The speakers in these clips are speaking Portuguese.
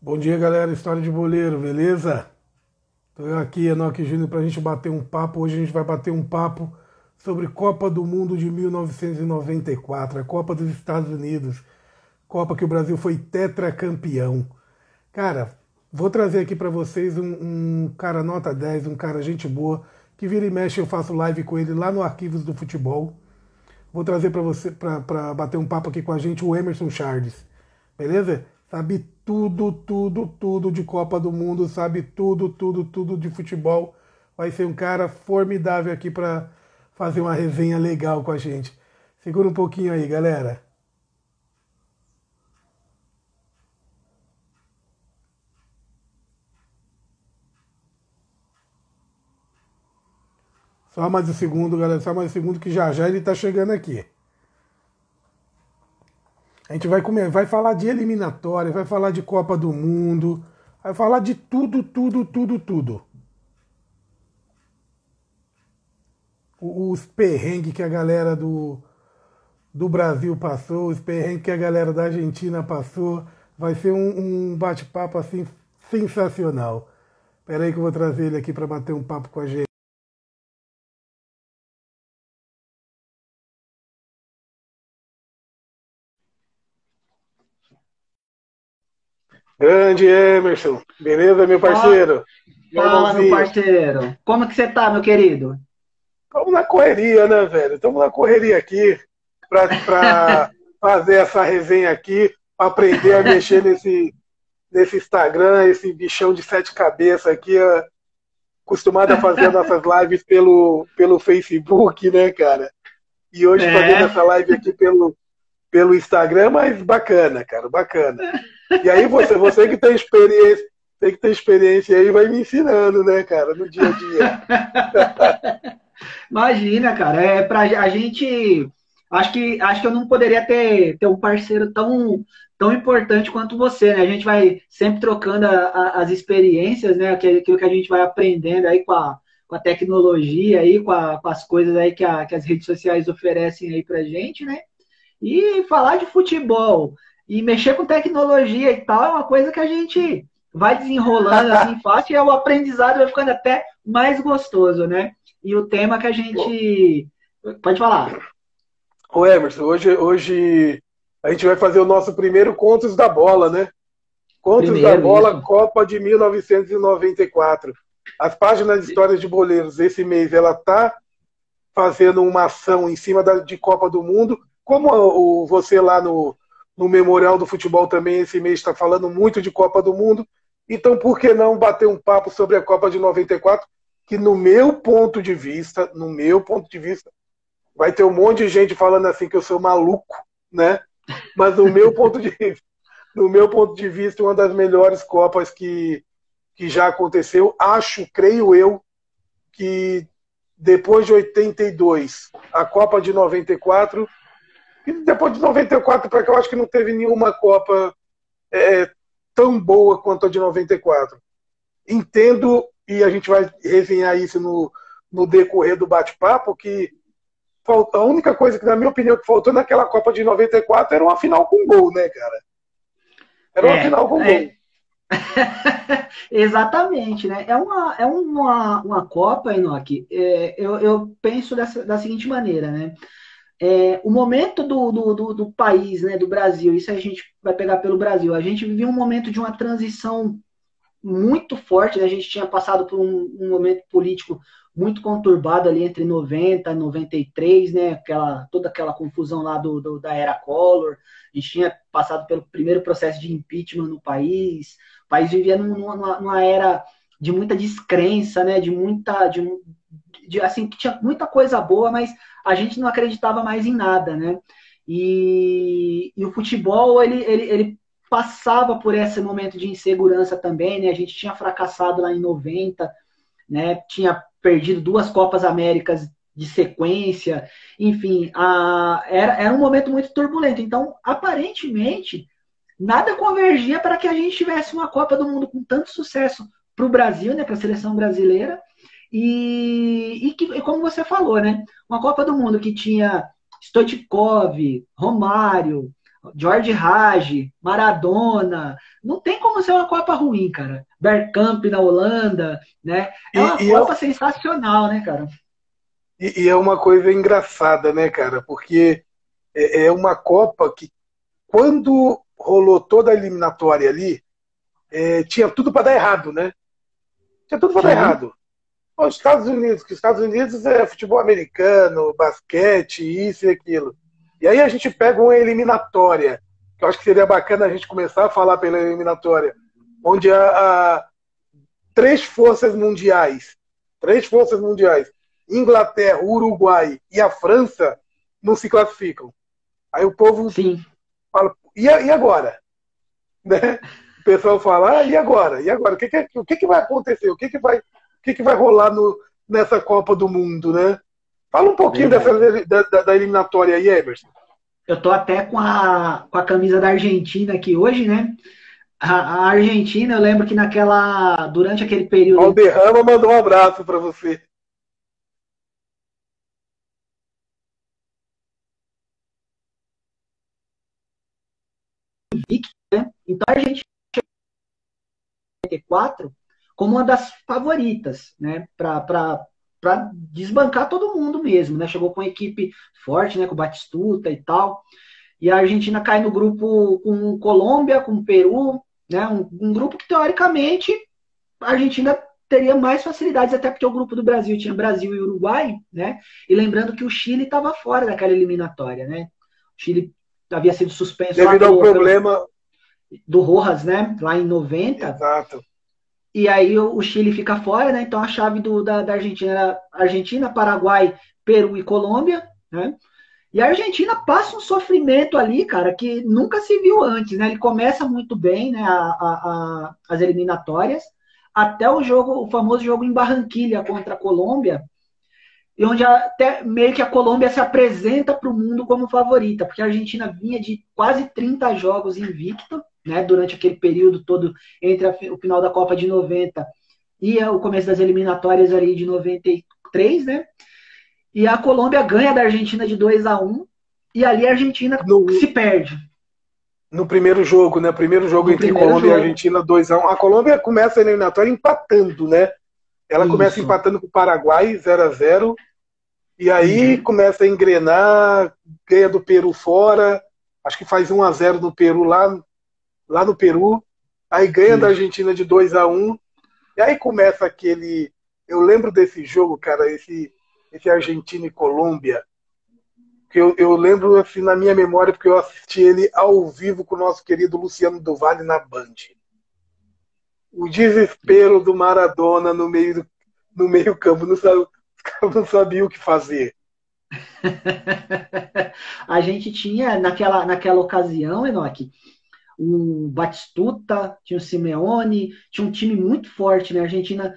Bom dia, galera. História de boleiro, beleza? Estou eu aqui, Enoque Júnior, para a gente bater um papo. Hoje a gente vai bater um papo sobre Copa do Mundo de 1994, a Copa dos Estados Unidos. Copa que o Brasil foi tetracampeão. Cara, vou trazer aqui para vocês um, um, cara nota 10, um cara gente boa, que vira e mexe eu faço live com ele lá no Arquivos do Futebol. Vou trazer para você para bater um papo aqui com a gente o Emerson Charles. Beleza? sabe tudo, tudo, tudo de Copa do Mundo, sabe tudo, tudo, tudo de futebol. Vai ser um cara formidável aqui para fazer uma resenha legal com a gente. Segura um pouquinho aí, galera. Só mais um segundo, galera. Só mais um segundo que já já ele tá chegando aqui. A gente vai comer, vai falar de eliminatória, vai falar de Copa do Mundo, vai falar de tudo, tudo, tudo, tudo. Os perrengues que a galera do, do Brasil passou, os perrengues que a galera da Argentina passou. Vai ser um, um bate-papo assim sensacional. Espera aí que eu vou trazer ele aqui para bater um papo com a gente. Grande Emerson, beleza, meu parceiro? Fala, meu parceiro. Como que você tá, meu querido? Estamos na correria, né, velho? Estamos na correria aqui para fazer essa resenha aqui, aprender a mexer nesse, nesse Instagram, esse bichão de sete cabeças aqui, acostumado a fazer nossas lives pelo, pelo Facebook, né, cara? E hoje é. fazendo essa live aqui pelo, pelo Instagram, mas bacana, cara, bacana. E aí você, você que tem experiência, tem que ter experiência aí, vai me ensinando, né, cara, no dia a dia. Imagina, cara, é pra a gente. Acho que, acho que eu não poderia ter, ter um parceiro tão, tão importante quanto você, né? A gente vai sempre trocando a, a, as experiências, né? Aquilo que a gente vai aprendendo aí com a, com a tecnologia aí, com, a, com as coisas aí que, que as redes sociais oferecem aí pra gente, né? E falar de futebol e mexer com tecnologia e tal é uma coisa que a gente vai desenrolando assim fácil e o aprendizado vai ficando até mais gostoso, né? E o tema que a gente. Pode falar. Ô Emerson, hoje, hoje a gente vai fazer o nosso primeiro Contos da Bola, né? Contos primeiro, da Bola, isso. Copa de 1994. As páginas de histórias de boleiros esse mês ela tá fazendo uma ação em cima da, de Copa do Mundo como o, você lá no, no Memorial do Futebol também esse mês está falando muito de Copa do Mundo, então por que não bater um papo sobre a Copa de 94, que no meu ponto de vista, no meu ponto de vista, vai ter um monte de gente falando assim que eu sou maluco, né? Mas no meu ponto de no meu ponto de vista, uma das melhores Copas que, que já aconteceu, acho, creio eu, que depois de 82, a Copa de 94 e depois de 94 para cá, eu acho que não teve nenhuma Copa é, tão boa quanto a de 94. Entendo, e a gente vai resenhar isso no, no decorrer do bate-papo, que a única coisa que, na minha opinião, que faltou naquela Copa de 94 era uma final com gol, né, cara? Era uma é, final com é... gol. Exatamente, né? É uma, é uma, uma Copa, Enoque, é, eu, eu penso dessa, da seguinte maneira, né? É, o momento do, do, do, do, país, né, do Brasil, isso a gente vai pegar pelo Brasil. A gente vivia um momento de uma transição muito forte, né? a gente tinha passado por um, um momento político muito conturbado ali entre 90 e 93, né? Aquela, toda aquela confusão lá do, do, da era Collor. A gente tinha passado pelo primeiro processo de impeachment no país. O país vivia numa, numa era de muita descrença, né? De muita, de, de, assim, que tinha muita coisa boa, mas a gente não acreditava mais em nada, né? E, e o futebol, ele, ele, ele passava por esse momento de insegurança também, né? A gente tinha fracassado lá em 90, né? Tinha perdido duas Copas Américas de sequência, enfim, a, era, era um momento muito turbulento. Então, aparentemente, nada convergia para que a gente tivesse uma Copa do Mundo com tanto sucesso para o Brasil, né, para a seleção brasileira, e, e, que, e como você falou, né? Uma Copa do Mundo que tinha Stoichkov, Romário, George Rage, Maradona. Não tem como ser uma Copa ruim, cara. Bergkamp na Holanda, né? É uma e, Copa sensacional, né, cara? E, e, é uma coisa engraçada, né, cara? Porque é, é uma Copa que, quando rolou toda a eliminatória ali, é, tinha tudo para dar errado, né? Tinha tudo para dar errado. Os Estados Unidos, que os Estados Unidos é futebol americano, basquete, isso e aquilo. E aí a gente pega uma eliminatória, que eu acho que seria bacana a gente começar a falar pela eliminatória, onde há, três forças mundiais, três forças mundiais, Inglaterra, Uruguai e a França, não se classificam. Aí o povo Sim. fala, e, e agora? Né? O pessoal fala, ah, e agora? E agora? O que, que, o que, que vai acontecer? O que, que vai que, que vai rolar no, nessa Copa do Mundo, né? Fala um pouquinho dessa, da, da, eliminatória aí, Emerson. Eu tô até com a, com a camisa da Argentina aqui hoje, né? A, a Argentina, eu lembro que naquela. Durante aquele período. O Derrama mandou um abraço para você. Né? Então a gente 94 como uma das favoritas, né, para desbancar todo mundo mesmo, né? Chegou com uma equipe forte, né, com o Batistuta e tal. E a Argentina cai no grupo com Colômbia, com Peru, né? Um, um grupo que teoricamente a Argentina teria mais facilidades, até porque o grupo do Brasil tinha Brasil e Uruguai, né? E lembrando que o Chile estava fora daquela eliminatória, né? O Chile havia sido suspenso devido ao problema do Rojas, né? Lá em 90. Exato. E aí o Chile fica fora, né? Então a chave do, da, da Argentina era Argentina, Paraguai, Peru e Colômbia, né? E a Argentina passa um sofrimento ali, cara, que nunca se viu antes, né? Ele começa muito bem, né? A, a, a, as eliminatórias, até o jogo, o famoso jogo em Barranquilha contra a Colômbia, e onde até meio que a Colômbia se apresenta para o mundo como favorita, porque a Argentina vinha de quase 30 jogos invicta, né, durante aquele período todo entre a, o final da Copa de 90 e o começo das eliminatórias ali de 93, né? E a Colômbia ganha da Argentina de 2 a 1 e ali a Argentina no, se perde. No primeiro jogo, né? Primeiro jogo no entre Colômbia jogo. e Argentina 2 a 1. A Colômbia começa a eliminatória empatando, né? Ela Isso. começa empatando com o Paraguai 0 a 0 e aí uhum. começa a engrenar, ganha do Peru fora, acho que faz 1 a 0 no Peru lá lá no Peru, aí ganha Sim. da Argentina de 2 a 1 e aí começa aquele. Eu lembro desse jogo, cara, esse, esse Argentina e Colômbia, que eu, eu lembro assim na minha memória, porque eu assisti ele ao vivo com o nosso querido Luciano do Vale na Band. O desespero do Maradona no meio, do, no meio campo, não, sabe, não sabia o que fazer. a gente tinha naquela, naquela ocasião, Enoque, o Batistuta, tinha o Simeone, tinha um time muito forte, né? A Argentina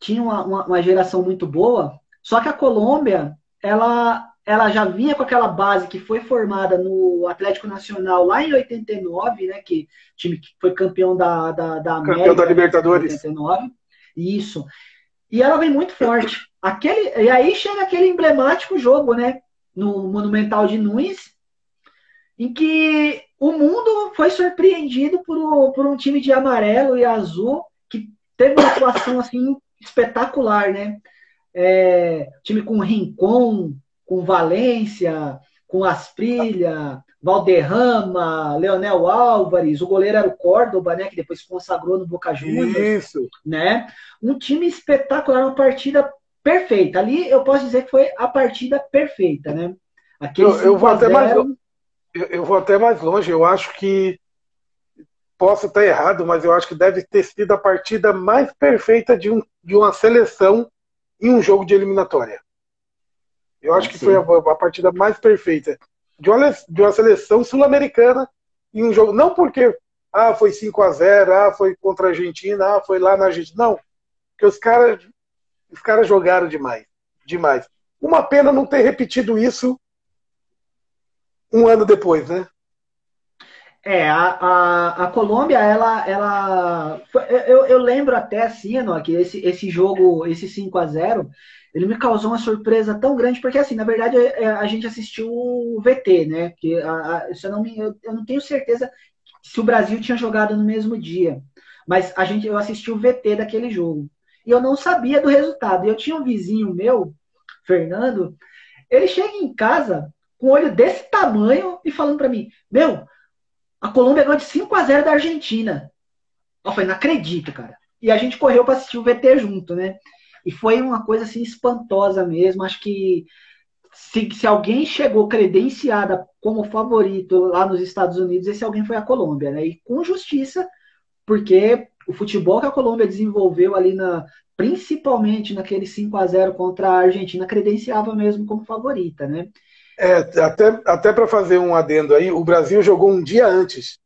tinha uma, uma, uma, geração muito boa, só que a Colômbia, ela, ela já vinha com aquela base que foi formada no Atlético Nacional lá em 89, né? Que time que foi campeão da, da, da América. Campeão da Libertadores. 89. Isso. E ela vem muito forte. Aquele, e aí chega aquele emblemático jogo, né? No Monumental de Nunes, em que o mundo foi surpreendido por, por um time de amarelo e azul que teve uma atuação assim espetacular, né? É, time com Rincon, com Valência, com Asprilha, Valderrama, Leonel Álvares, o goleiro era o Córdoba, né, que depois se consagrou no Boca Juniors. Isso. Né? Um time espetacular, uma partida perfeita. Ali eu posso dizer que foi a partida perfeita, né? Aquele eu, eu vou até mais eu, eu vou até mais longe. Eu acho que posso estar errado, mas eu acho que deve ter sido a partida mais perfeita de, um, de uma seleção em um jogo de eliminatória. Eu acho que Sim. foi a, a, partida mais perfeita de uma, de uma seleção sul-americana em um jogo. Não porque ah, foi 5 a 0 ah, foi contra a Argentina, ah, foi lá na Argentina. Não. Porque os caras os caras jogaram demais. Demais. Uma pena não ter repetido isso um ano depois, né? É, a, a, a Colômbia, ela. ela eu, eu lembro até assim, ó, que esse, esse jogo, esse 5 a 0 ele me causou uma surpresa tão grande, porque assim, na verdade, é, a gente assistiu o VT, né? Que a, a, eu, não me, eu, eu não tenho certeza se o Brasil tinha jogado no mesmo dia. Mas a gente, eu assisti o VT daquele jogo. E eu não sabia do resultado. Eu tinha um vizinho meu, Fernando, ele chega em casa com um olho desse tamanho e falando para mim: Meu, a Colômbia ganhou de 5 a 0 da Argentina. Eu falei: Não acredito, cara. E a gente correu para assistir o VT junto, né? E foi uma coisa assim espantosa mesmo. Acho que se, se alguém chegou credenciada como favorito lá nos Estados Unidos, esse alguém foi a Colômbia, né? E com justiça, porque o futebol que a Colômbia desenvolveu ali na principalmente naquele 5 a 0 contra a Argentina credenciava mesmo como favorita, né? É, até, até para fazer um adendo aí, o Brasil jogou um dia antes.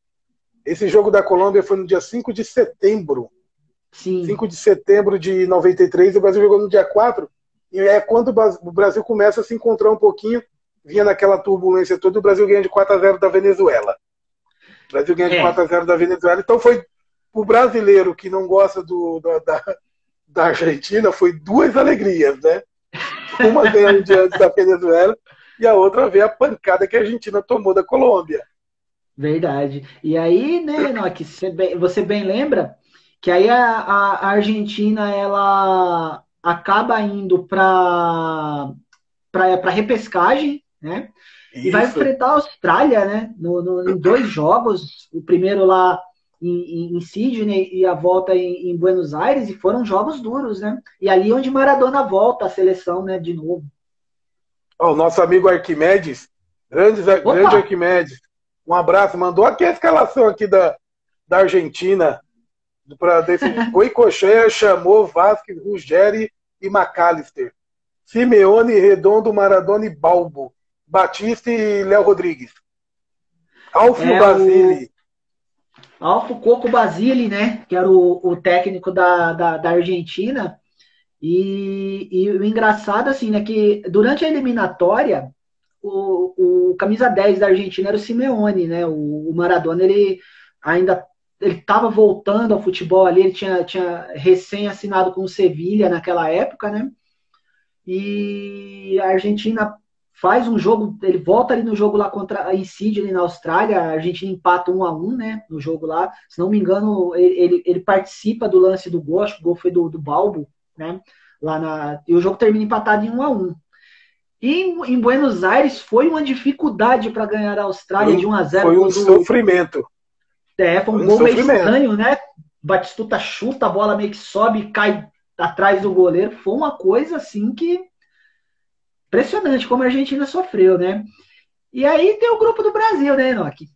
Esse jogo da Colômbia foi no dia 5 de setembro. Sim. 5 de setembro de 93, o Brasil jogou no dia 4, e é quando o Brasil começa a se encontrar um pouquinho, vinha naquela turbulência toda, o Brasil ganha de 4 a 0 da Venezuela. O Brasil ganha de é. 4 a 0 da Venezuela. Então foi o brasileiro que não gosta do, do da, da Argentina, foi duas alegrias, né? Uma ganhando diante da Venezuela e a outra ver a pancada que a Argentina tomou da Colômbia. Verdade. E aí, né, Enoque, você bem, você bem lembra que aí a, a Argentina ela acaba indo para para repescagem, né? Isso. E vai enfrentar a Austrália, né? No, no, em dois jogos, o primeiro lá em, em Sydney e a volta em, em, Buenos Aires, e foram jogos duros, né? E ali onde Maradona volta a seleção, né? De novo. Oh, o nosso amigo Arquimedes, grande, grande Arquimedes, um abraço, mandou aqui a escalação aqui da, da Argentina para decidir. Goicoechea chamou Vasquez, Ruggeri e McAllister. Simeone, Redondo, Maradona e Balbo. Batista e Léo Rodrigues. Alfio é Basile. O... Alfo Coco Basile, né? Que era o, o técnico da, da, da Argentina. E, e, o engraçado, assim, né? Que durante a eliminatória, o, o camisa 10 da Argentina era o Simeone, né? O, o Maradona, ele ainda ele estava voltando ao futebol ali, ele tinha, tinha recém assinado com o Sevilha naquela época, né? E a Argentina faz um jogo, ele volta ali no jogo lá contra a Sydney na Austrália, a Argentina empata um a um, né, no jogo lá. Se não me engano, ele, ele, ele participa do lance do gol, acho que o gol foi do, do Balbo, né? Lá na, e o jogo termina empatado em um a um. E em Buenos Aires foi uma dificuldade para ganhar a Austrália foi, de 1 a 0 Foi um do, sofrimento. É, foi um, gol meio estranho, né? Batistuta chuta, a bola meio que sobe, cai atrás do goleiro. Foi uma coisa assim que. Impressionante como a Argentina sofreu, né? E aí tem o grupo do Brasil, né, Enoque?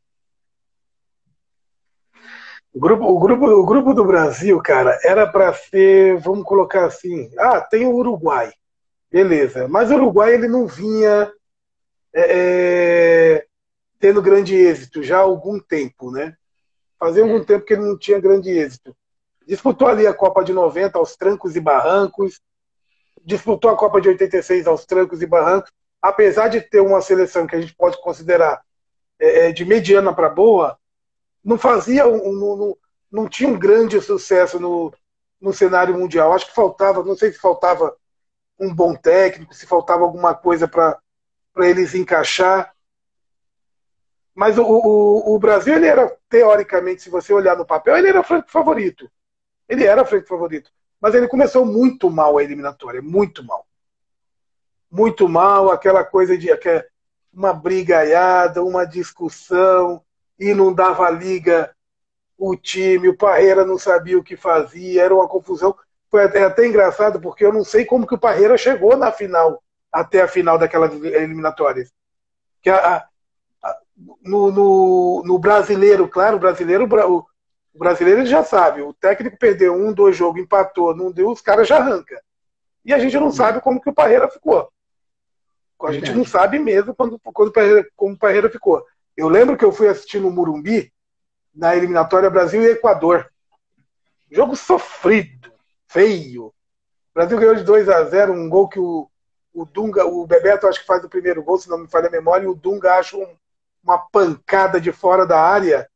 O grupo, o, grupo, o grupo do Brasil, cara, era para ser, vamos colocar assim, ah, tem o Uruguai, beleza. Mas o Uruguai ele não vinha é, é tendo grande êxito já há algum tempo, né? Fazia algum tempo que ele não tinha grande êxito. Disputou ali a Copa de 90 aos trancos e barrancos, disputou a Copa de 86 aos trancos e barrancos, apesar de ter uma seleção que a gente pode considerar é, é de mediana para boa, não fazia um, não, não, tinha um grande sucesso no, no cenário mundial. Acho que faltava, não sei se faltava um bom técnico, se faltava alguma coisa para eles encaixar. Mas o, o, o, Brasil, ele era, teoricamente, se você olhar no papel, ele era franco favorito. Ele era franco favorito. Mas ele começou muito mal a eliminatória, muito mal. Muito mal, aquela coisa de aquela, uma brigaiada, uma discussão, e não dava liga o time, o Parreira não sabia o que fazia, era uma confusão. Foi até, até engraçado, porque eu não sei como que o Parreira chegou na final, até a final daquelas eliminatórias. Que a, no, no, no, brasileiro, claro, o brasileiro, o, o brasileiro já sabe, o técnico perdeu um, dois jogos, empatou, não deu, os caras já arranca. E a gente não sabe como que o Parreira ficou. A gente não sabe mesmo quando, quando como o Parreira ficou. Eu lembro que eu fui assistir no Murumbi, na eliminatória Brasil e Equador. Jogo sofrido, feio. O Brasil ganhou de 2 a 0 um gol que o, o Dunga, o Bebeto acho que faz o primeiro gol, se não me falha a memória, e o Dunga acha um, uma pancada de fora da área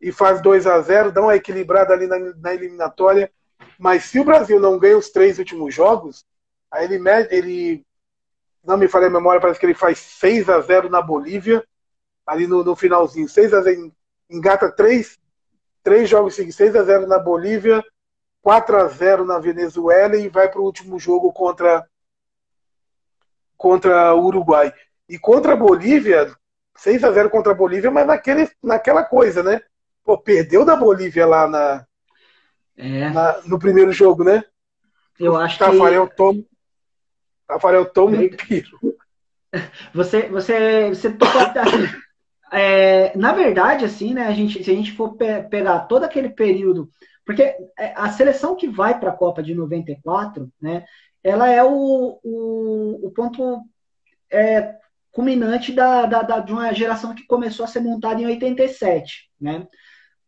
e faz 2 a 0 dá uma equilibrada ali na, na, eliminatória. Mas se o Brasil não ganha os três últimos jogos, aí ele, ele não me falei a memória, parece que ele faz 6 a 0 na Bolívia, ali no, no finalzinho. 6 a 0 engata três, três jogos seguidos, 6 a 0 na Bolívia, 4 a 0 na Venezuela e vai para o último jogo contra contra o Uruguai. E contra a Bolívia, 6 a 0 contra a Bolívia, mas naquele, naquela coisa, né? Pô, perdeu da Bolívia lá na, é. na no primeiro jogo, né? Eu acho Tafarel que. Toma, Tafarel toma um tiro. Você, você, você tocou. É, na verdade, assim, né? A gente, se a gente for pe pegar todo aquele período. Porque é, a seleção que vai para a Copa de 94, né? Ela é o, o, o ponto é, culminante da, da, da, de uma geração que começou a ser montada em 87, né?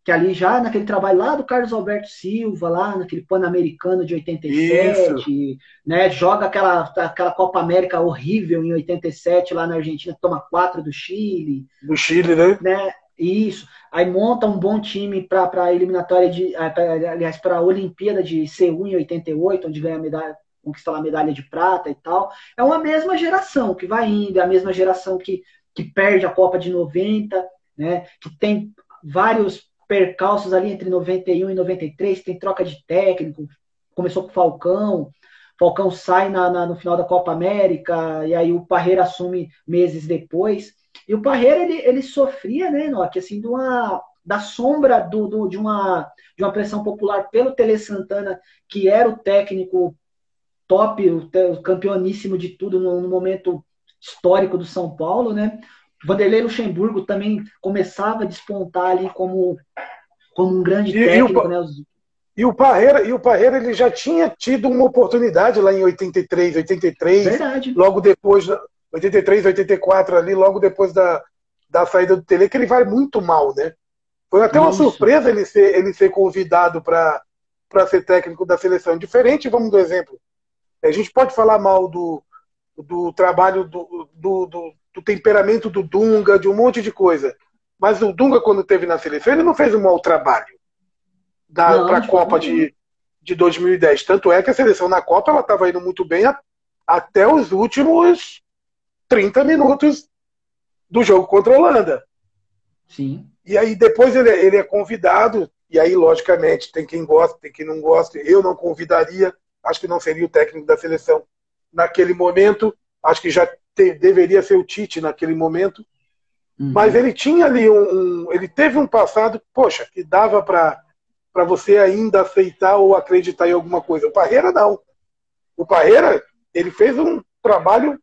Que ali já naquele trabalho lá do Carlos Alberto Silva, lá naquele Pan-Americano de 87, Isso. né, joga aquela, aquela Copa América horrível em 87 lá na Argentina, toma quatro do Chile. Do Chile, né? né? Isso. Aí monta um bom time para a eliminatória de, ah, aliás, para a Olimpíada de Seul em 88, onde ganha a medalha, conquista a medalha de prata e tal. É uma mesma geração que vai indo, é a mesma geração que, que perde a Copa de 90, né? Que tem vários percalços ali entre 91 e 93, tem troca de técnico, começou com o Falcão, Falcão sai na, na, no final da Copa América, e aí o Parreira assume meses depois. E o Parreira, ele, ele sofria, né, Nock, assim, de uma, da sombra do, do, de, uma, de uma pressão popular pelo Tele Santana, que era o técnico top, o, campeoníssimo de tudo no, no momento histórico do São Paulo, né? Vanderlei Luxemburgo também começava a despontar ali como, como um grande e, técnico, e o, né? E o Parreira, e o Parreira ele já tinha tido uma oportunidade lá em 83, 83, Verdade. logo depois 83, 84 ali, logo depois da, da saída do Tele, que ele vai muito mal, né? Foi até uma Isso. surpresa ele ser, ele ser convidado para ser técnico da seleção. Diferente, vamos do exemplo. A gente pode falar mal do, do trabalho do, do, do, do temperamento do Dunga, de um monte de coisa. Mas o Dunga, quando teve na seleção, ele não fez um mau trabalho para a Copa de, de 2010. Tanto é que a seleção na Copa ela estava indo muito bem a, até os últimos 30 minutos do jogo contra a Holanda. Sim. E aí depois ele, ele é convidado, e aí, logicamente, tem quem gosta, tem quem não gosta. Eu não convidaria, acho que não seria o técnico da seleção naquele momento. Acho que já te, deveria ser o Tite naquele momento. Uhum. Mas ele tinha ali um, um, Ele teve um passado, poxa, que dava para você ainda aceitar ou acreditar em alguma coisa. O Parreira não. O Parreira, ele fez um trabalho,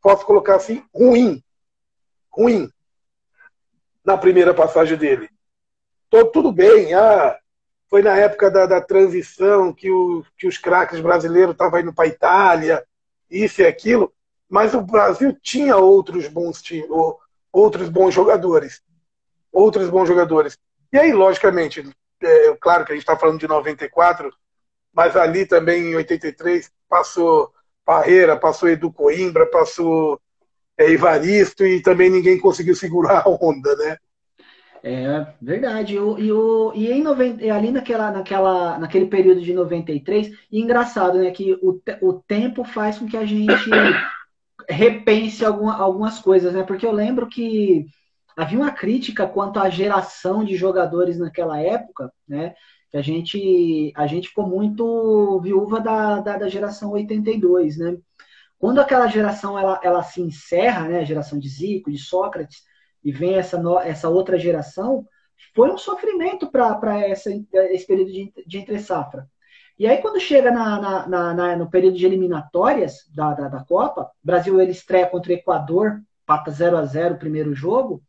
posso colocar assim, ruim. Ruim. Na primeira passagem dele. Tô, tudo bem, ah, foi na época da, da transição que, o, que os craques brasileiros estavam indo para a Itália, isso e aquilo. Mas o Brasil tinha outros bons times, outros bons jogadores. Outros bons jogadores. E aí, logicamente, é, claro que a gente está falando de 94, mas ali também em 83 passou Parreira, passou Edu Coimbra, passou é, Ivaristo e também ninguém conseguiu segurar a onda, né? É verdade. E, o, e, em 90, ali naquela, naquela, naquele período de 93, e engraçado, né? Que o, o tempo faz com que a gente repense alguma, algumas coisas, né? Porque eu lembro que havia uma crítica quanto à geração de jogadores naquela época, né? Que a gente, a gente ficou muito viúva da, da, da geração 82, né? Quando aquela geração ela, ela se encerra, né? A geração de Zico, de Sócrates, e vem essa, no, essa outra geração, foi um sofrimento para esse período de, de entre safra. E aí, quando chega na, na, na, na no período de eliminatórias da, da, da, Copa, o Brasil ele estreia contra o Equador, pata 0 a 0 o primeiro jogo,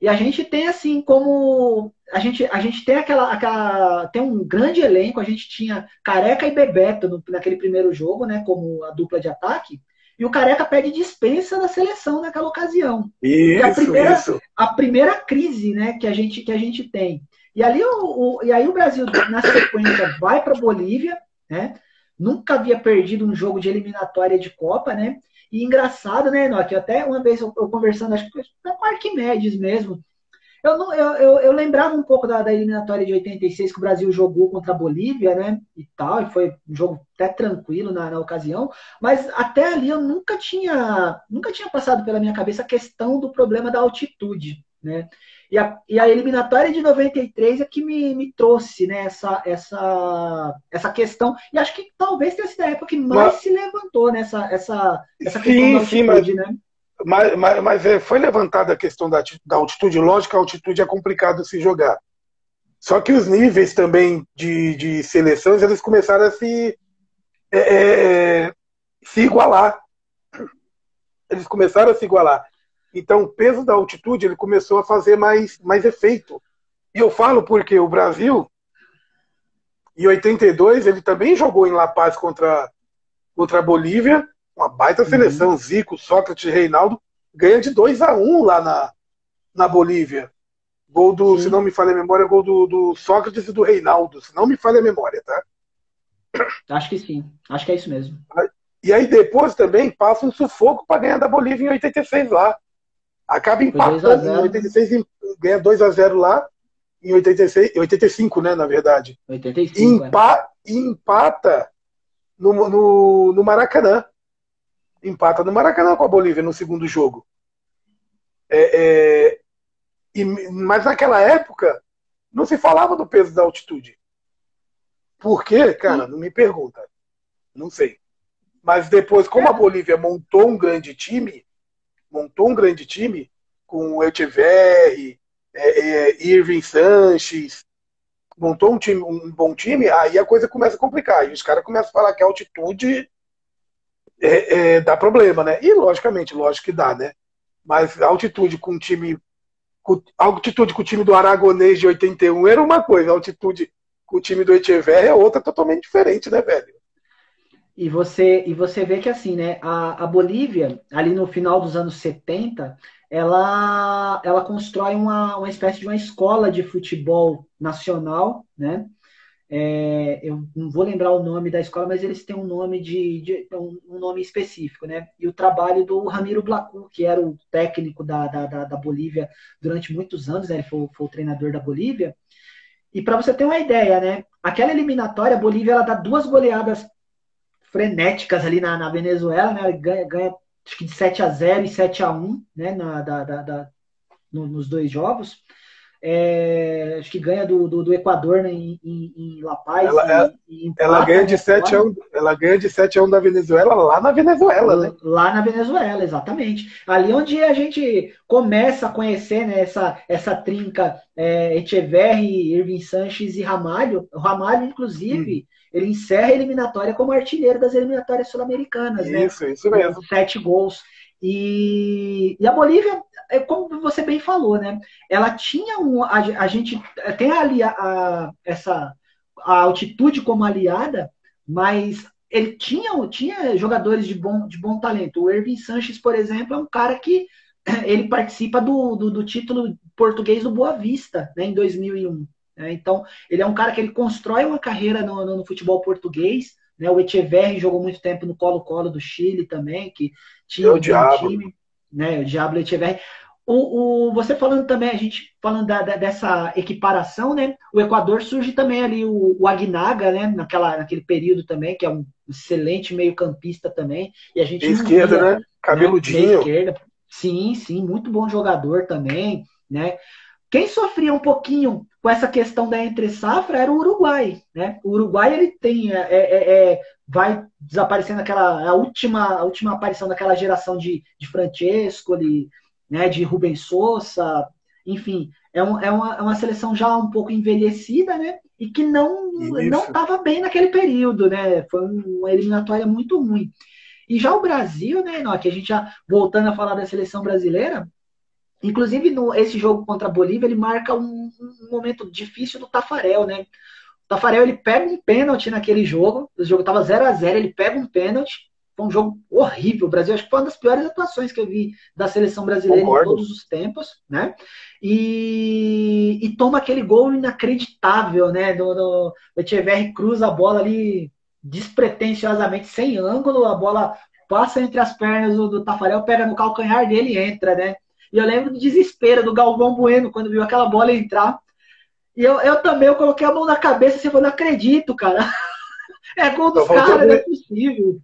e a gente tem assim como. A gente, a gente tem aquela, aquela. Tem um grande elenco, a gente tinha Careca e Bebeto no, naquele primeiro jogo, né? Como a dupla de ataque. E o Careca pede dispensa da seleção naquela ocasião. Isso, a primeira, isso. a primeira crise né, que, a gente, que a gente tem. E, ali o, o, e aí o Brasil, na sequência, vai para Bolívia, né? Nunca havia perdido um jogo de eliminatória de Copa, né? E engraçado, né, Enoque? Até uma vez eu, eu conversando, acho que com Arquimedes mesmo. Eu, não, eu, eu, eu, lembrava um pouco da, da, eliminatória de 86 que o Brasil jogou contra a Bolívia, né? E tal, e foi um jogo até tranquilo na, na ocasião, mas até ali eu nunca tinha, nunca tinha passado pela minha cabeça a questão do problema da altitude, né? E a, e a eliminatória de 93 é que me, me trouxe né, essa, essa, essa questão. E acho que talvez tenha sido a época que mais mas, se levantou nessa essa, essa questão sim, da altitude, sim, mas, né? Mas, mas, mas é, foi levantada a questão da, da altitude. Lógico que a altitude é complicado se jogar. Só que os níveis também de, de seleções, eles começaram a se, é, é, é se igualar. Eles começaram a se igualar. Então, o peso da altitude ele começou a fazer mais, mais efeito. E eu falo porque o Brasil, em 82, ele também jogou em La Paz contra, contra a Bolívia, uma baita seleção, uhum. Zico, Sócrates, Reinaldo, ganha de 2 a 1 lá na, na Bolívia. Gol do, Sim. se não me falha a memória, gol do, do Sócrates e do Reinaldo, se não me falha a memória, tá? Acho que sim, acho que é isso mesmo. E aí depois também passa um sufoco para ganhar da Bolívia em 86 lá. Acaba empatando em 86, ganha 2 a 0 lá, em 86, 85, né, na verdade. 85, e, empa, é. empata no, no, no Maracanã. Empata no Maracanã com a Bolívia no segundo jogo. É, é, e, mas naquela época não se falava do peso da altitude. Por quê, cara? Não me pergunta. Não sei. Mas depois, como a Bolívia montou um grande time, montou um grande time com o é, é, Irving Sanches, montou um, time, um bom time, aí a coisa começa a complicar. E os caras começam a falar que a altitude é, é, dá problema, né? E logicamente, lógico que dá, né? Mas a altitude com o time. Com, altitude com o time do Aragonês de 81 era uma coisa, a altitude com o time do Echeverri é outra totalmente diferente, né, velho? E você, e você vê que assim, né, a, a Bolívia, ali no final dos anos 70, ela, ela constrói uma, uma espécie de uma escola de futebol nacional, né? É, eu não vou lembrar o nome da escola, mas eles têm um nome de, de um, nome específico, né? E o trabalho do Ramiro Blacu, que era o técnico da, da, da, da Bolívia durante muitos anos, né? ele foi, foi o treinador da Bolívia. E para você ter uma ideia, né? Aquela eliminatória, a Bolívia ela dá duas goleadas frenéticas ali na, na Venezuela, né? Ganha, ganha acho que de 7 a 0 e 7 a 1 né? Na, da, da, da no, nos dois jogos. É, acho que ganha do, do, do Equador né, em, em, La Paz. Ela, e, e ela, ganha de 7 a 1, ela ganha de 7 a 1 da Venezuela lá na Venezuela, né? Lá na Venezuela, exatamente. Ali onde a gente começa a conhecer né, essa, essa trinca é, Echeverri, Irving Sanches e Ramalho. O Ramalho, inclusive, hum ele encerra a eliminatória como artilheiro das eliminatórias sul-americanas, né? Isso, isso mesmo. Com sete gols. E, e, a Bolívia, é como você bem falou, né? Ela tinha um. A, a gente tem ali a, a, essa a altitude como aliada, mas ele tinha, tinha jogadores de bom, de bom talento. O Ervin Sanches, por exemplo, é um cara que ele participa do, do, do título português do Boa Vista, né, em 2001. Né? Então, ele é um cara que ele constrói uma carreira no, no, no futebol português. Né? O Echeverri jogou muito tempo no Colo-Colo do Chile também, que tinha um time. Né? O Diablo Echeverri. O, o, você falando também, a gente falando da, da, dessa equiparação, né? O Equador surge também ali o, o Agnaga, né? Naquela, naquele período também, que é um excelente meio-campista também. E a gente esquerda, via, né? Cabeludinho. Né? Esquerda. Sim, sim, muito bom jogador também, né? Quem sofria um pouquinho com essa questão da entre safra era o Uruguai, né? O Uruguai ele tem é, é, é, é vai desaparecendo aquela a última a última aparição daquela geração de, de Francesco, ali, né? De Rubens Sousa, enfim, é, um, é, uma, é uma seleção já um pouco envelhecida, né? E que não não estava bem naquele período, né? Foi uma eliminatória muito ruim. E já o Brasil, né? Não, aqui a gente já voltando a falar da seleção brasileira, Inclusive, no, esse jogo contra a Bolívia, ele marca um, um, momento difícil do Tafarel, né? O Tafarel, ele pega um pênalti naquele jogo, o jogo estava 0 a 0 ele pega um pênalti, foi um jogo horrível. O Brasil, acho que foi uma das piores atuações que eu vi da seleção brasileira Concordo. em todos os tempos, né? E, e toma aquele gol inacreditável, né? Do, do, o Echeverri cruza a bola ali despretensiosamente, sem ângulo, a bola passa entre as pernas do, do Tafarel, pega no calcanhar dele e entra, né? E eu lembro do desespero do Galvão Bueno quando viu aquela bola entrar. E eu, eu também, eu coloquei a mão na cabeça e assim, eu não acredito, cara. É gol dos caras, não é possível.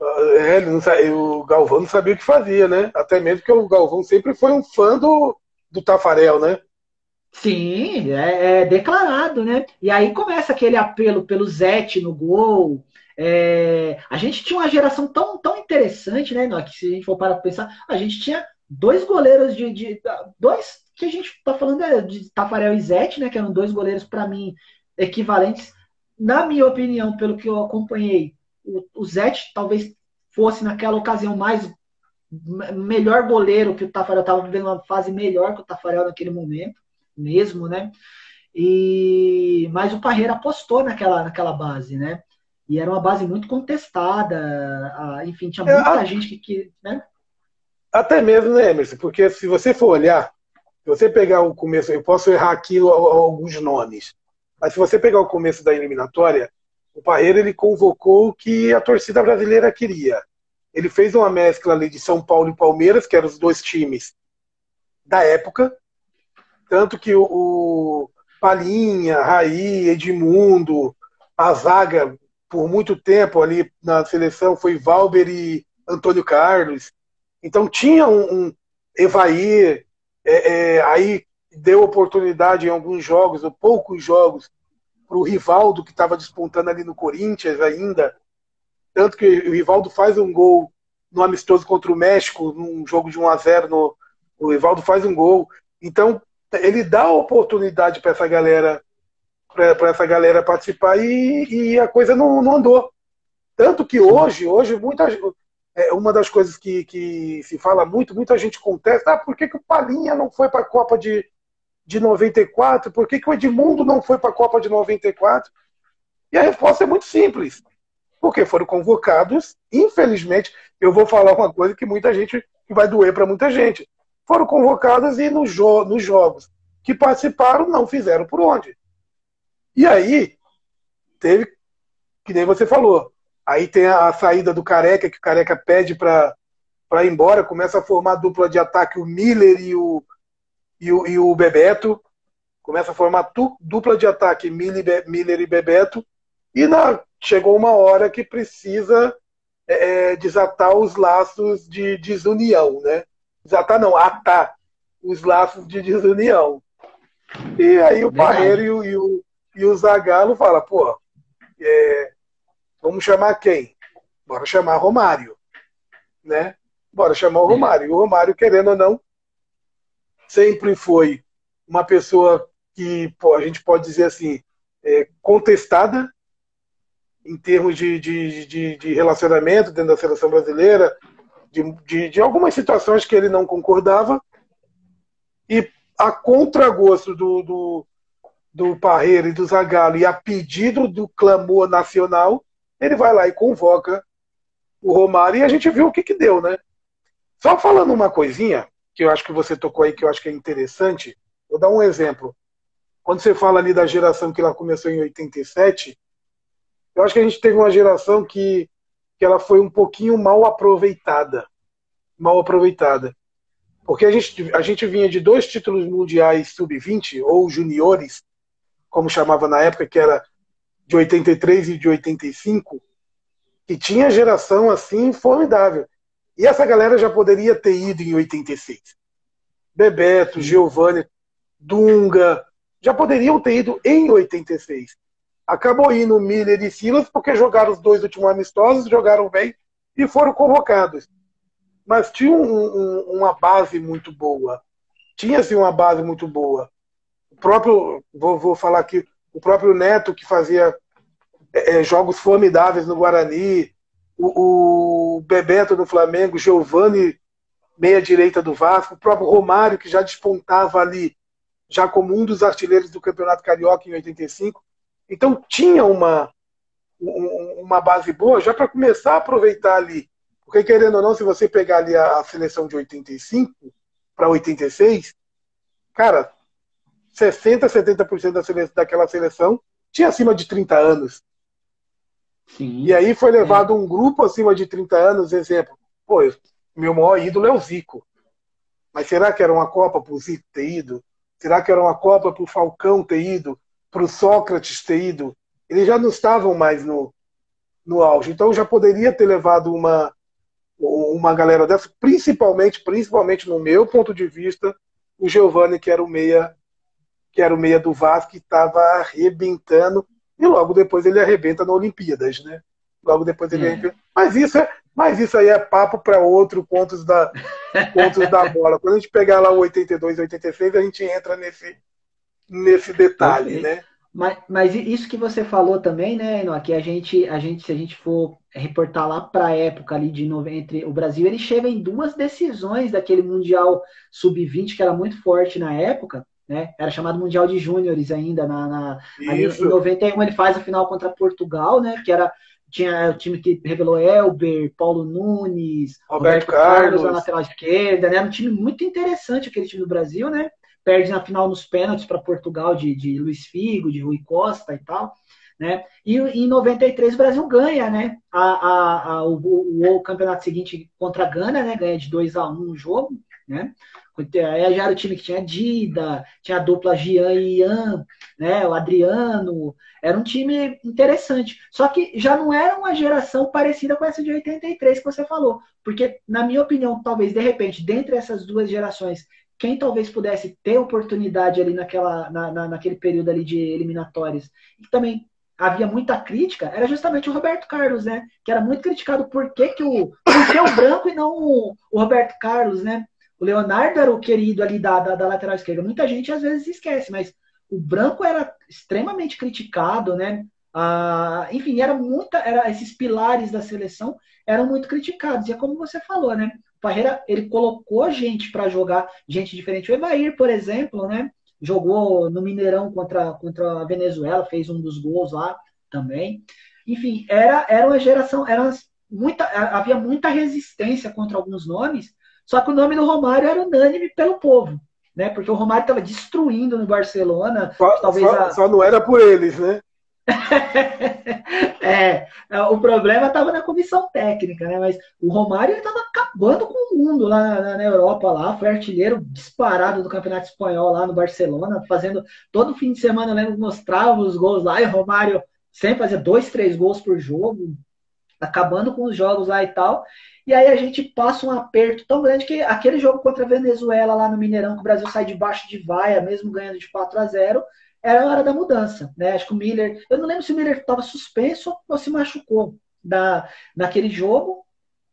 É, ele não, o Galvão não sabia o que fazia, né? Até mesmo que o Galvão sempre foi um fã do, do Tafarel, né? Sim, é, é, declarado, né? E aí começa aquele apelo pelo Zete no gol. É, a gente tinha uma geração tão, tão interessante, né? Que se a gente for para pensar, a gente tinha dois goleiros de, de dois que a gente tá falando é de Tafarel e Zete, né? Que eram dois goleiros para mim equivalentes. Na minha opinião, pelo que eu acompanhei, o, o Zete talvez fosse naquela ocasião mais melhor goleiro que o Tafarel estava vivendo uma fase melhor que o Tafarel naquele momento mesmo, né? E mas o Parreira apostou naquela, naquela base, né? E era uma base muito contestada, enfim, tinha muita é, gente que, que né? Até mesmo, né, Emerson? Porque se você for olhar, se você pegar o começo, eu posso errar aqui alguns nomes, mas se você pegar o começo da eliminatória, o Parreira ele convocou o que a torcida brasileira queria. Ele fez uma mescla ali de São Paulo e Palmeiras, que eram os dois times da época, tanto que o, o Palinha, Raí, Edmundo, a zaga por muito tempo ali na seleção foi Valber e Antônio Carlos. Então tinha um, um Evair, é, é, aí deu oportunidade em alguns jogos, ou poucos jogos, para o Rivaldo, que estava despontando ali no Corinthians ainda. Tanto que o Rivaldo faz um gol no amistoso contra o México, num jogo de 1 a 0 no, o Rivaldo faz um gol. Então, ele dá oportunidade para essa galera para essa galera participar e, e a coisa não, não, andou. Tanto que hoje, hoje muita, é, uma das coisas que, que se fala muito, muita gente contesta, ah, por que, que o Palinha não foi para a Copa de, de 94? Por que, que o Edmundo não foi para a Copa de 94? E a resposta é muito simples. Porque foram convocados, infelizmente, eu vou falar uma coisa que muita gente que vai doer para muita gente foram convocadas e nos, jo nos jogos que participaram não fizeram por onde. E aí, teve, que nem você falou, aí tem a, a saída do Careca, que o Careca pede para ir embora, começa a formar dupla de ataque o Miller e o, e o, e o Bebeto, começa a formar tu, dupla de ataque Miller, Miller e Bebeto, e na, chegou uma hora que precisa é, é desatar os laços de desunião, né? desatar não, atar os laços de desunião. E aí o Barreiro e o, e o, e o Zagallo fala, pô, é, vamos chamar quem? Bora chamar Romário, né? Bora chamar o Romário. E o Romário, querendo ou não, sempre foi uma pessoa que a gente pode dizer assim, é, contestada em termos de, de, de, de relacionamento dentro da seleção brasileira, de, de, de algumas situações que ele não concordava, e a contragosto do, do, do Parreira e do Zagallo, e a pedido do clamor nacional, ele vai lá e convoca o Romário, e a gente viu o que, que deu, né? Só falando uma coisinha, que eu acho que você tocou aí, que eu acho que é interessante, vou dar um exemplo. Quando você fala ali da geração que ela começou em 87, eu acho que a gente teve uma geração que que ela foi um pouquinho mal aproveitada. Mal aproveitada. Porque a gente, a gente vinha de dois títulos mundiais sub-20, ou juniores, como chamava na época, que era de 83 e de 85, que tinha geração assim formidável. E essa galera já poderia ter ido em 86. Bebeto, Giovanni, Dunga, já poderiam ter ido em 86. Acabou indo Miller e Silas porque jogaram os dois últimos amistosos, jogaram bem e foram convocados. Mas tinha um, um, uma base muito boa. Tinha-se uma base muito boa. O próprio, vou, vou falar aqui, o próprio Neto que fazia é, é jogos formidáveis no Guarani, o, o Bebeto no Flamengo, Giovani, meia-direita do Vasco, o próprio Romário, que já despontava ali, já como um dos artilheiros do Campeonato Carioca em 85. Então tinha uma, uma base boa já para começar a aproveitar ali. Porque, querendo ou não, se você pegar ali a, seleção de 85 para 86, cara, 60%, 70% da seleção, daquela seleção tinha acima de 30 anos. Sim, e aí foi levado é. um grupo acima de 30 anos, exemplo. Pô, meu maior ídolo é o Zico. Mas será que era uma Copa para o Zico ter ido? Será que era uma Copa para o Falcão ter ido? Para o Sócrates ter ido? Eles já não estavam mais no, no auge. Então já poderia ter levado uma, uma galera dessa, principalmente, principalmente no meu ponto de vista, o Giovani, que era o meia, que era o meia do Vasco, que estava arrebentando, e logo depois ele arrebenta na Olimpíadas, né? Logo depois ele é. arrebenta. Mas isso é, mas isso aí é papo para outro pontos da pontos da bola. Quando a gente pegar lá o 82, 86, a gente entra nesse nesse detalhe, né? Mas, mas isso que você falou também, né, Enoch, que a gente, a gente, se a gente for reportar lá para a época ali de 90, o Brasil ele chega em duas decisões daquele Mundial Sub-20 que era muito forte na época, né? Era chamado Mundial de Júniores ainda, na, na ali, em 91 ele faz a final contra Portugal, né? Que era tinha o time que revelou Elber, Paulo Nunes, Roberto, Roberto Carlos. Carlos na lateral esquerda, né? Era um time muito interessante aquele time do Brasil, né? Perde na final nos pênaltis para Portugal de, de Luiz Figo, de Rui Costa e tal. Né? E em 93 o Brasil ganha, né? A, a, a o, o, campeonato seguinte contra a Gana, né? Ganha de 2 a 1 um o jogo, né? Já era o time que tinha Dida, tinha a dupla Gian e Ian, né? O Adriano. Era um time interessante. Só que já não era uma geração parecida com essa de 83 que você falou. Porque, na minha opinião, talvez, de repente, dentre essas duas gerações, quem talvez pudesse ter oportunidade ali naquela, na, na, naquele período ali de eliminatórias, e também havia muita crítica, era justamente o Roberto Carlos, né? Que era muito criticado por que, que o, por que o branco e não o, o, Roberto Carlos, né? O Leonardo era o querido ali da, da, da, lateral esquerda. Muita gente às vezes esquece, mas o branco era extremamente criticado, né? Ah, enfim, era muita, era, esses pilares da seleção eram muito criticados. E é como você falou, né? O Parreira, ele colocou gente para jogar, gente diferente. O Evair, por exemplo, né? jogou no Mineirão contra, contra a Venezuela, fez um dos gols lá também. Enfim, era, era uma geração, era muita, havia muita resistência contra alguns nomes, só que o nome do Romário era unânime pelo povo, né? Porque o Romário estava destruindo no Barcelona. Só, talvez só, a... só não era por eles, né? é, o problema estava na comissão técnica, né? Mas o Romário estava acabando com o mundo lá na, na, Europa, lá foi artilheiro disparado do Campeonato Espanhol lá no Barcelona, fazendo todo fim de semana, lembro, mostrava os gols lá e o Romário sempre fazia dois, três gols por jogo, acabando com os jogos lá e tal. E aí a gente passa um aperto tão grande que aquele jogo contra a Venezuela lá no Mineirão, que o Brasil sai debaixo de vaia, mesmo ganhando de 4 a 0 era a hora da mudança, né? Acho que o Miller, eu não lembro se o Miller estava suspenso ou se machucou da, naquele jogo,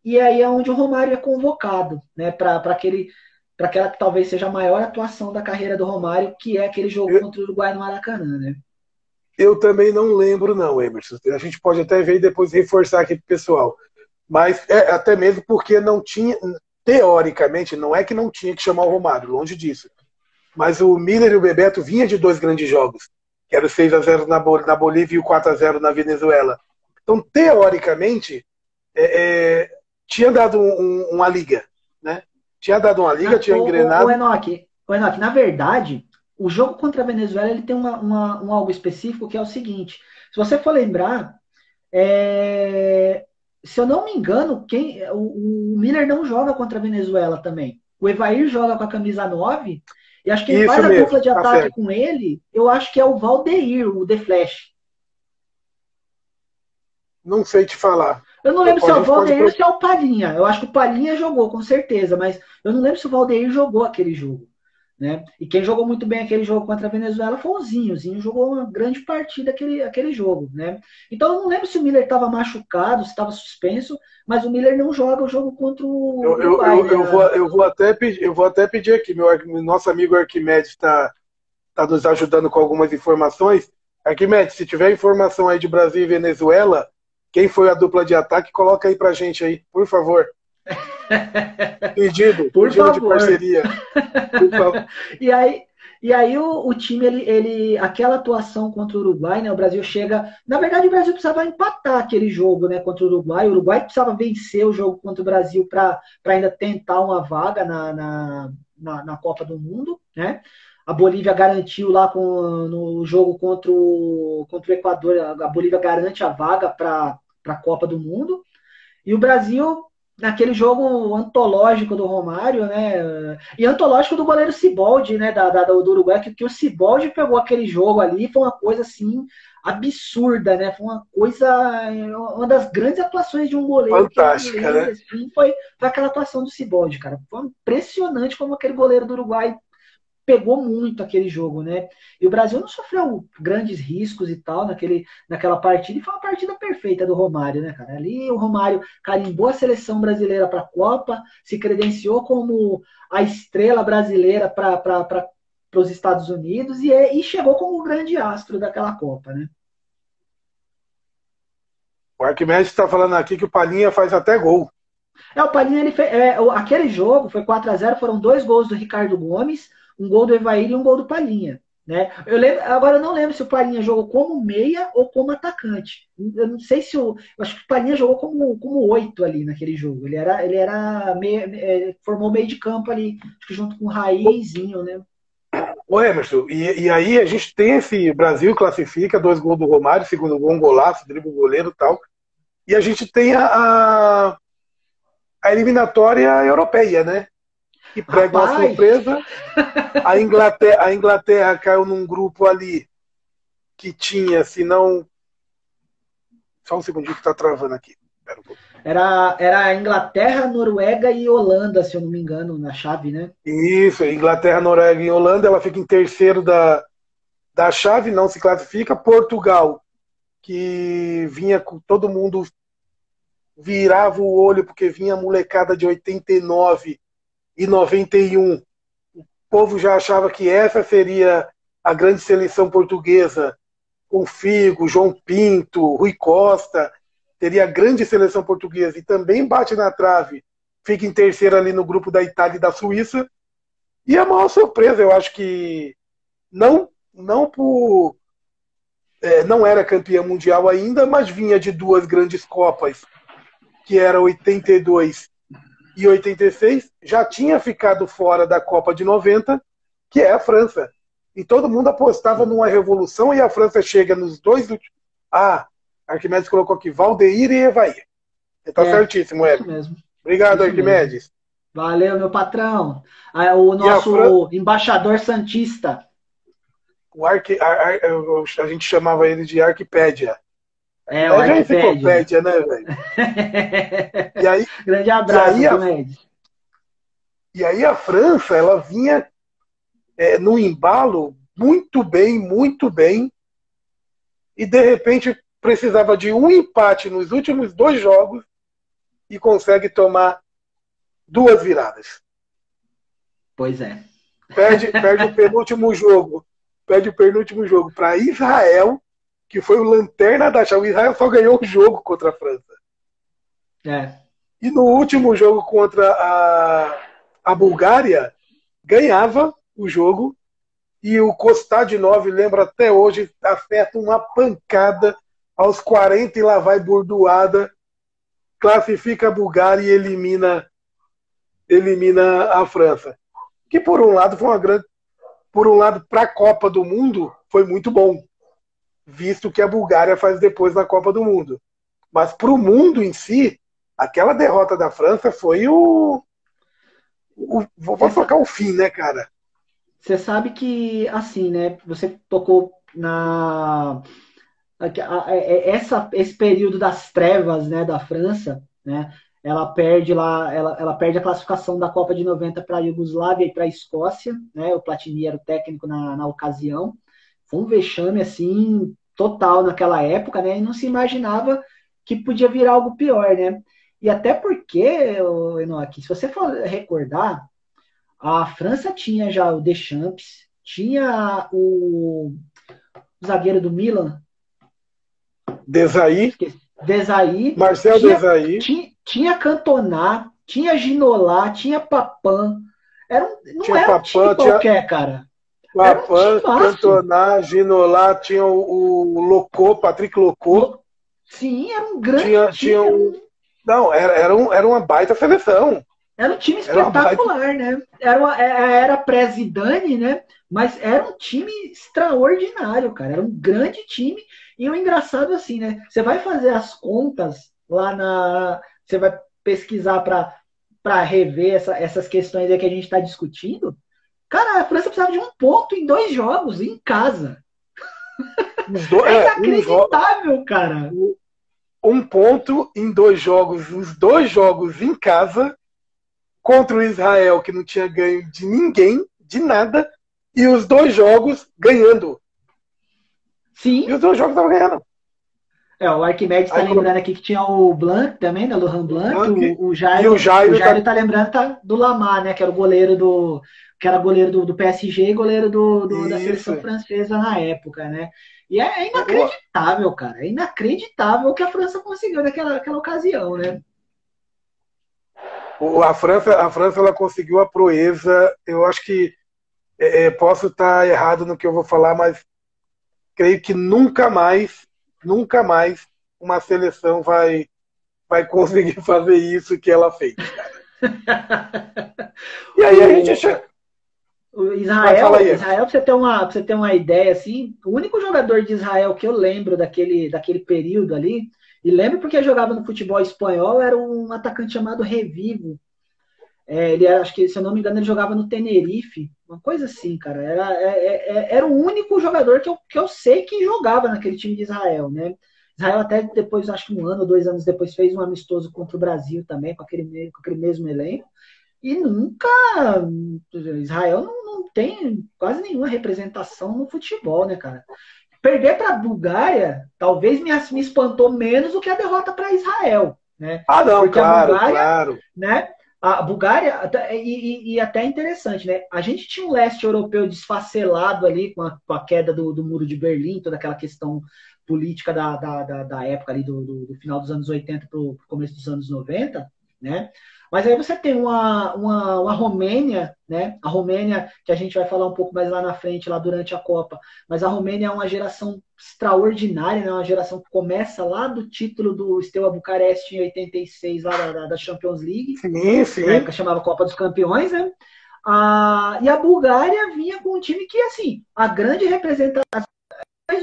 e aí é onde o Romário é convocado, né? Para aquele para aquela que talvez seja a maior atuação da carreira do Romário, que é aquele jogo eu, contra o Uruguai no Maracanã, né? Eu também não lembro, não, Emerson. A gente pode até ver e depois reforçar aqui pro pessoal. Mas é, até mesmo porque não tinha, teoricamente, não é que não tinha que chamar o Romário, longe disso. Mas o Miller e o Bebeto vinham de dois grandes jogos, que era o 6 a 0 na, na Bolívia e o 4 a 0 na Venezuela. Então, teoricamente, é, é, tinha dado um, uma liga, né? Tinha dado uma liga, ah, tinha o, engrenado. O, o, Enoch, o Enoch, na verdade, o jogo contra a Venezuela ele tem uma, uma, um algo específico que é o seguinte: se você for lembrar, é, se eu não me engano, quem o, o, Miller não joga contra a Venezuela também. O Evair joga com a camisa 9 e acho que quem faz mesmo, a dupla de tá ataque com ele, eu acho que é o Valdeir, o The Flash. Não sei te falar. Eu não lembro se é o Valdeir ou se é o Palhinha. Eu acho que o Palhinha jogou, com certeza, mas eu não lembro se o Valdeir jogou aquele jogo. Né? E quem jogou muito bem aquele jogo contra a Venezuela foi o Zinho. O Zinho jogou uma grande partida aquele, aquele jogo. Né? Então eu não lembro se o Miller estava machucado, se estava suspenso, mas o Miller não joga o jogo contra o. Eu, eu, eu, eu, vou, eu, vou, até pedir, eu vou até pedir aqui, meu, nosso amigo Arquimedes está tá nos ajudando com algumas informações. Arquimedes, se tiver informação aí de Brasil e Venezuela, quem foi a dupla de ataque, coloca aí pra gente aí, por favor. Pedido, por pedido favor. de parceria. Por favor. e aí, e aí o, o, time, ele, ele, aquela atuação contra o Uruguai, né? O Brasil chega. Na verdade, o Brasil precisava empatar aquele jogo, né? Contra o Uruguai. O Uruguai precisava vencer o jogo contra o Brasil para ainda tentar uma vaga na, na, na, na, Copa do Mundo, né? A Bolívia garantiu lá com, no jogo contra o, contra o Equador, a Bolívia garante a vaga para a Copa do Mundo. E o Brasil naquele jogo antológico do Romário, né? E antológico do goleiro Ciboldi, né? Da, da, do Uruguai, que, que o Ciboldi pegou aquele jogo ali, foi uma coisa assim absurda, né? Foi uma coisa, uma das grandes atuações de um goleiro. Fantástica, que, né? Assim, foi, foi aquela atuação do Ciboldi, cara. Foi impressionante como aquele goleiro do Uruguai pegou muito aquele jogo, né? E o Brasil não sofreu grandes riscos e tal naquele, naquela partida, e foi uma partida perfeita do Romário, né, cara? Ali o Romário carimbou a seleção brasileira para a Copa, se credenciou como a estrela brasileira para os Estados Unidos e, e chegou como o grande astro daquela Copa, né? O Arquimedes está falando aqui que o Palinha faz até gol. É, o Palinha, ele fez, é, aquele jogo foi 4 a 0 foram dois gols do Ricardo Gomes, um gol do Evair e um gol do Palinha. Né? Eu lembro, agora eu não lembro se o Palinha jogou como meia ou como atacante. Eu não sei se o. Acho que o Palinha jogou como, como oito ali naquele jogo. Ele era, ele era meia, é, formou meio de campo ali, junto com o Raizinho, né? Ô Emerson, e, e, aí a gente tem esse Brasil classifica, dois gols do Romário, segundo gol, um golaço, drible goleiro e tal. E a gente tem a, a eliminatória europeia, né? Que prega uma surpresa. A Inglaterra, a Inglaterra caiu num grupo ali que tinha, se não. Só um segundinho que tá travando aqui. Era, era Inglaterra, Noruega e Holanda, se eu não me engano, na chave, né? Isso, Inglaterra, Noruega e Holanda, ela fica em terceiro da, da chave, não se classifica. Portugal, que vinha com todo mundo virava o olho porque vinha a molecada de 89 e 91, o povo já achava que essa seria a grande seleção portuguesa, com Figo, João Pinto, Rui Costa, teria a grande seleção portuguesa e também bate na trave, fica em terceiro ali no grupo da Itália e da Suíça. E a maior surpresa, eu acho que não não por é, não era campeã mundial ainda, mas vinha de duas grandes copas, que era 82 e 86 já tinha ficado fora da Copa de 90, que é a França. E todo mundo apostava numa revolução e a França chega nos dois últimos. Ah, Arquimedes colocou aqui Valdeir e Evair. Está é, certíssimo, Hélio. mesmo. Obrigado, isso Arquimedes. Mesmo. Valeu, meu patrão. Ah, o nosso Fran... embaixador santista. O arqui... a, gente chamava ele de Arquipédia. É, o é enciclopédia, né, velho? e aí, Grande abraço, e aí, a, e aí a França, ela vinha é, no embalo muito bem, muito bem, e de repente precisava de um empate nos últimos dois jogos e consegue tomar duas viradas. Pois é. Perde, perde o penúltimo jogo. Perde o penúltimo jogo para Israel que foi o lanterna da chave. O Israel só ganhou o jogo contra a França. É. E no último jogo contra a, a Bulgária, ganhava o jogo. E o de 9, lembra até hoje, acerta uma pancada aos 40 e lá vai bordoada. Classifica a Bulgária e elimina, elimina a França. Que por um lado foi uma grande. Por um lado, para a Copa do Mundo, foi muito bom visto que a Bulgária faz depois na Copa do Mundo. Mas para o mundo em si, aquela derrota da França foi o. o vou colocar o fim, né, cara? Você sabe que, assim, né? Você tocou na. Essa, esse período das trevas né, da França, né, ela perde lá, ela, ela perde a classificação da Copa de 90 para a Iugoslávia e para a Escócia, né, o Platini era o técnico na, na ocasião, um vexame assim total naquela época, né? E não se imaginava que podia virar algo pior, né? E até porque, Enoch, se você for recordar, a França tinha já o Deschamps, tinha o, o zagueiro do Milan. Desaí. Desaí. Marcel tinha, Desaí. Tinha, tinha Cantona, tinha Ginolá, tinha Papan. Era um, não tinha era um Papan, time qualquer, tinha... cara. Lapan, Cantona, Ginolá, tinha o, o Locô, Patrick Locô. Sim, era um grande tinha, time. Tinha um, não, era, era, um, era uma baita seleção. Era um time espetacular, era né? Era, uma, é, é, era pré-Zidane, né? Mas era um time extraordinário, cara. Era um grande time. E o engraçado assim, né? Você vai fazer as contas lá na. Você vai pesquisar para rever essa, essas questões que a gente está discutindo, cara, a França precisava de um ponto em dois jogos, em casa. Do, é, é inacreditável, um cara. Um ponto em dois jogos, os dois jogos em casa, contra o Israel, que não tinha ganho de ninguém, de nada, e os dois jogos ganhando. Sim. E os dois jogos estavam ganhando. É, o Arquimedes está lembrando aqui que tinha o Blanc também, né? Lohan Blanc. Blanc o, o Jairo, o Jairo, o Jairo tá... tá... lembrando tá, do Lamar, né? Que era o goleiro do. Que era goleiro do, do PSG e goleiro do, do da seleção francesa na época, né? E é, é inacreditável, cara. É inacreditável o que a França conseguiu naquela, naquela ocasião, né? A França, a França ela conseguiu a proeza. Eu acho que é, é posso estar errado no que eu vou falar, mas creio que nunca mais nunca mais uma seleção vai, vai conseguir fazer isso que ela fez. e aí a gente chega. Israel, aí. Israel pra, você ter uma, pra você ter uma ideia, assim, o único jogador de Israel que eu lembro daquele, daquele período ali, e lembro porque jogava no futebol espanhol, era um atacante chamado Revivo. É, ele era, acho que, se eu não me engano, ele jogava no Tenerife, uma coisa assim, cara. Era, é, é, é, era o único jogador que eu, que eu sei que jogava naquele time de Israel, né? Israel até depois, acho que um ano ou dois anos depois, fez um amistoso contra o Brasil também, com aquele, com aquele mesmo elenco. E nunca. Israel não, não tem quase nenhuma representação no futebol, né, cara? Perder para a Bulgária talvez me, me espantou menos do que a derrota para Israel. Né? Ah, não, Porque claro, Bulgária, claro. Né, a Bulgária, e, e, até é interessante, né? A gente tinha um leste europeu desfacelado ali com a, com a queda do, do, muro de Berlim, toda aquela questão política da, da, da, da época ali do, do, do, final dos anos 80 para o começo dos anos 90, né? Mas aí você tem uma, uma, uma Romênia, né? A Romênia, que a gente vai falar um pouco mais lá na frente, lá durante a Copa, mas a Romênia é uma geração extraordinária, né? Uma geração que começa lá do título do Steaua Bucareste em 86, lá da, da Champions League. Sim, sim. Na época chamava Copa dos Campeões, né? Ah, e a Bulgária vinha com um time que, assim, a grande representação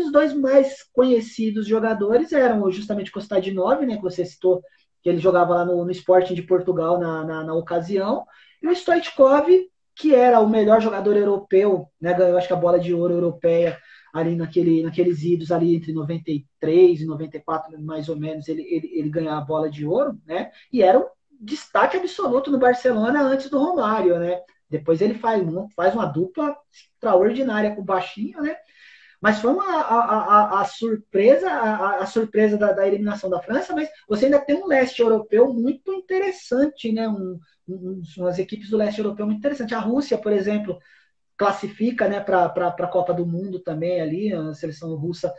os dois mais conhecidos jogadores eram justamente o Kostadinov, né, que você citou que ele jogava lá no, no Sporting de Portugal na, na, na ocasião, e o Stoichkov, que era o melhor jogador europeu, né, ganhou acho que a bola de ouro europeia ali naquele, naqueles idos ali entre 93 e 94, mais ou menos, ele, ele, ele ganhou a bola de ouro, né? E era um destaque absoluto no Barcelona antes do Romário, né? Depois ele faz, faz uma dupla extraordinária com o baixinho, né? Mas foi uma, a, a, a surpresa, a, a surpresa da, da, eliminação da França, mas você ainda tem um leste europeu muito interessante, né? Um, um, umas equipes do leste europeu muito interessante. A Rússia, por exemplo, classifica né, para a Copa do Mundo também ali, a seleção russa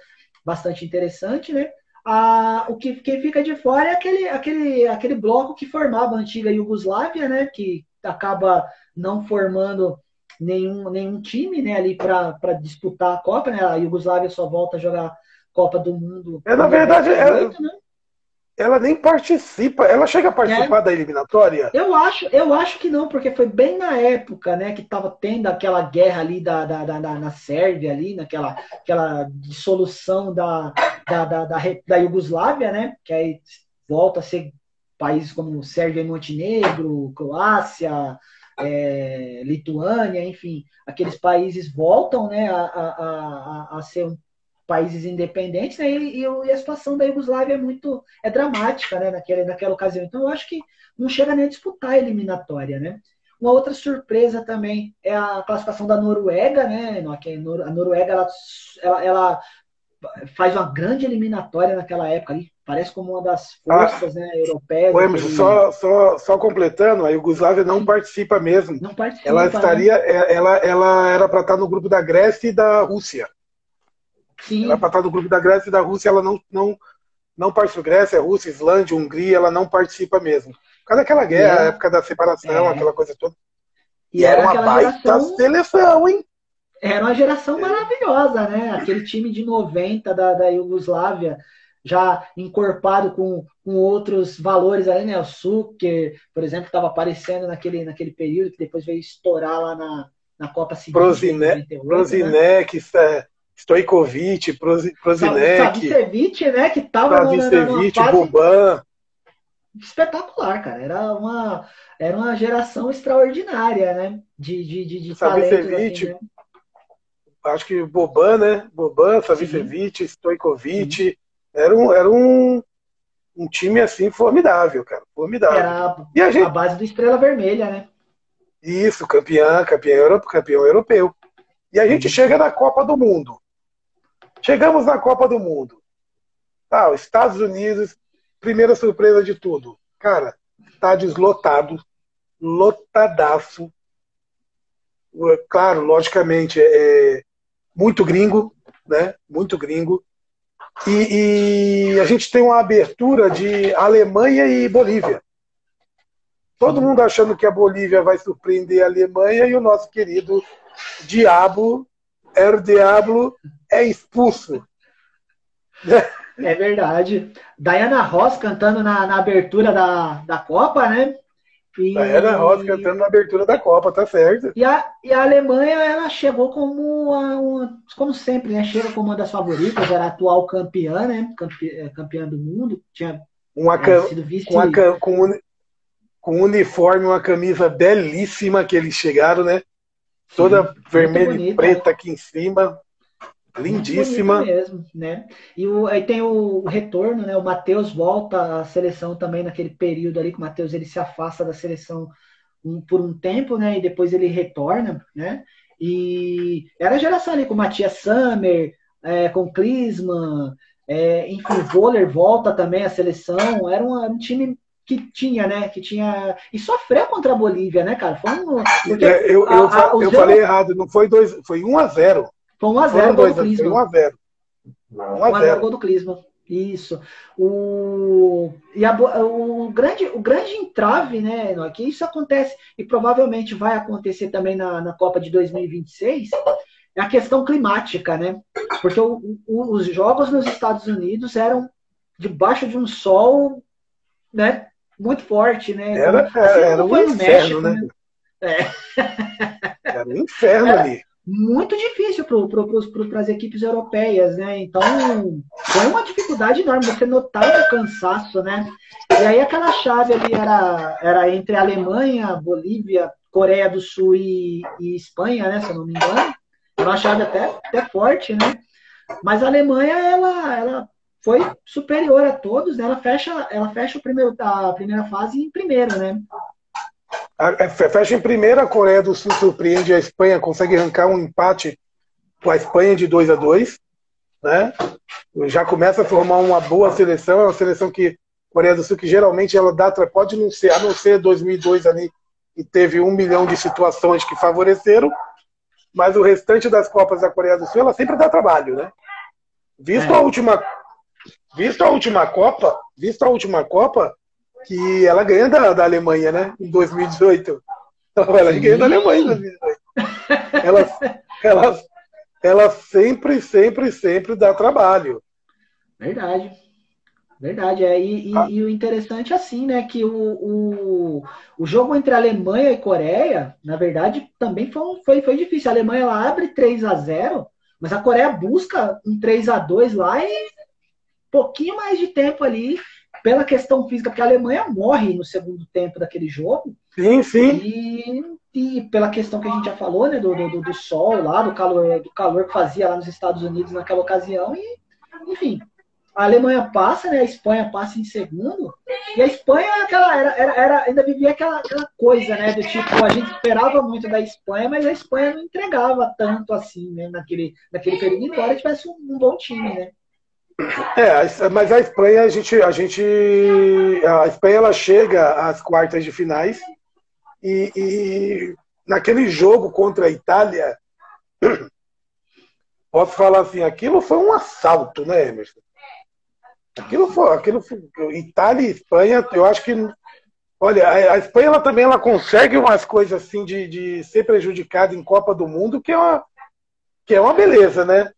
bastante interessante, né? Ah, o que quem fica de fora é aquele, aquele, aquele bloco que formava a antiga Iugoslávia, né? Que acaba não formando nenhum, nenhum time né, ali para disputar a Copa, né? A Iugoslávia só volta a jogar Copa do Mundo. É, na verdade, 2008, é, né? ela nem participa. Ela chega a participar é. da eliminatória? Eu acho, eu acho que não, porque foi bem na época, né, que estava tendo aquela guerra ali da, da, da, da, na Sérvia ali, naquela aquela dissolução da, da, da, da, da Iugoslávia, né? Que aí volta a ser países como Sérvia e Montenegro, Croácia, é, Lituânia, enfim, aqueles países voltam né, a, a, a, a ser países independentes, né, e, e, a situação da Iugoslávia é muito é dramática né, naquela, naquela ocasião. Então, eu acho que não chega nem a disputar a eliminatória. Né? Uma outra surpresa também é a classificação da Noruega, né? A Noruega ela, ela, ela faz uma grande eliminatória naquela época ali, parece como uma das forças ah, né, europeias. Só, só, só completando, a Iugoslávia não participa mesmo. Não participa. Ela estaria, né? ela, ela era para estar no grupo da Grécia e da Rússia. Sim. Ela para estar no grupo da Grécia e da Rússia, ela não, não, não participa. Grécia, Rússia, Islândia, Hungria, ela não participa mesmo. Por causa daquela guerra, é. época da separação, é. aquela coisa toda. E, e era, era uma baita geração... seleção, hein? Era uma geração maravilhosa, né? Aquele time de 90 da, da Iugoslávia, já encorpado com, com outros valores ali, né? O Suker, por exemplo, estava aparecendo naquele, naquele período, que depois veio estourar lá na, na Copa seguinte. Prozinek, Prozinek né? Stojkovic, Prozinek. Savicevic, né? Que estava Savicevic, Boban. espetacular, cara. Era uma, era uma geração extraordinária, né? De, de, de, de Savicevic, assim, né? acho que Boban, né? Boban, Savicevic, Stojkovic. Era um, era um, um time assim formidável, cara. Formidável. Era e a, gente... a base do Estrela Vermelha, né? Isso, campeão, campeão, campeão europeu. E a gente uhum. chega na Copa do Mundo. Chegamos na Copa do Mundo. Tá, os Estados Unidos, primeira surpresa de tudo. Cara, estádios lotados, lotadaço. Claro, logicamente, é muito gringo, né? Muito gringo. E, e, a gente tem uma abertura de Alemanha e Bolívia. Todo mundo achando que a Bolívia vai surpreender a Alemanha e o nosso querido Diabo, El Diablo, é expulso. É verdade. Diana Ross cantando na, na abertura da, da Copa, né? E... Diana Ross cantando na abertura da Copa, tá certo. E a, e a Alemanha, ela chegou como, uma, uma, como sempre, né? Chega como uma das favoritas, era a atual campeã, né? Campe, é, campeã do mundo. Tinha uma é, sido vice... com, a, com, com uniforme, uma camisa belíssima que eles chegaram, né? Toda Sim, vermelha e preta aqui em cima. Lindíssima. mesmo, né? E o, aí tem o retorno, né? O Matheus volta à seleção também naquele período ali que o Matheus ele se afasta da seleção um, por um tempo, né? E depois ele retorna, né? E era a geração ali com o Matias Summer, é, com o Klinsmann, é, enfim, o Voller volta também à seleção. Era um, um, time que tinha, né? Que tinha. E sofreu contra a Bolívia, né, cara? Foi um. Porque, é, eu, eu, a, eu falei errado, não foi dois, foi 1 a 0 foi 1x0 gol do Clisma. 1x0. 1x0 gol do Clisma. Isso. O, e a, o, grande, o grande entrave, né, que isso acontece e provavelmente vai acontecer também na, na Copa de 2026, é a questão climática, né? Porque o, o, os jogos nos Estados Unidos eram debaixo de um sol, né, muito forte, né? Era, assim, era um inferno, México, né? né? É. Era um inferno é. ali muito difícil para as equipes europeias, né? Então, foi uma dificuldade enorme. Você notava o cansaço, né? E aí aquela chave ali era, era entre Alemanha, Bolívia, Coreia do Sul e, e Espanha, né? Se eu não me engano. Uma chave até, até forte, né? Mas a Alemanha, ela, ela foi superior a todos, né? Ela fecha, ela fecha o primeiro, a primeira fase em primeiro, né? É, fecha em primeira, a Coreia do Sul surpreende a Espanha, consegue arrancar um empate com a Espanha de 2 a 2 né? Já começa a formar uma boa seleção, é uma seleção que a Coreia do Sul que geralmente ela dá, pode não ser, a não ser 2002 ali e teve um milhão de situações que favoreceram, mas o restante das copas da Coreia do Sul ela sempre dá trabalho, né? Visto é. a última, visto a última Copa, visto a última Copa, que ela ganha da, da Alemanha, né? Em 2018. Ela Sim. ganha da Alemanha em 2018. Ela, ela, ela sempre, sempre, sempre dá trabalho. Verdade. Verdade, é. E, e, ah. e, o interessante é assim, né? Que o, o, o jogo entre Alemanha e Coreia, na verdade, também foi, foi, foi difícil. A Alemanha ela abre 3 a 0 mas a Coreia busca um 3 a 2 lá e pouquinho mais de tempo ali pela questão física, porque a Alemanha morre no segundo tempo daquele jogo. Sim, sim. E, e pela questão que a gente já falou, né, do, do, do, sol lá, do calor, do calor que fazia lá nos Estados Unidos naquela ocasião, e, enfim. A Alemanha passa, né? A Espanha passa em segundo. E a Espanha aquela, era, era, era, ainda vivia aquela, aquela coisa, né? Do tipo, a gente esperava muito da Espanha, mas a Espanha não entregava tanto assim, né? Naquele, naquele período, embora tivesse um, um bom time, né? É, mas a Espanha, a gente, a gente. A Espanha ela chega às quartas de finais e, e naquele jogo contra a Itália, posso falar assim, aquilo foi um assalto, né, Emerson? Aquilo foi, aquilo foi, Itália e Espanha, eu acho que Olha, a Espanha ela também ela consegue umas coisas assim de, de ser prejudicada em Copa do Mundo, que é uma, que é uma beleza, né?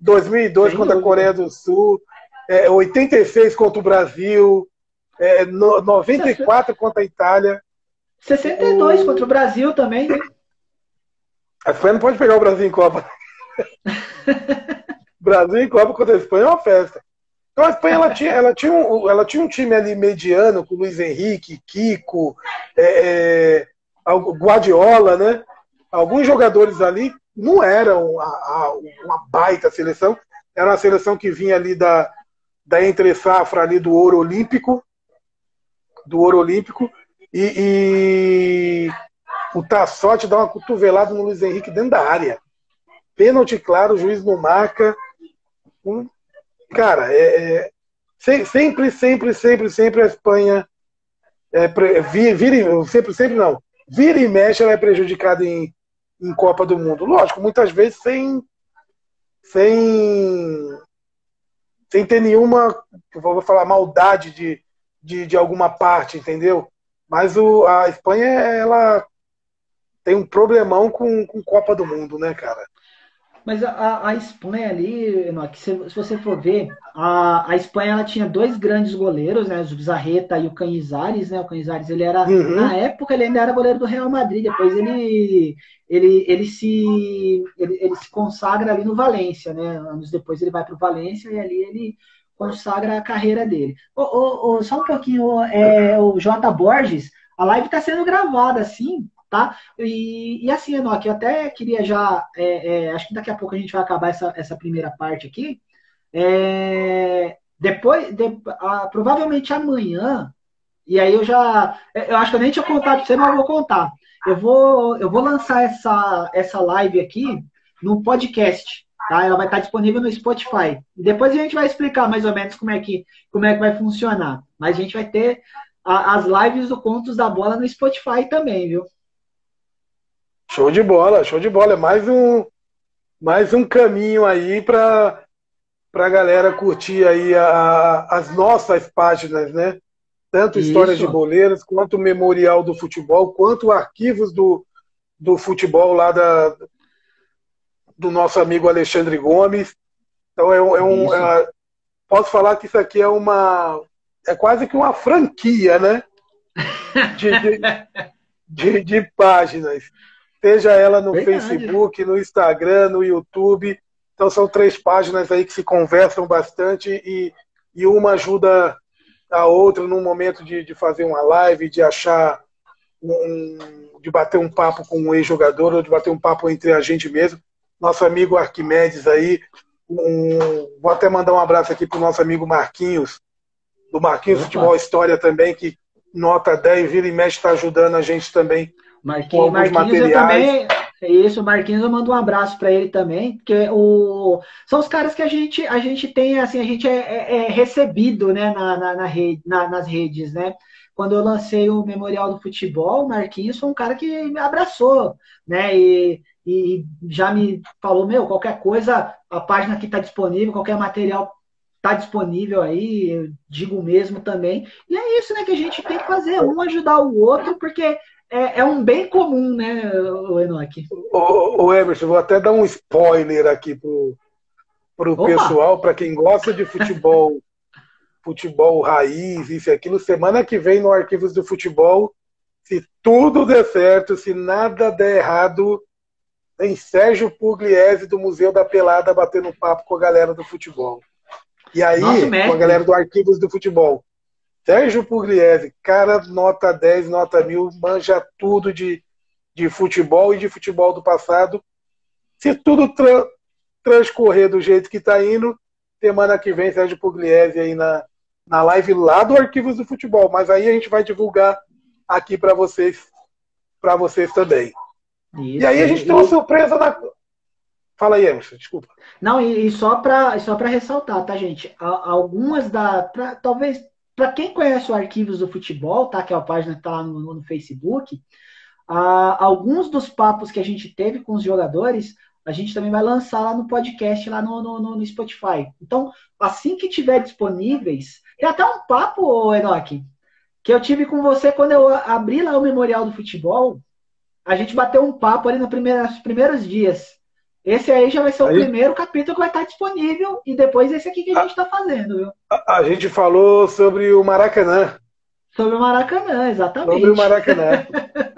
2002 Sem contra dúvida. a Coreia do Sul, é, 86 contra o Brasil, é, no, 94 contra a Itália. 62 o... contra o Brasil também. A Espanha não pode pegar o Brasil em Copa. Brasil em Copa contra a Espanha é uma festa. Então a Espanha ela tinha, ela tinha, um, ela tinha um time ali mediano com Luiz Henrique, Kiko, é, é, Guardiola, né? Alguns jogadores ali não eram a, a, uma baita seleção, era uma seleção que vinha ali da, da entre safra ali do ouro olímpico, do ouro olímpico, e, e o Tassotti dá uma cotovelada no Luiz Henrique dentro da área. Pênalti claro, o juiz não marca. Um, cara, é, é, sempre, sempre, sempre, sempre a Espanha é, vira, sempre, sempre não. Vira e mexe, ela é prejudicada em, em Copa do Mundo. Lógico, muitas vezes sem, sem, sem ter nenhuma, vou falar, maldade de, de, de alguma parte, entendeu? Mas o, a Espanha, ela tem um problemão com, com Copa do Mundo, né, cara? Mas a, a Espanha ali, Enoch, se, se, você for ver, a, a Espanha ela tinha dois grandes goleiros, né? O Bizarreta e o Canizares, né? O Canizares, ele era, uhum. na época, ele ainda era goleiro do Real Madrid, depois ele, ele, ele, se, ele, ele se consagra ali no Valência, né? Anos depois ele vai para o Valência e ali ele consagra a carreira dele. Oh, oh, só um pouquinho, é, o J. Borges, a live está sendo gravada, assim, tá? E, e assim, Enoque, eu até queria já, é, é, acho que daqui a pouco a gente vai acabar essa, essa primeira parte aqui. É, depois, de, a, provavelmente amanhã, e aí eu já, eu acho que eu nem tinha contado você, mas eu vou contar. Eu vou, eu vou lançar essa, essa live aqui no podcast, tá? Ela vai estar disponível no Spotify. Depois a gente vai explicar mais ou menos como é que, como é que vai funcionar. Mas a gente vai ter a, as lives do Contos da Bola no Spotify também, viu? Show de bola, show de bola. É mais um, mais um caminho aí para a galera curtir aí a, as nossas páginas, né? Tanto Histórias de Boleiras, quanto o Memorial do Futebol, quanto arquivos do, do futebol lá da, do nosso amigo Alexandre Gomes. Então é, um, é um é, posso falar que isso aqui é uma é quase que uma franquia, né? De, de, de, de páginas seja ela no Verdade. Facebook, no Instagram, no YouTube. Então são três páginas aí que se conversam bastante e, e uma ajuda a outra no momento de, de fazer uma live, de achar um, de bater um papo com um ex-jogador ou de bater um papo entre a gente mesmo. Nosso amigo Arquimedes aí, um, vou até mandar um abraço aqui para o nosso amigo Marquinhos, do Marquinhos Opa. Futebol História também, que nota 10, vira e mexe, está ajudando a gente também Marquinhos, Marquinhos eu também. É isso, Marquinhos, eu mando um abraço para ele também, porque o, são os caras que a gente, a gente tem, assim, a gente é, é, é recebido, né, na, na, na rede, na, nas redes, né? Quando eu lancei o Memorial do Futebol, o Marquinhos foi um cara que me abraçou, né? E, e já me falou, meu, qualquer coisa, a página aqui está disponível, qualquer material está disponível aí, eu digo mesmo também. E é isso, né, que a gente tem que fazer, um ajudar o outro, porque é, é um bem comum, né, o Enoch? Ô, ô Emerson, vou até dar um spoiler aqui pro, pro pessoal, para quem gosta de futebol, futebol raiz, isso e aquilo. Semana que vem no Arquivos do Futebol, se tudo der certo, se nada der errado, tem Sérgio Pugliese do Museu da Pelada batendo papo com a galera do futebol. E aí, com a galera do Arquivos do Futebol. Sérgio Pugliese, cara nota 10, nota 1000, manja tudo de, de futebol e de futebol do passado. Se tudo tra transcorrer do jeito que está indo, semana que vem Sérgio Pugliese aí na, na live lá do Arquivos do Futebol. Mas aí a gente vai divulgar aqui para vocês, para vocês também. Isso, e aí a gente tem uma surpresa na. Fala aí, Emerson, desculpa. Não, e, e só para só ressaltar, tá, gente? Algumas da. Pra, talvez para quem conhece o Arquivos do Futebol, tá? Que é a página que está lá no, no Facebook, alguns dos papos que a gente teve com os jogadores, a gente também vai lançar lá no podcast, lá no, no, no Spotify. Então, assim que tiver disponíveis, tem até um papo, Enoch, que eu tive com você quando eu abri lá o Memorial do Futebol. A gente bateu um papo ali no primeiro, nos primeiros dias. Esse aí já vai ser o aí, primeiro capítulo que vai estar disponível e depois esse aqui que a, a gente está fazendo, viu? A, a, gente falou sobre o Maracanã. Sobre o Maracanã, exatamente. Sobre o Maracanã.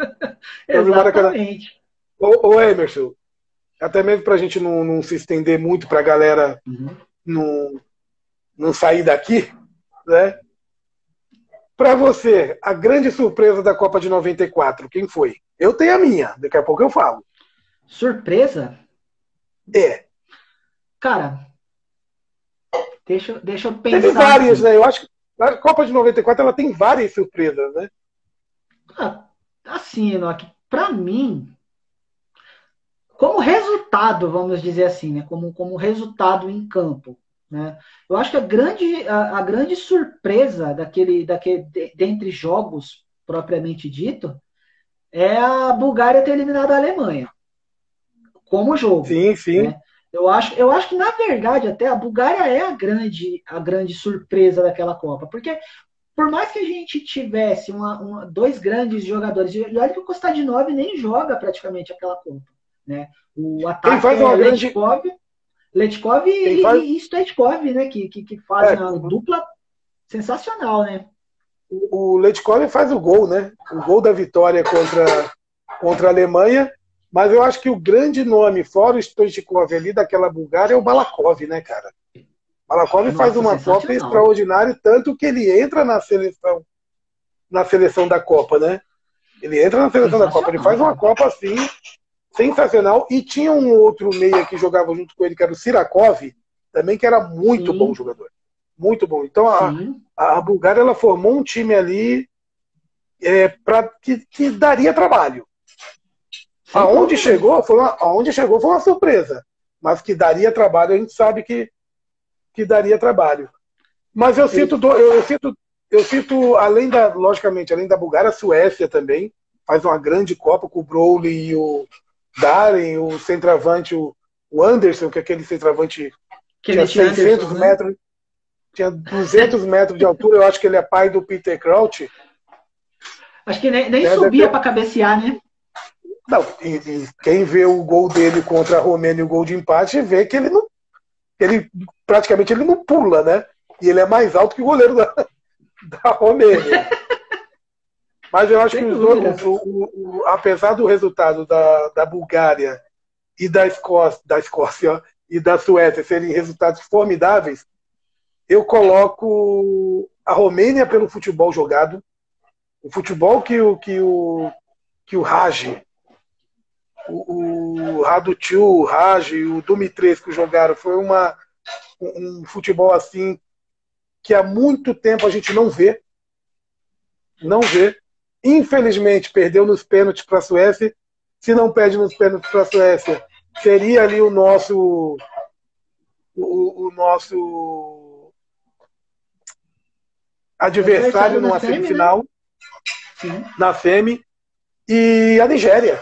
sobre o Maracanã. Ô, ô, Emerson, até mesmo para a gente não, não, se estender muito para a galera uhum. não, não sair daqui, né? Para você, a grande surpresa da Copa de 94, quem foi? Eu tenho a minha, daqui a pouco eu falo. Surpresa? É. Cara, deixa, deixa eu pensar. Teve várias, né? Eu acho que a Copa de 94 ela tem várias surpresas, né? Ah, assim, Enoch, para mim, como resultado, vamos dizer assim, né? Como, como resultado em campo, né? Eu acho que a grande, a, a grande surpresa daquele, daquele de, dentre jogos propriamente dito é a Bulgária ter eliminado a Alemanha como jogo. Sim, sim. Né? Eu acho, eu acho que, na verdade, até a Bulgária é a grande, a grande surpresa daquela Copa. Porque, por mais que a gente tivesse uma, uma, dois grandes jogadores, e olha que o Kostadinov nem joga praticamente aquela Copa. Né? O ataque faz é Letkov, Letkov e, faz... e Stoichkov, né? Que, que, que fazem é, uma dupla sensacional, né? O, o Letkov faz o gol, né? O gol da vitória contra, contra a Alemanha mas eu acho que o grande nome, fora o Stoichkov ali daquela Bulgária, é o Balakov, né, cara? Balakov Nossa, faz uma Copa extraordinária, tanto que ele entra na seleção, na seleção da Copa, né? Ele entra na seleção da Copa, ele faz uma Copa assim, sensacional. E tinha um outro meia que jogava junto com ele, que era o Sirakov, também que era muito Sim. bom jogador. Muito bom. Então a, a, Bulgária ela formou um time ali é, pra, que, que daria trabalho. Aonde chegou, foi uma, aonde chegou foi uma surpresa. Mas que daria trabalho, a gente sabe que, que daria trabalho. Mas eu sinto, eu, eu sinto, eu sinto, além da, logicamente, além da Bulgária, a Suécia também faz uma grande Copa com o Broley e o Darren, o centroavante, o, o Anderson, que é aquele centroavante que tinha 600 Anderson, né? metros, né? tinha 200 metros de altura. Eu acho que ele é pai do Peter Crouch. Acho que nem, nem é, subia para cabecear, né? Não, e, e, quem vê o gol dele contra a Romênia e o gol de empate vê que ele não. Ele praticamente ele não pula, né? E ele é mais alto que o goleiro da, da Romênia. Mas eu acho Sem que os dois, o, o, o, apesar do resultado da, da Bulgária e da Escócia, da Escócia e da Suécia serem resultados formidáveis, eu coloco a Romênia pelo futebol jogado, o futebol que o que o que o Raj o, o Radutiu, o Raj e o Dumitrescu jogaram. Foi uma, um, um futebol assim que há muito tempo a gente não vê. Não vê. Infelizmente, perdeu nos pênaltis para a Suécia. Se não perde nos pênaltis para a Suécia, seria ali o nosso. O, o nosso adversário numa semifinal, né? na semi, e a Nigéria.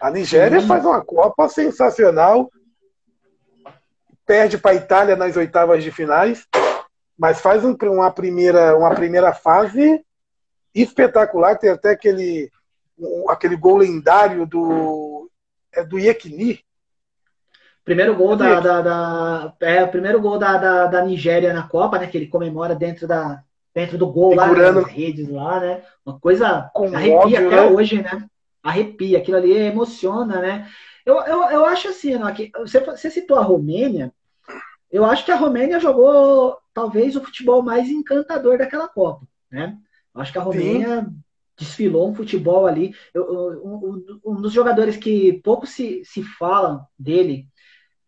A Nigéria Sim. faz uma Copa sensacional, perde para a Itália nas oitavas de finais, mas faz uma primeira, uma primeira fase espetacular. Tem até aquele, aquele gol lendário do, é do Iekini. Primeiro gol da, da, da, é, primeiro gol da, da, da, Nigéria na Copa, né? Que ele comemora dentro da dentro do gol Figurando. lá, nas redes lá, né? Uma coisa Com arrepia até né? hoje, né? Arrepia, aquilo ali emociona, né? Eu, eu, eu acho assim, que você, você citou a Romênia, eu acho que a Romênia jogou talvez o futebol mais encantador daquela Copa, né? Eu acho que a Romênia Sim. desfilou um futebol ali. Eu, um, um, dos jogadores que pouco se, se fala dele,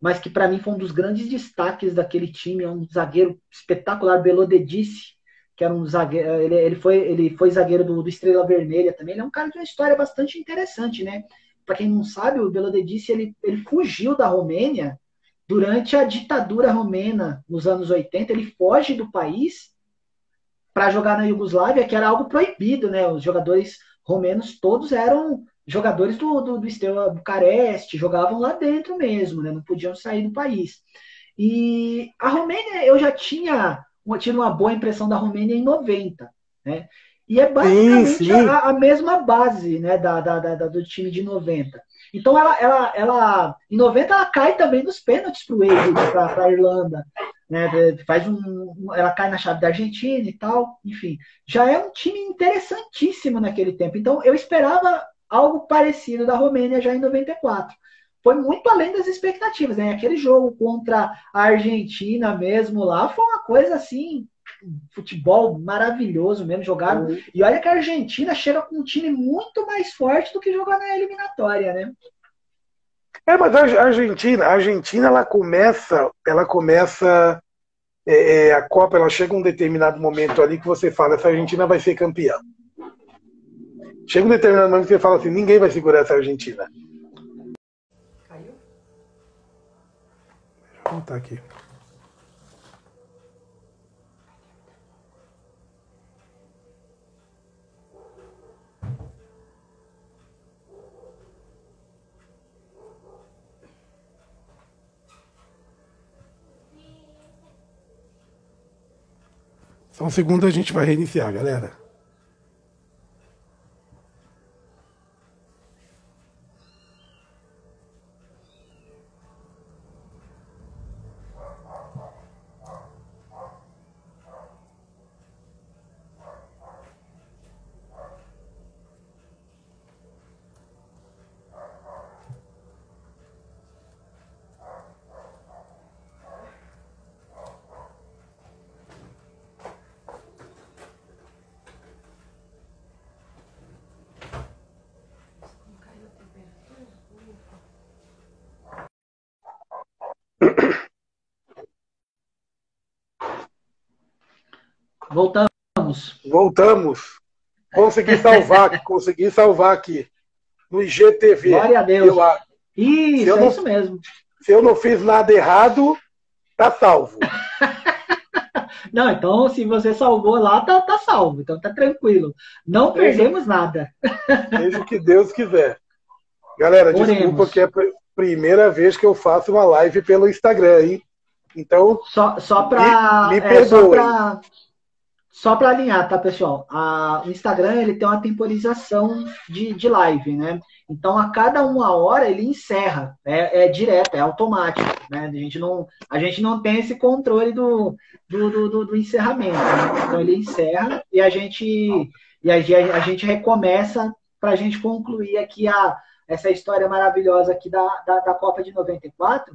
mas que para mim foi um dos grandes destaques daquele time, é um zagueiro espetacular, Belodedice, que era um zagueiro, ele, ele, foi, ele foi zagueiro do, do, Estrela Vermelha também. Ele é um cara de uma história bastante interessante, né? Para quem não sabe, o Belodedice ele, ele fugiu da Romênia durante a ditadura romena nos anos 80. Ele foge do país para jogar na Iugoslávia, que era algo proibido, né? Os jogadores romenos todos eram jogadores do, do, do Estrela Bucareste, jogavam lá dentro mesmo, né? Não podiam sair do país. E a Romênia, eu já tinha tive uma boa impressão da Romênia em 90, né? E é basicamente sim, sim. A, a, mesma base né, da, da, da, do time de 90. Então ela, ela, ela em 90 ela cai também nos pênaltis para o Wales, para a Irlanda. Né, faz um, ela cai na chave da Argentina e tal, enfim. Já é um time interessantíssimo naquele tempo. Então eu esperava algo parecido da Romênia já em 94. Foi muito além das expectativas, né? Aquele jogo contra a Argentina mesmo lá foi uma coisa assim, futebol maravilhoso mesmo, jogaram. Uhum. E olha que a Argentina chega com um time muito mais forte do que jogar na eliminatória, né? É, mas a Argentina, a Argentina ela começa, ela começa é, é, a Copa, ela chega um determinado momento ali que você fala, essa Argentina vai ser campeã. Chega um determinado momento que você fala assim, ninguém vai segurar essa Argentina. Vou voltar aqui. Só um segundo a gente vai reiniciar, galera. Voltamos. Voltamos. Consegui salvar, consegui salvar aqui. No IGTV. Glória a Deus. Eu, isso, é não, isso mesmo. Se eu não fiz nada errado, tá salvo. não, então se você salvou lá, tá, tá salvo. Então tá tranquilo. Não perdemos nada. Seja o que Deus quiser. Galera, Oremos. desculpa que é a primeira vez que eu faço uma live pelo Instagram, hein? Então. Só, só para. Me, me é, só pra, só para alinhar, tá, pessoal? A, o Instagram ele tem uma temporização de, de live, né? Então, a cada uma hora ele encerra. É, é direto, é automático. Né? A, gente não, a gente não tem esse controle do, do, do, do encerramento. Né? Então, ele encerra e a gente, e a, a gente recomeça para a gente concluir aqui a, essa história maravilhosa aqui da, da, da Copa de 94.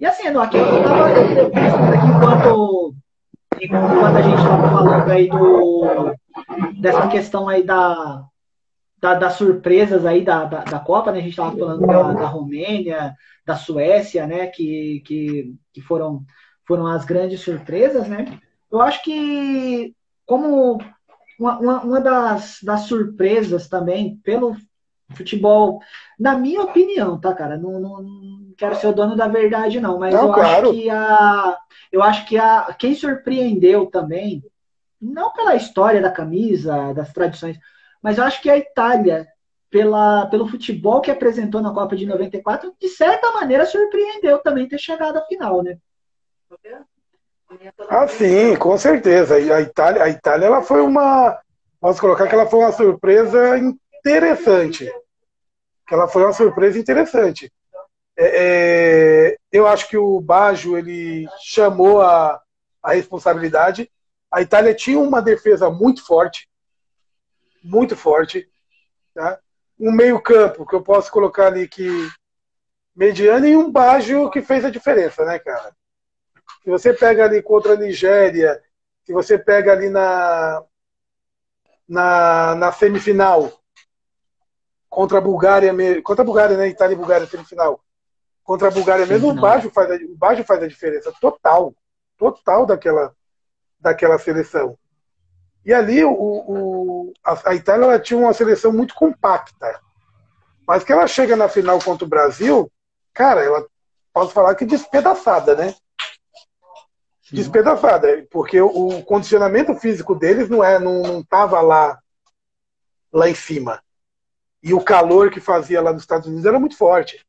E assim, aqui eu estava aqui enquanto enquanto a gente estava falando aí do, dessa questão aí da, da, das surpresas aí da, da, da Copa, né? A gente estava falando da, da Romênia, da Suécia, né? Que, que, que foram, foram as grandes surpresas, né? Eu acho que como uma, uma, uma das, das surpresas também pelo futebol, na minha opinião, tá, cara? Não, não, quero ser o dono da verdade, não, mas não, eu claro. acho que a. Eu acho que a. Quem surpreendeu também, não pela história da camisa, das tradições, mas eu acho que a Itália, pela, pelo futebol que apresentou na Copa de 94, de certa maneira surpreendeu também ter chegado à final, né? Ah, sim, com certeza. A Itália, a Itália ela foi uma. Posso colocar que ela foi uma surpresa interessante. Que ela foi uma surpresa interessante. É, é, eu acho que o Baggio ele chamou a, a responsabilidade. A Itália tinha uma defesa muito forte, muito forte. Tá? Um meio campo que eu posso colocar ali que mediano e um Baggio que fez a diferença, né, cara? Se você pega ali contra a Nigéria, se você pega ali na, na, na semifinal, contra a Bulgária, contra a Bulgária, né? Itália e Bulgária semifinal. Contra a Bulgária Sim, mesmo, o Baggio, faz a, o Baggio faz a diferença total, total daquela, daquela seleção. E ali o, o a, a, Itália ela tinha uma seleção muito compacta. Mas que ela chega na final contra o Brasil, cara, ela posso falar que despedaçada, né? Sim. Despedaçada, porque o, o, condicionamento físico deles não é, não, não tava lá lá em cima. E o calor que fazia lá nos Estados Unidos era muito forte.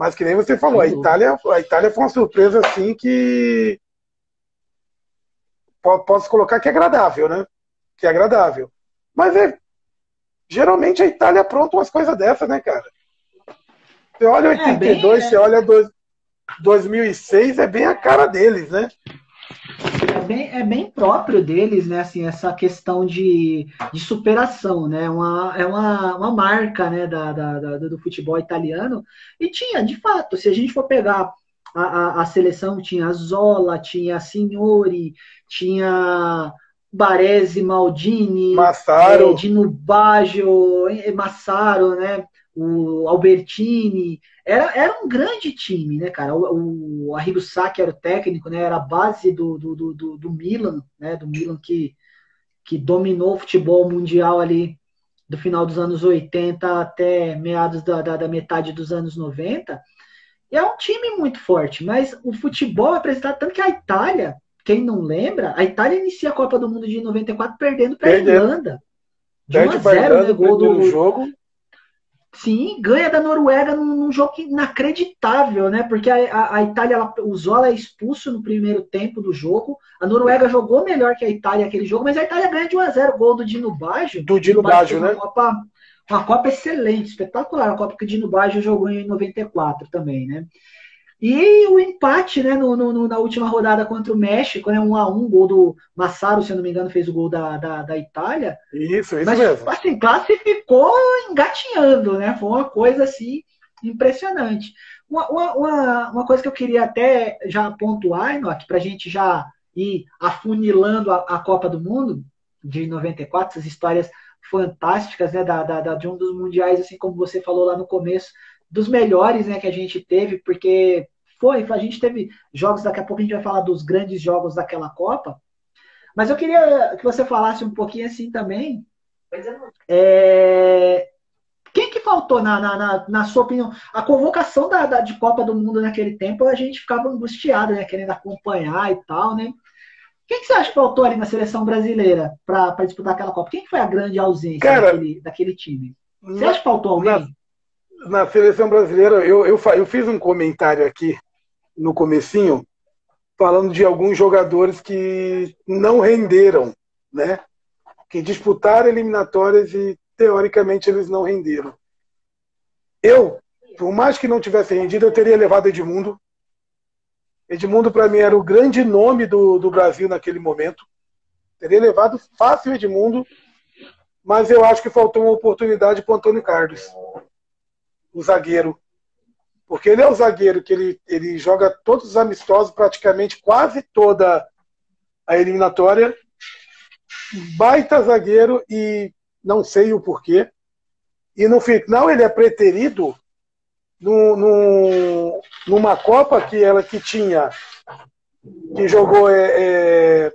Mas que nem você falou, a Itália, a Itália foi uma surpresa assim que posso colocar que é agradável, né? Que é agradável. Mas é geralmente a Itália apronta umas coisas dessas, né, cara? Você olha 82, é bem, você olha dois, 2006, é bem a cara deles, né? Bem, é bem próprio deles, né? Assim, essa questão de, de superação, né? Uma, é uma, uma marca né? da, da, da, do futebol italiano. E tinha, de fato, se a gente for pegar a, a, a seleção, tinha Zola, tinha Signori, tinha Baresi, Maldini, Massaro, é, Dino Baggio, Massaro, né? O Albertini, era, era um grande time, né, cara? O, o Arrigo Sacchi era o técnico, né? Era a base do, do, do, do Milan, né? Do Milan que, que dominou o futebol mundial ali do final dos anos 80 até meados da, da, da metade dos anos 90. E é um time muito forte, mas o futebol é apresentado tanto que a Itália, quem não lembra, a Itália inicia a Copa do Mundo de 94 perdendo para a Irlanda. De 1 a 0, né? Gol do jogo. Sim, ganha da Noruega num, jogo inacreditável, né? Porque a, a, Itália, ela, o Zola é expulso no primeiro tempo do jogo. A Noruega jogou melhor que a Itália aquele jogo, mas a Itália ganha de 1 a 0 gol do Dino Baggio. Do Dino Baggio, né? Uma Copa, uma Copa excelente, espetacular. A Copa que o Dino Baggio jogou em 94 também, né? E o empate, né, no, no, na última rodada contra o México, né, um a um, gol do Massaro, se eu não me engano, fez o gol da, da, da Itália. Isso, isso Mas, mesmo. Assim, classificou engatinhando, né? Foi uma coisa, assim, impressionante. Uma, uma, uma coisa que eu queria até já pontuar, Enoch, para a gente já ir afunilando a, a, Copa do Mundo de 94, essas histórias fantásticas, né, da, da, de um dos mundiais, assim como você falou lá no começo, dos melhores né, que a gente teve, porque foi, a gente teve jogos, daqui a pouco a gente vai falar dos grandes jogos daquela Copa. Mas eu queria que você falasse um pouquinho assim também. É, quem que faltou, na, na, na, sua opinião? A convocação da, da, de Copa do Mundo naquele tempo, a gente ficava angustiado, né? Querendo acompanhar e tal, né? Quem que você acha que faltou ali na seleção brasileira para disputar aquela Copa? Quem que foi a grande ausência Cara, daquele, daquele time? Você acha que faltou alguém? Na, seleção brasileira, eu, eu, eu fiz um comentário aqui no comecinho, falando de alguns jogadores que não renderam, né? Que disputaram eliminatórias e, teoricamente, eles não renderam. Eu, por mais que não tivesse rendido, eu teria levado Edmundo. Edmundo, para mim, era o grande nome do, do Brasil naquele momento. Teria levado fácil Edmundo, mas eu acho que faltou uma oportunidade para o Antônio Carlos o zagueiro. Porque ele é o zagueiro que ele, ele joga todos os amistosos, praticamente quase toda a eliminatória. Baita zagueiro e não sei o porquê. E no final ele é preterido no, no, numa Copa que ela que tinha, que jogou é, é,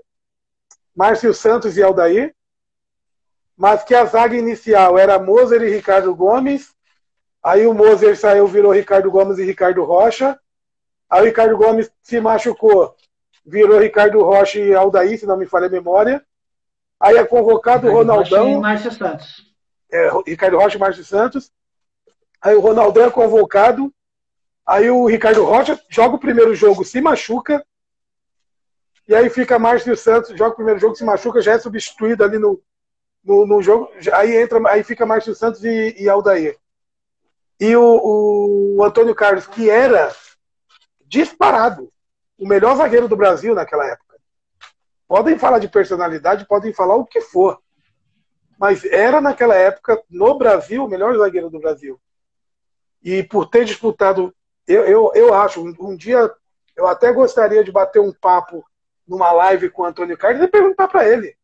Márcio Santos e Aldair, mas que a zaga inicial era Moser e Ricardo Gomes, Aí o Moser saiu, virou Ricardo Gomes e Ricardo Rocha. Aí o Ricardo Gomes se machucou, virou Ricardo Rocha e Aldair, se não me falha a memória. Aí é convocado o Ronaldão. Rocha e Márcio Santos. É, Ricardo Rocha e Márcio Santos. Aí o Ronaldão é convocado. Aí o Ricardo Rocha joga o primeiro jogo, se machuca. E aí fica Márcio Santos, joga o primeiro jogo, se machuca, já é substituído ali no, no, no jogo. Aí entra, aí fica Márcio Santos e, e Aldair. E o, o Antônio Carlos, que era disparado o melhor zagueiro do Brasil naquela época. Podem falar de personalidade, podem falar o que for. Mas era naquela época, no Brasil, o melhor zagueiro do Brasil. E por ter disputado, eu, eu, eu acho, um, um dia eu até gostaria de bater um papo numa live com o Antônio Carlos e perguntar para ele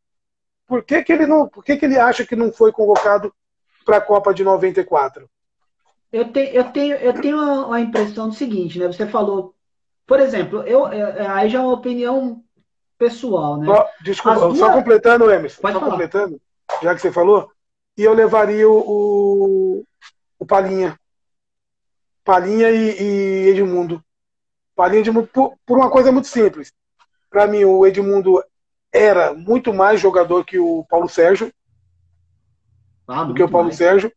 por que, que ele não, por que, que ele acha que não foi convocado para a Copa de 94? Eu, te, eu tenho, eu tenho a, impressão do seguinte, né? Você falou, por exemplo, eu, é, é, aí já é uma opinião pessoal, né? Só, desculpa, duas... só completando, Emerson, Pode só falar. completando, já que você falou, e eu levaria o, o, o Palinha. Palinha e, e Edmundo. Palinha e Edmundo, por, por uma coisa muito simples. Para mim, o Edmundo era muito mais jogador que o Paulo Sérgio. Ah, do que o Paulo mais. Sérgio.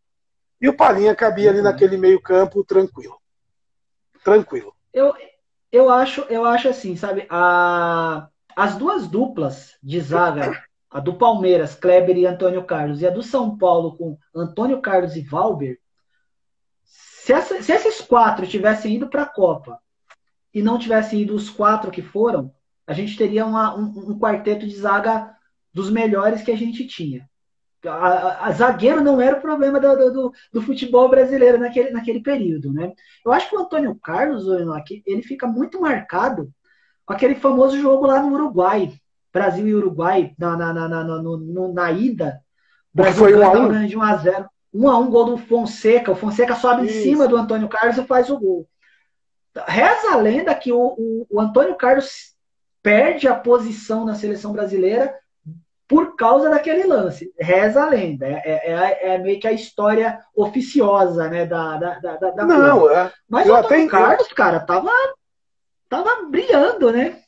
E o Palinha cabia ali uhum. naquele meio campo tranquilo. Tranquilo. Eu, eu, acho, eu acho assim, sabe? A, as duas duplas de zaga, a do Palmeiras, Kleber e Antônio Carlos, e a do São Paulo com Antônio Carlos e Valber, se, essa, se esses quatro tivessem ido para a Copa e não tivessem ido os quatro que foram, a gente teria uma, um, um, quarteto de zaga dos melhores que a gente tinha. A, a, a zagueiro não era o problema do, do, do, futebol brasileiro naquele, naquele período, né? Eu acho que o Antônio Carlos, ele fica muito marcado com aquele famoso jogo lá no Uruguai, Brasil e Uruguai, na, na, na, na, no, na ida. Brasil foi a de 1 a 0 1 a 1 gol do Fonseca. O Fonseca sobe Isso. em cima do Antônio Carlos e faz o gol. Reza a lenda que o, o, o Antônio Carlos perde a posição na seleção brasileira por causa daquele lance. Reza a lenda. É, é, é, é meio que a história oficiosa, né? Da, da, da, da Não, é, Mas o Antônio Carlos, cara, tava, tava brilhando, né?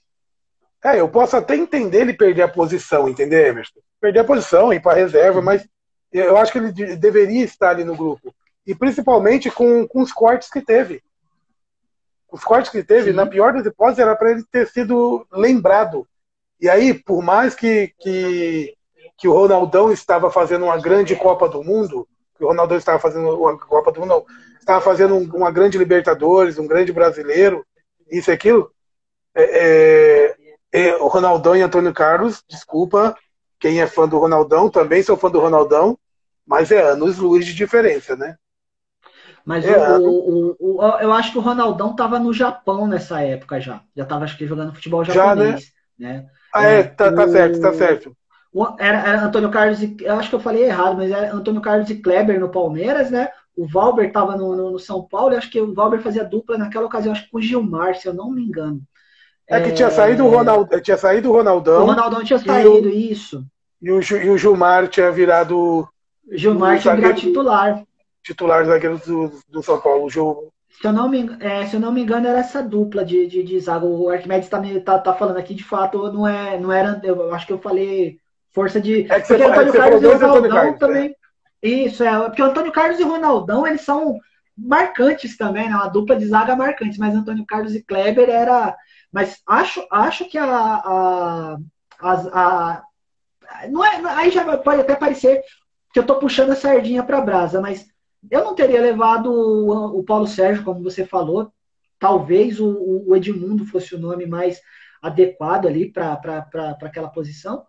É, eu posso até entender ele perder a posição, entendeu, Emerson? Perder a posição, ir para reserva, mas eu acho que ele deveria estar ali no grupo. E principalmente com, com os cortes que teve. Os cortes que teve, Sim. na pior das hipóteses, era para ele ter sido lembrado. E aí, por mais que, que, que o Ronaldão estava fazendo uma grande Copa do Mundo, que o Ronaldão estava fazendo uma Copa do Mundo, não, estava fazendo uma grande Libertadores, um grande brasileiro, isso e aquilo, é, é, é, o Ronaldão e Antônio Carlos, desculpa, quem é fã do Ronaldão, também sou fã do Ronaldão, mas é anos luz de diferença, né? Mas é, o, o, o, eu acho que o Ronaldão estava no Japão nessa época já. Já estava, acho que, jogando futebol japonês. Já, né? né? Ah, é, tá, tá certo, tá certo. Era, era, Antônio Carlos e. Eu acho que eu falei errado, mas era Antônio Carlos e Kleber no Palmeiras, né? O Valber estava no, no, no, São Paulo, e acho que o Valber fazia dupla naquela ocasião, acho que com o Gilmar, se eu não me engano. É que tinha saído o Ronaldão. Tinha saído o Ronaldão. O Ronaldão tinha saído, isso. E o, e o Gilmar tinha virado. Gilmar tinha virado titular. Titular zagueiro do, do São Paulo. O se eu não me, é, se eu não me engano, era essa dupla de, de, de zaga. O Arquimedes tá, tá, tá falando aqui, de fato, não, é, não era. Eu acho que eu falei força de. É que porque você, Antônio é Carlos e Ronaldão Carlos, também. É. Isso, é. Porque o Antônio Carlos e Ronaldão, eles são marcantes também, né? Uma dupla de zaga marcante, mas Antônio Carlos e Kleber era. Mas acho, acho que a, a, a, a não é, aí já pode até parecer que eu estou puxando a sardinha para brasa, mas eu não teria levado o, Paulo Sérgio, como você falou. Talvez o, o Edmundo fosse o nome mais adequado ali para aquela posição.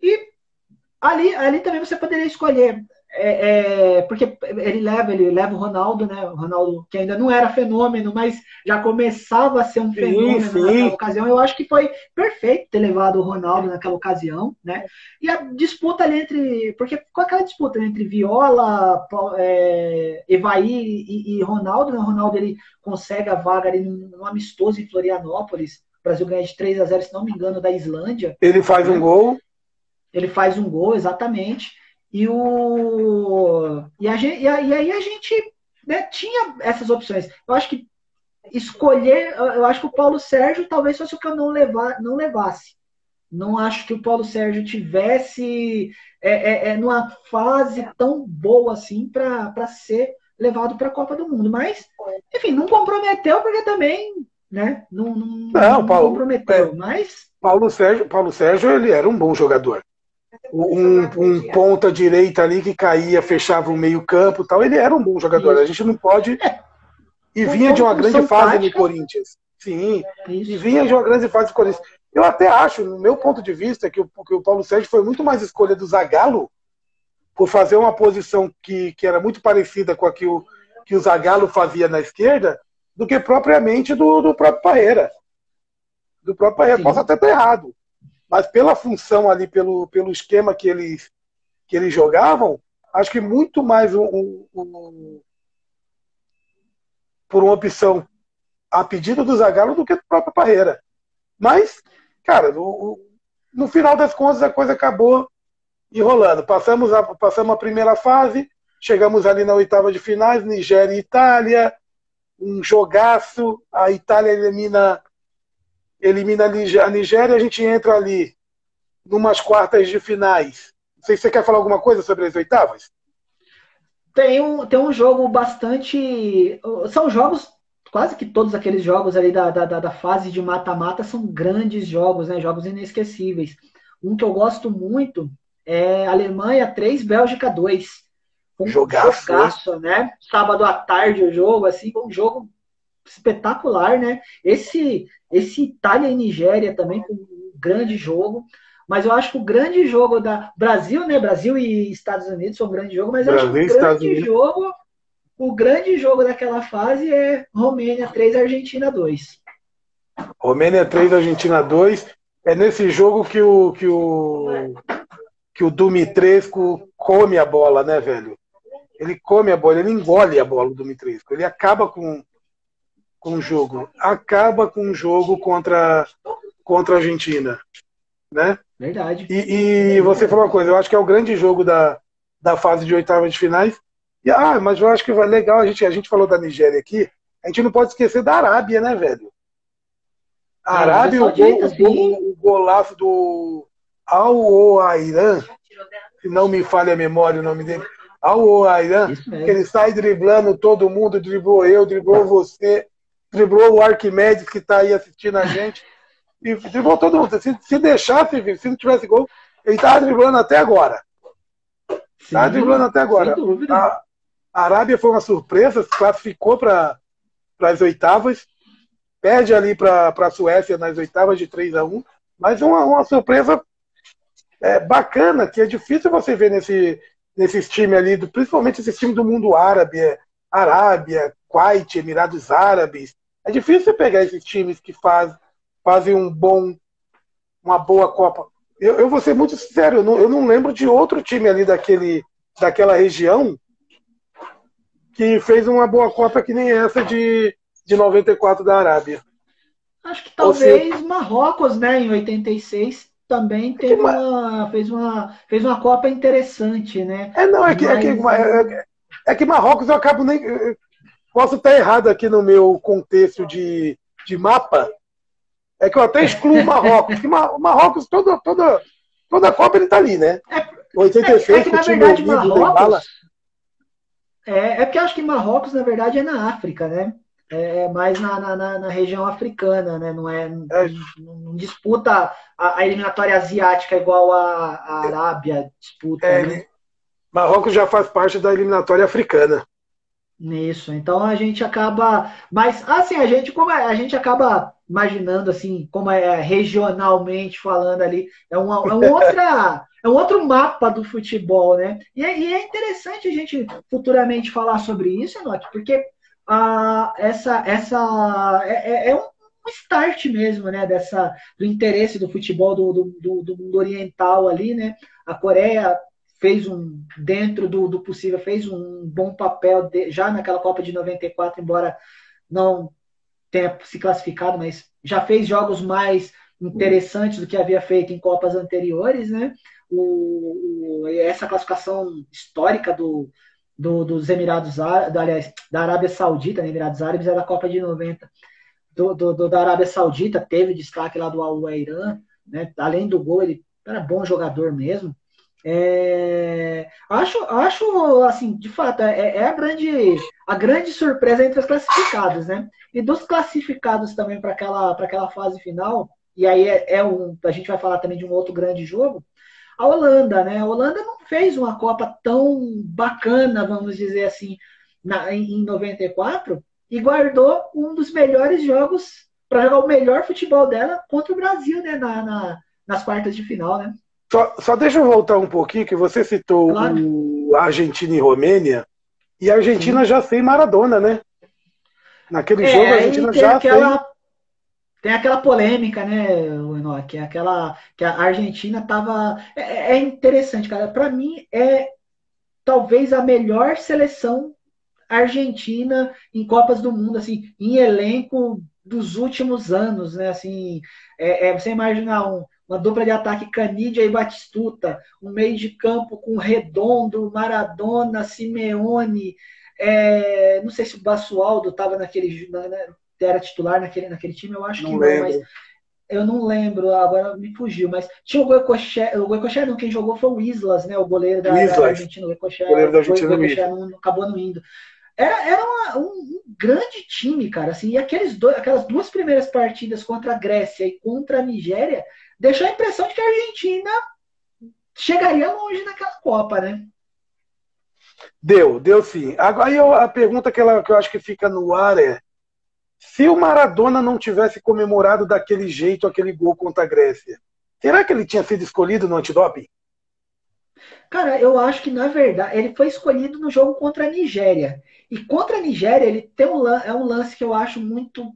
E ali, ali também você poderia escolher é, é, porque ele leva, ele leva o Ronaldo, né? O Ronaldo, que ainda não era fenômeno, mas já começava a ser um fenômeno sim, sim. naquela ocasião. Eu acho que foi perfeito ter levado o Ronaldo naquela ocasião, né? E a disputa ali entre. Porque com aquela disputa entre Viola, é, Evaí e, e, Ronaldo, né? O Ronaldo ele consegue a vaga ali num, amistoso em Florianópolis. O Brasil ganha de 3 a 0 se não me engano, da Islândia. Ele faz né? um gol. Ele faz um gol, exatamente. E, o, e, a gente, e, aí a gente né, tinha essas opções. Eu acho que escolher, eu acho que o Paulo Sérgio talvez fosse o que eu não, levar, não levasse. Não acho que o Paulo Sérgio tivesse é, é, é numa fase tão boa assim para ser levado para a Copa do Mundo. Mas, enfim, não comprometeu porque também, né? Não, não, não, Paulo, comprometeu. É, mas Paulo Sérgio, Paulo Sérgio, ele era um bom jogador um, um ponta direita ali que caía, fechava o meio campo tal. Ele era um bom jogador. A gente não pode. E vinha de uma grande fase no Corinthians. Sim, e vinha de uma grande fase no Corinthians. Eu até acho, no meu ponto de vista, que o, que o Paulo Sérgio foi muito mais escolha do Zagallo por fazer uma posição que, que era muito parecida com a que o, que o Zagallo fazia na esquerda, do que propriamente do, do próprio Parreira. Do próprio Parreira. Posso até estar errado mas pela função ali, pelo, pelo esquema que eles, que eles jogavam, acho que muito mais um, um, um por uma opção a pedido do Zagallo do que do próprio Parreira. Mas, cara, no, no final das contas a coisa acabou enrolando. Passamos a, passamos a primeira fase, chegamos ali na oitava de finais, Nigéria e Itália, um jogaço, a Itália elimina elimina a Nigéria, a gente entra ali numas quartas de finais. Não sei se você quer falar alguma coisa sobre as oitavas. Tem um, tem um jogo bastante. São jogos, quase que todos aqueles jogos ali da, da, da fase de mata-mata são grandes jogos, né? Jogos inesquecíveis. Um que eu gosto muito é Alemanha 3, Bélgica 2. Um jogaço, jogaço né? Sábado à tarde o jogo, assim, um jogo espetacular, né? Esse, esse Itália e Nigéria também com um grande jogo. Mas eu acho que o grande jogo da Brasil, né? Brasil e Estados Unidos são um grande jogo, mas Brasil, eu acho que o grande jogo, o grande jogo daquela fase é Romênia 3, Argentina 2. Romênia 3, Argentina 2. É nesse jogo que o que o que o Dumitrescu come a bola, né, velho? Ele come a bola, ele engole a bola do Dumitrescu. Ele acaba com com o jogo, acaba com o jogo contra contra a Argentina, né? Verdade. E, e, você falou uma coisa, eu acho que é o grande jogo da, da fase de oitavas de finais. E, ah, mas eu acho que vai legal, a gente, a gente falou da Nigéria aqui, a gente não pode esquecer da Arábia, né, velho? A Arábia, o, gol, o, gol, o golaço do Al-Oairan, se não me falha a memória o nome dele, Al-Oairan, que ele sai driblando todo mundo, driblou eu, driblou você, driblou o Arquimedes que está aí assistindo a gente, e driblou todo mundo. Se, se deixasse, se não tivesse gol, ele estava driblando até agora. Estava driblando até agora. A, a Arábia foi uma surpresa, se classificou para as oitavas, perde ali para a Suécia nas oitavas de 3 a 1 mas uma, uma surpresa é, bacana, que é difícil você ver nesse, nesses times ali, principalmente esses times do mundo árabe, é, Arábia, Kuwait, Emirados Árabes. É difícil você pegar esses times que faz, fazem um bom, uma boa Copa. Eu, eu vou ser muito sincero, eu não, eu não lembro de outro time ali daquele, daquela região que fez uma boa Copa que nem essa de, de 94 da Arábia. Acho que talvez Marrocos, né, em 86, também teve uma, fez, uma, fez uma Copa interessante, né? É, não, é que, Mas... é, que, é, é que Marrocos eu acabo nem. Eu posso estar errado aqui no meu contexto de, de mapa. É que eu até excluo Marrocos, que Marrocos, toda, toda, toda a Copa ele tá ali, né? É, 86, é, é que, na verdade, Marrocos. É, é porque eu acho que Marrocos, na verdade, é na África, né? É, é mais na, na, na, região africana, né? Não é, é. Não, disputa a, a, eliminatória asiática igual a, a Arábia disputa. É, né? Marrocos já faz parte da eliminatória africana. Isso, então a gente acaba, mas assim a gente como é, a gente acaba imaginando assim como é regionalmente falando ali é uma, é uma outra é um outro mapa do futebol, né? E é, e é interessante a gente futuramente falar sobre isso, Enoque, porque ah, essa, essa é, é, é um start mesmo, né, dessa, do interesse do futebol do, do, do, mundo oriental ali, né? A Coreia fez um, dentro do, do possível, fez um bom papel de, já naquela Copa de 94, embora não tenha se classificado, mas já fez jogos mais interessantes do que havia feito em Copas anteriores, né? O, o essa classificação histórica do, do, dos Emirados Árabes, aliás, da Arábia Saudita, né, Emirados Árabes, era a Copa de 90. Do, do, da Arábia Saudita teve destaque lá do Al-Wairan, né? Além do gol, ele era bom jogador mesmo. É, acho, acho assim, de fato, é, é, a grande a grande surpresa entre os classificados, né? E dos classificados também para aquela aquela fase final. E aí é, é um, a gente vai falar também de um outro grande jogo a Holanda, né? A Holanda não fez uma Copa tão bacana, vamos dizer assim, na, em 94 e guardou um dos melhores jogos para jogar o melhor futebol dela contra o Brasil, né? Na, na, nas quartas de final, né? Só, só deixa eu voltar um pouquinho, que você citou claro. o Argentina e Romênia, e a Argentina Sim. já sem Maradona, né? Naquele é, jogo a Argentina já aquela... tem tem aquela polêmica, né, Enoch, aquela que a Argentina estava é, é, é, interessante, cara. Para mim é talvez a melhor seleção argentina em Copas do Mundo, assim, em elenco dos últimos anos, né? Assim, é, é você imaginar um, uma dupla de ataque Canidia e Batistuta, um meio de campo com Redondo, Maradona, Simeone, é, não sei se o Basualdo estava naquele, né, era titular naquele, naquele time, eu acho não que não, mas eu não lembro, agora me fugiu, mas tinha o Goicoechea, o Goicoechea não, quem jogou foi o Islas, né, o goleiro da, da Argentina, o Goicoechea, goleiro da Argentina, o não, acabou não indo. Era, era uma, um, um, grande time, cara, assim, e aqueles dois, aquelas duas primeiras partidas contra a Grécia e contra a Nigéria deixou a impressão de que a Argentina chegaria longe naquela Copa, né? Deu, deu sim. Agora a pergunta que, ela, que eu acho que fica no ar é se o Maradona não tivesse comemorado daquele jeito aquele gol contra a Grécia, será que ele tinha sido escolhido no antidoping? Cara, eu acho que na verdade ele foi escolhido no jogo contra a Nigéria. E contra a Nigéria ele tem um, é um lance que eu acho muito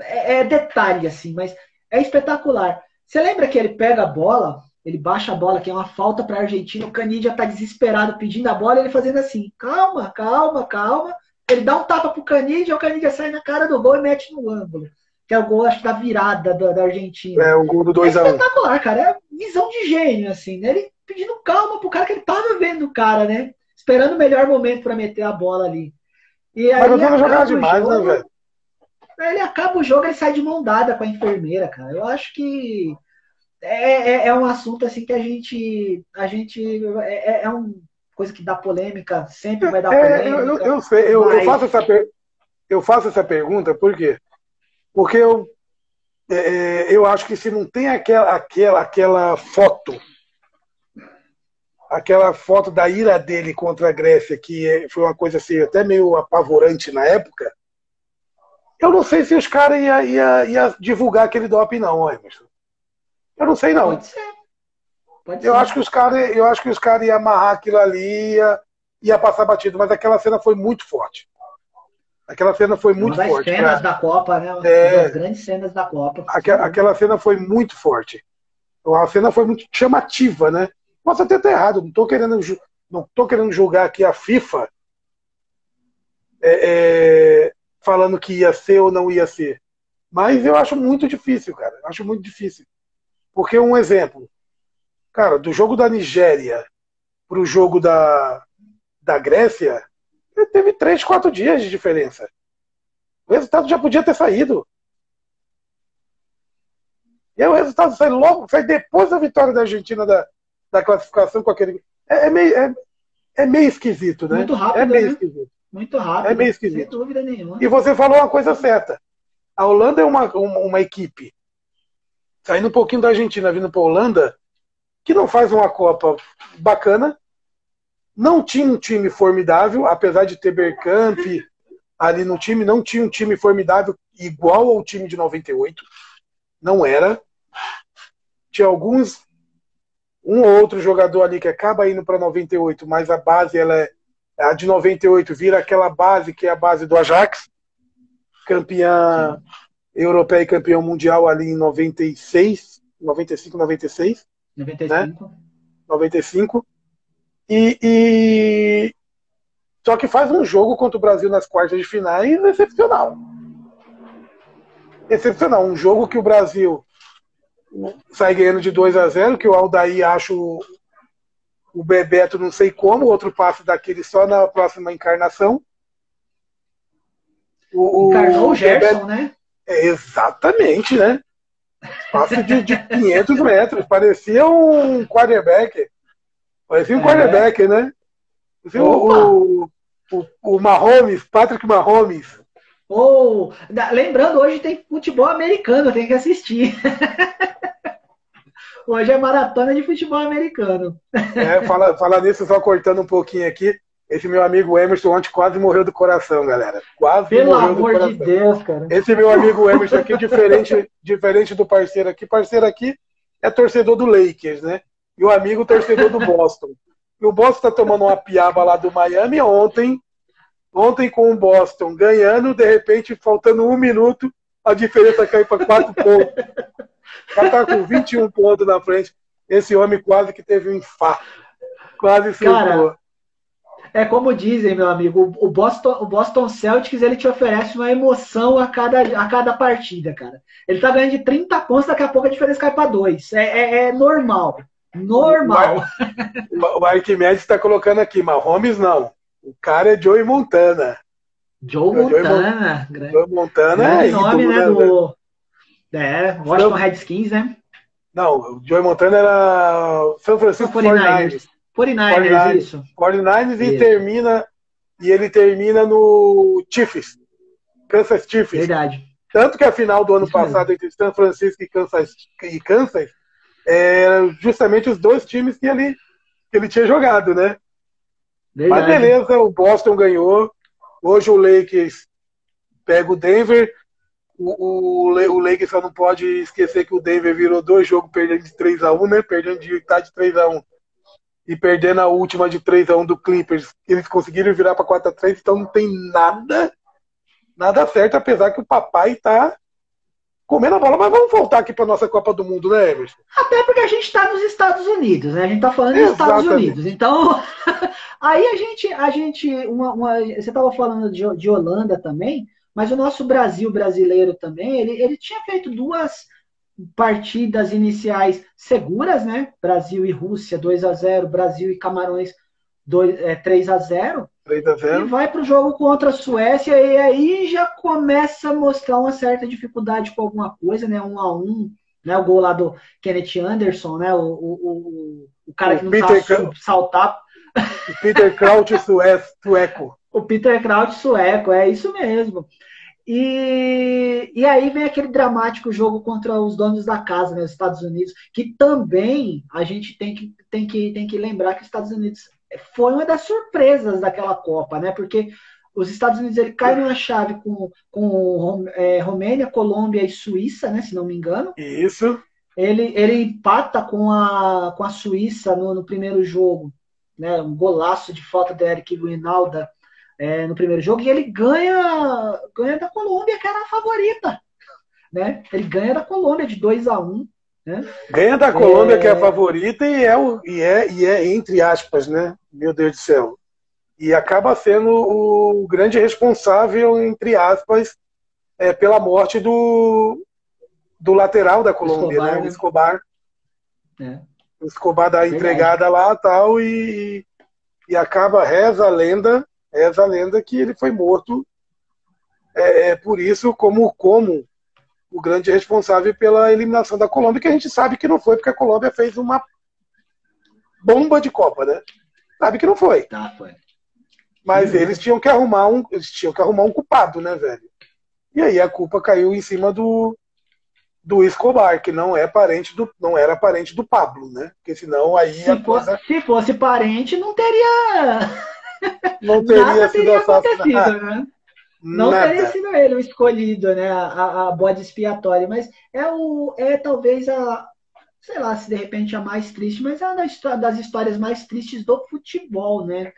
é, é detalhe assim, mas é espetacular. Você lembra que ele pega a bola, ele baixa a bola, que é uma falta para a Argentina, o Canidia tá desesperado pedindo a bola, ele fazendo assim, calma, calma, calma. Ele dá um tapa pro Canidia, o Canidia sai na cara do gol e mete no ângulo. Que é o gol, acho da virada da, da Argentina. É, o gol do 2x1. É espetacular, cara. É visão de gênio, assim, né? Ele pedindo calma pro cara que ele tava vendo o cara, né? Esperando o melhor momento para meter a bola ali. E aí, Mas não jogava demais, né, jogo, né, velho? Ele acaba o jogo, ele sai de mão dada com a enfermeira, cara. Eu acho que é, é, é um assunto assim que a gente. A gente. É, é, é uma coisa que dá polêmica, sempre vai dar é, polêmica. Eu, eu, sei, eu, mas... eu, faço essa per... eu faço essa pergunta por quê? Porque eu, é, eu acho que se não tem aquela, aquela, aquela foto aquela foto da ira dele contra a Grécia, que foi uma coisa assim, até meio apavorante na época, eu não sei se os caras iam ia, ia divulgar aquele doping, não, Emerson. Eu não sei, não. Pode ser. Pode eu, ser. Acho que os cara, eu acho que os caras iam amarrar aquilo ali, ia, ia passar batido, mas aquela cena foi muito forte. Aquela cena foi muito Uma das forte. cenas cara. da Copa, né? Uma é... das grandes cenas da Copa. Aquela, aquela cena foi muito forte. A cena foi muito chamativa, né? Posso até estar errado, não estou querendo, não tô querendo julgar aqui a FIFA é, é, falando que ia ser ou não ia ser. Mas eu acho muito difícil, cara. Acho muito difícil. Porque um exemplo, cara, do jogo da Nigéria para o jogo da, da Grécia, teve três, quatro dias de diferença. O resultado já podia ter saído. E aí o resultado sai logo, sai depois da vitória da Argentina da, da classificação com aquele. É, é meio, é, é, meio esquisito, né? Muito rápido. É meio né? esquisito. Muito rápido. É meio esquisito. Sem dúvida nenhuma. E você falou uma coisa certa. A Holanda é uma, uma, uma equipe, saindo um pouquinho da Argentina, vindo para a Holanda, que não faz uma Copa bacana, não tinha um time formidável, apesar de ter Bergkamp ali no time, não tinha um time formidável igual ao time de 98. Não era. Tinha alguns um ou outro jogador ali que acaba indo para 98, mas a base ela é a de 98 vira aquela base que é a base do Ajax, campeã europeia e campeão mundial ali em 96, 95, 96, 95, né? 95. E, e só que faz um jogo contra o Brasil nas quartas de finais excepcional. Excepcional, um jogo que o Brasil sai ganhando de 2 a 0 que o Aldair acha o, o Bebeto não sei como, outro passe daquele só na próxima encarnação. O, Encarnou o Gerson, Bebeto, né? É, exatamente, né? Passe de, de 500 metros, parecia um quarterback. Parecia um é. quarterback, né? Parecia o, o, o Mahomes, Patrick Mahomes. Oh, lembrando, hoje tem futebol americano, tem que assistir. Hoje é maratona de futebol americano. É, fala, fala nisso, só cortando um pouquinho aqui. Esse meu amigo Emerson ontem quase morreu do coração, galera. Quase Pelo morreu amor do coração. de Deus, cara. Esse meu amigo Emerson aqui, diferente, diferente do parceiro aqui, parceiro aqui é torcedor do Lakers, né? E o amigo torcedor do Boston. E o Boston tá tomando uma piaba lá do Miami ontem. Ontem com o Boston ganhando, de repente, faltando um minuto, a diferença caiu para quatro pontos. O cara tá com 21 pontos na frente. Esse homem quase que teve um infarto. Quase se Cara, é como dizem, meu amigo, o Boston, o Boston Celtics ele te oferece uma emoção a cada, a cada partida, cara. Ele tá ganhando de 30 pontos, daqui a pouco a diferença cai para 2. É, é, é, normal. Normal. O, o Arquimedes está colocando aqui, mas Holmes não. O cara é Joey Montana. Joe Montana. Joe Montana é nome, né, do, é, Washington Redskins, né? Não, o Joey Montana era São Francisco 49ers. 49ers, 49ers isso. 49ers e termina e ele termina no Chiefs. Kansas Chiefs. Verdade. Tanto que a final do ano isso passado mesmo. entre São Francisco e Kansas, e Kansas é justamente os dois times que ele, que ele tinha jogado, né? Mas beleza, o Boston ganhou. Hoje o Lakers pega o Denver. O, o, o Lakers só não pode esquecer que o Denver virou dois jogos perdendo de 3 a 1 né? Perdendo de tá de 3 a 1 e perdendo a última de 3 a 1 do Clippers. Eles conseguiram virar para 4 a 3 então não tem nada, nada certo, apesar que o papai tá comendo a bola, mas vamos voltar aqui para nossa Copa do Mundo, né, Emerson? Até porque a gente está nos Estados Unidos, né? A gente está falando dos Estados Unidos. Então, aí a gente, a gente, uma, uma você estava falando de, de Holanda também, mas o nosso Brasil brasileiro também, ele, ele tinha feito duas partidas iniciais seguras, né? Brasil e Rússia 2 a 0, Brasil e Camarões 2, é, 3 a 0. 3 a 0. E vai para o jogo contra a Suécia e aí já começa a mostrar uma certa dificuldade com alguma coisa, né? Um a um, né? O gol lá do Kenneth Anderson, né? O, o, o, o cara que não Peter sabe saltar. O Peter Crouch sueco. O Peter Crouch sueco, é isso mesmo. E, e aí vem aquele dramático jogo contra os donos da casa, né, os Estados Unidos, que também a gente tem que, tem que, tem que lembrar que os Estados Unidos foi uma das surpresas daquela Copa, né? Porque os Estados Unidos ele cai numa chave com, com é, Romênia, Colômbia e Suíça, né? Se não me engano. Isso. Ele, ele empata com a, com a Suíça no, no primeiro jogo, né? Um golaço de falta de Eric Guinalda é, no primeiro jogo e ele ganha, ganha da Colômbia, que era a favorita. Né? Ele ganha da Colômbia de 2 a 1 um, né? Ganha da Colômbia, é... que é a favorita, e é, o, e, é, e é entre aspas, né? Meu Deus do céu. E acaba sendo o grande responsável, entre aspas, é, pela morte do, do lateral da Colômbia, Escobar, né? O né? Escobar. É. O Escobar dá a entregada lá tal, e, e acaba, reza a lenda, reza a lenda que ele foi morto é, é por isso, como, como o grande responsável pela eliminação da Colômbia, que a gente sabe que não foi, porque a Colômbia fez uma bomba de Copa, né? Sabe que não foi. Tá, foi. Mas uhum. eles tinham que arrumar um, eles tinham que arrumar um culpado, né, velho? E aí a culpa caiu em cima do do Escobar, que não é parente do não era parente do Pablo, né? Porque senão aí se, coisa... fosse, se fosse parente não teria não teria teria acontecido, né? Não Nada. teria sido ele o escolhido, né? A, a bode expiatória, mas é o é talvez a sei lá se de repente a mais triste, mas é uma das histórias mais tristes do futebol, né?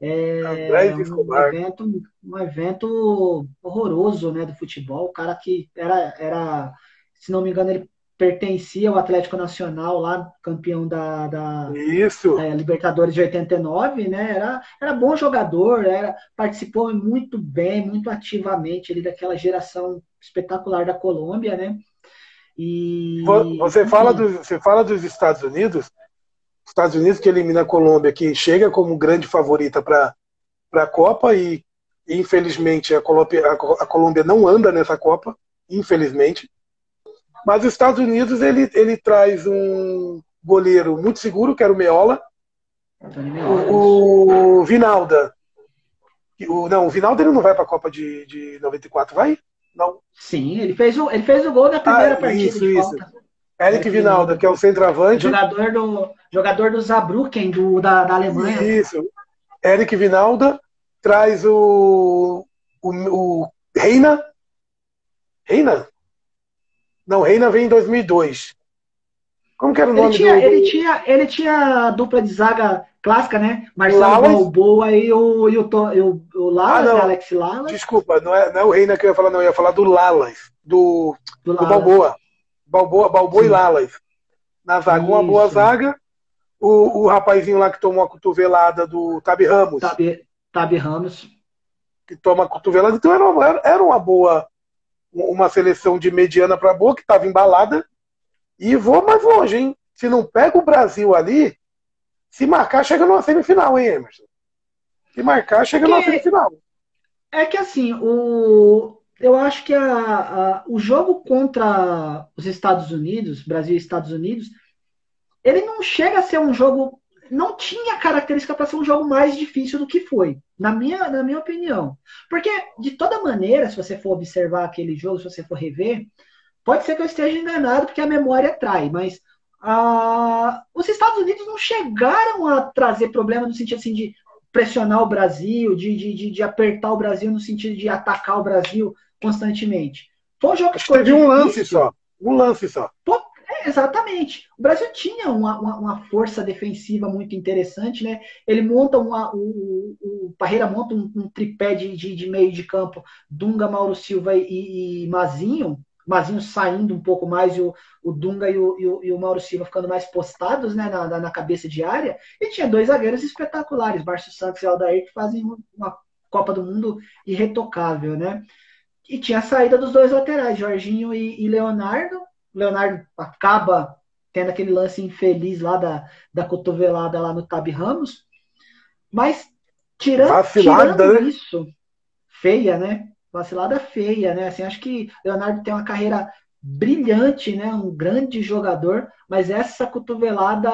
É um evento, um evento horroroso, né, do futebol. O cara que era, era, se não me engano, ele pertencia ao Atlético Nacional, lá campeão da, da, da Libertadores de 89, né? Era, era bom jogador, era, participou muito bem, muito ativamente ali daquela geração espetacular da Colômbia, né? E você fala, do, você fala dos Estados Unidos, Estados Unidos que elimina a Colômbia, que chega como grande favorita para a Copa e infelizmente a Colômbia, a Colômbia não anda nessa Copa, infelizmente. Mas os Estados Unidos ele, ele traz um goleiro muito seguro, que era o Meola. O, o Vinalda. O, não, o Vinalda ele não vai para a Copa de, de 94, vai? Não. Sim, ele fez o, ele fez o gol na primeira ah, partida. Isso, isso. Eric Vinalda, que é o centroavante. Jogador do, jogador do Zabrucken, do, da, da Alemanha. Isso. Eric Vinalda traz o, o, o Reina. Reina? Não, Reina veio em 2002. Como que era o nome ele tinha, do, Ele tinha, ele tinha a dupla de zaga clássica, né? Marcelo Lalas. Balboa e o, e o, e o, o Lalas, ah, Alex Lalas. Desculpa, não é, não é o Reina que eu ia falar, não. Eu ia falar do Lalas, do, do, do Balboa. Balboa, Balboa e Lalas. Na zaga, Isso. uma boa zaga. O, o rapazinho lá que tomou a cotovelada do Tabi Ramos. Tabi, Tabi Ramos. Que toma a cotovelada. Então era uma, era uma boa uma seleção de mediana para boa, que estava embalada, e vou mais longe, hein? Se não pega o Brasil ali, se marcar, chega numa semifinal, hein, Emerson? Se marcar, chega numa semifinal. É que assim, o, eu acho que a, a, o jogo contra os Estados Unidos, Brasil e Estados Unidos, ele não chega a ser um jogo não tinha característica para ser um jogo mais difícil do que foi, na minha, na minha opinião. Porque, de toda maneira, se você for observar aquele jogo, se você for rever, pode ser que eu esteja enganado, porque a memória trai, mas ah, os Estados Unidos não chegaram a trazer problema no sentido assim de pressionar o Brasil, de, de, de, apertar o Brasil no sentido de atacar o Brasil constantemente. Foi um jogo que teve um lance só. Um lance só. Pô, exatamente. O Brasil tinha uma, uma, uma, força defensiva muito interessante, né? Ele monta uma, o, o Parreira monta um, um tripé de, de, de, meio de campo, Dunga, Mauro Silva e, e Mazinho, Mazinho saindo um pouco mais e o, o Dunga e o, e o, e, o, Mauro Silva ficando mais postados né, na, na, cabeça de área. E tinha dois zagueiros espetaculares, Márcio Santos e Aldair, que fazem uma Copa do Mundo irretocável, né? E tinha a saída dos dois laterais, Jorginho e, e Leonardo. Leonardo acaba tendo aquele lance infeliz lá da, da cotovelada lá no Tab Ramos. Mas tirando, tirando né? isso, feia, né? vacilada feia, né? Assim, acho que Leonardo tem uma carreira brilhante, né? Um grande jogador, mas essa cotovelada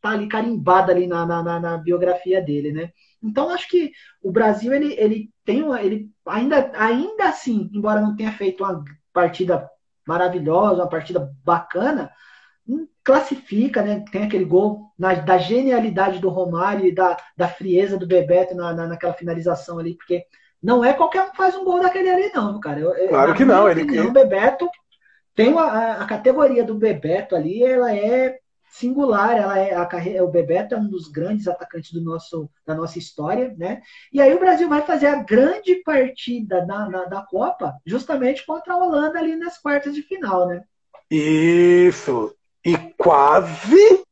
tá ali carimbada ali na, na, na biografia dele, né? Então acho que o Brasil ele, ele tem uma, ele ainda ainda assim, embora não tenha feito uma partida maravilhosa, uma partida bacana, hum, classifica, né? Tem aquele gol na, da genialidade do Romário e da, da frieza do Bebeto na, na, naquela finalização ali, porque não é qualquer um que faz um gol daquele ali, não, cara. Eu, claro que não. Ele o Bebeto tem uma, a, a, categoria do Bebeto ali, ela é singular. Ela é a carreira. O Bebeto é um dos grandes atacantes do nosso, da nossa história, né? E aí o Brasil vai fazer a grande partida na, na da Copa, justamente contra a Holanda ali nas quartas de final, né? Isso. E quase,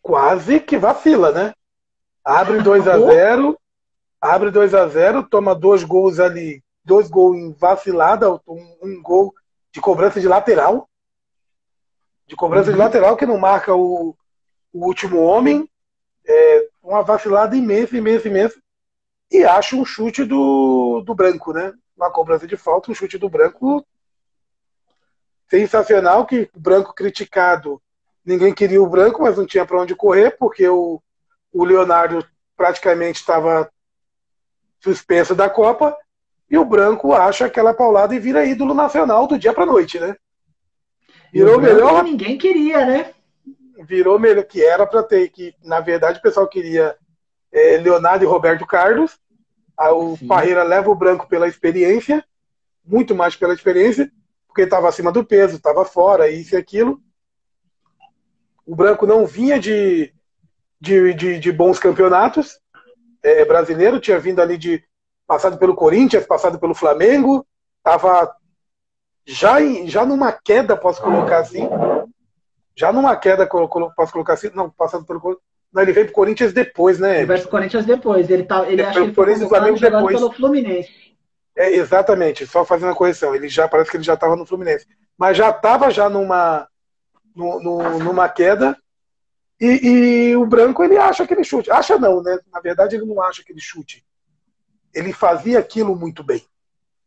quase que vacila, né? Abre 2 a 0 abre 2 a 0 toma dois gols ali, dois gols em vacilada, um, um gol de cobrança de lateral. De cobrança de lateral, que não marca o, o último homem. É, uma vacilada imensa, imensa, imensa. E acho um chute do, do branco, né? Uma cobrança de falta, um chute do branco sensacional, que o branco criticado, ninguém queria o branco, mas não tinha para onde correr, porque o, o Leonardo praticamente estava suspenso da Copa, e o branco acha aquela paulada e vira ídolo nacional do dia para noite, né? Virou melhor. Que ninguém queria, né? Virou melhor, que era para ter, que na verdade o pessoal queria é, Leonardo e Roberto Carlos. O Sim. Parreira leva o branco pela experiência, muito mais pela experiência, porque estava acima do peso, estava fora, isso e aquilo. O branco não vinha de, de, de, de bons campeonatos, é, brasileiro, tinha vindo ali de passado pelo Corinthians, passado pelo Flamengo, estava já, em, já numa queda, posso colocar assim. Já numa queda, posso colocar assim. Não, passando pelo não, ele veio pro Corinthians depois, né? Ele veio pro Corinthians depois. Ele, tá, ele, acha que ele foi Flamengo depois. pelo Fluminense. É, exatamente, só fazendo a correção. Ele já parece que ele já estava no Fluminense. Mas já estava já numa, no, no, numa queda e, e, o branco ele acha aquele chute. Acha não, né? Na verdade ele não acha aquele chute. Ele fazia aquilo muito bem.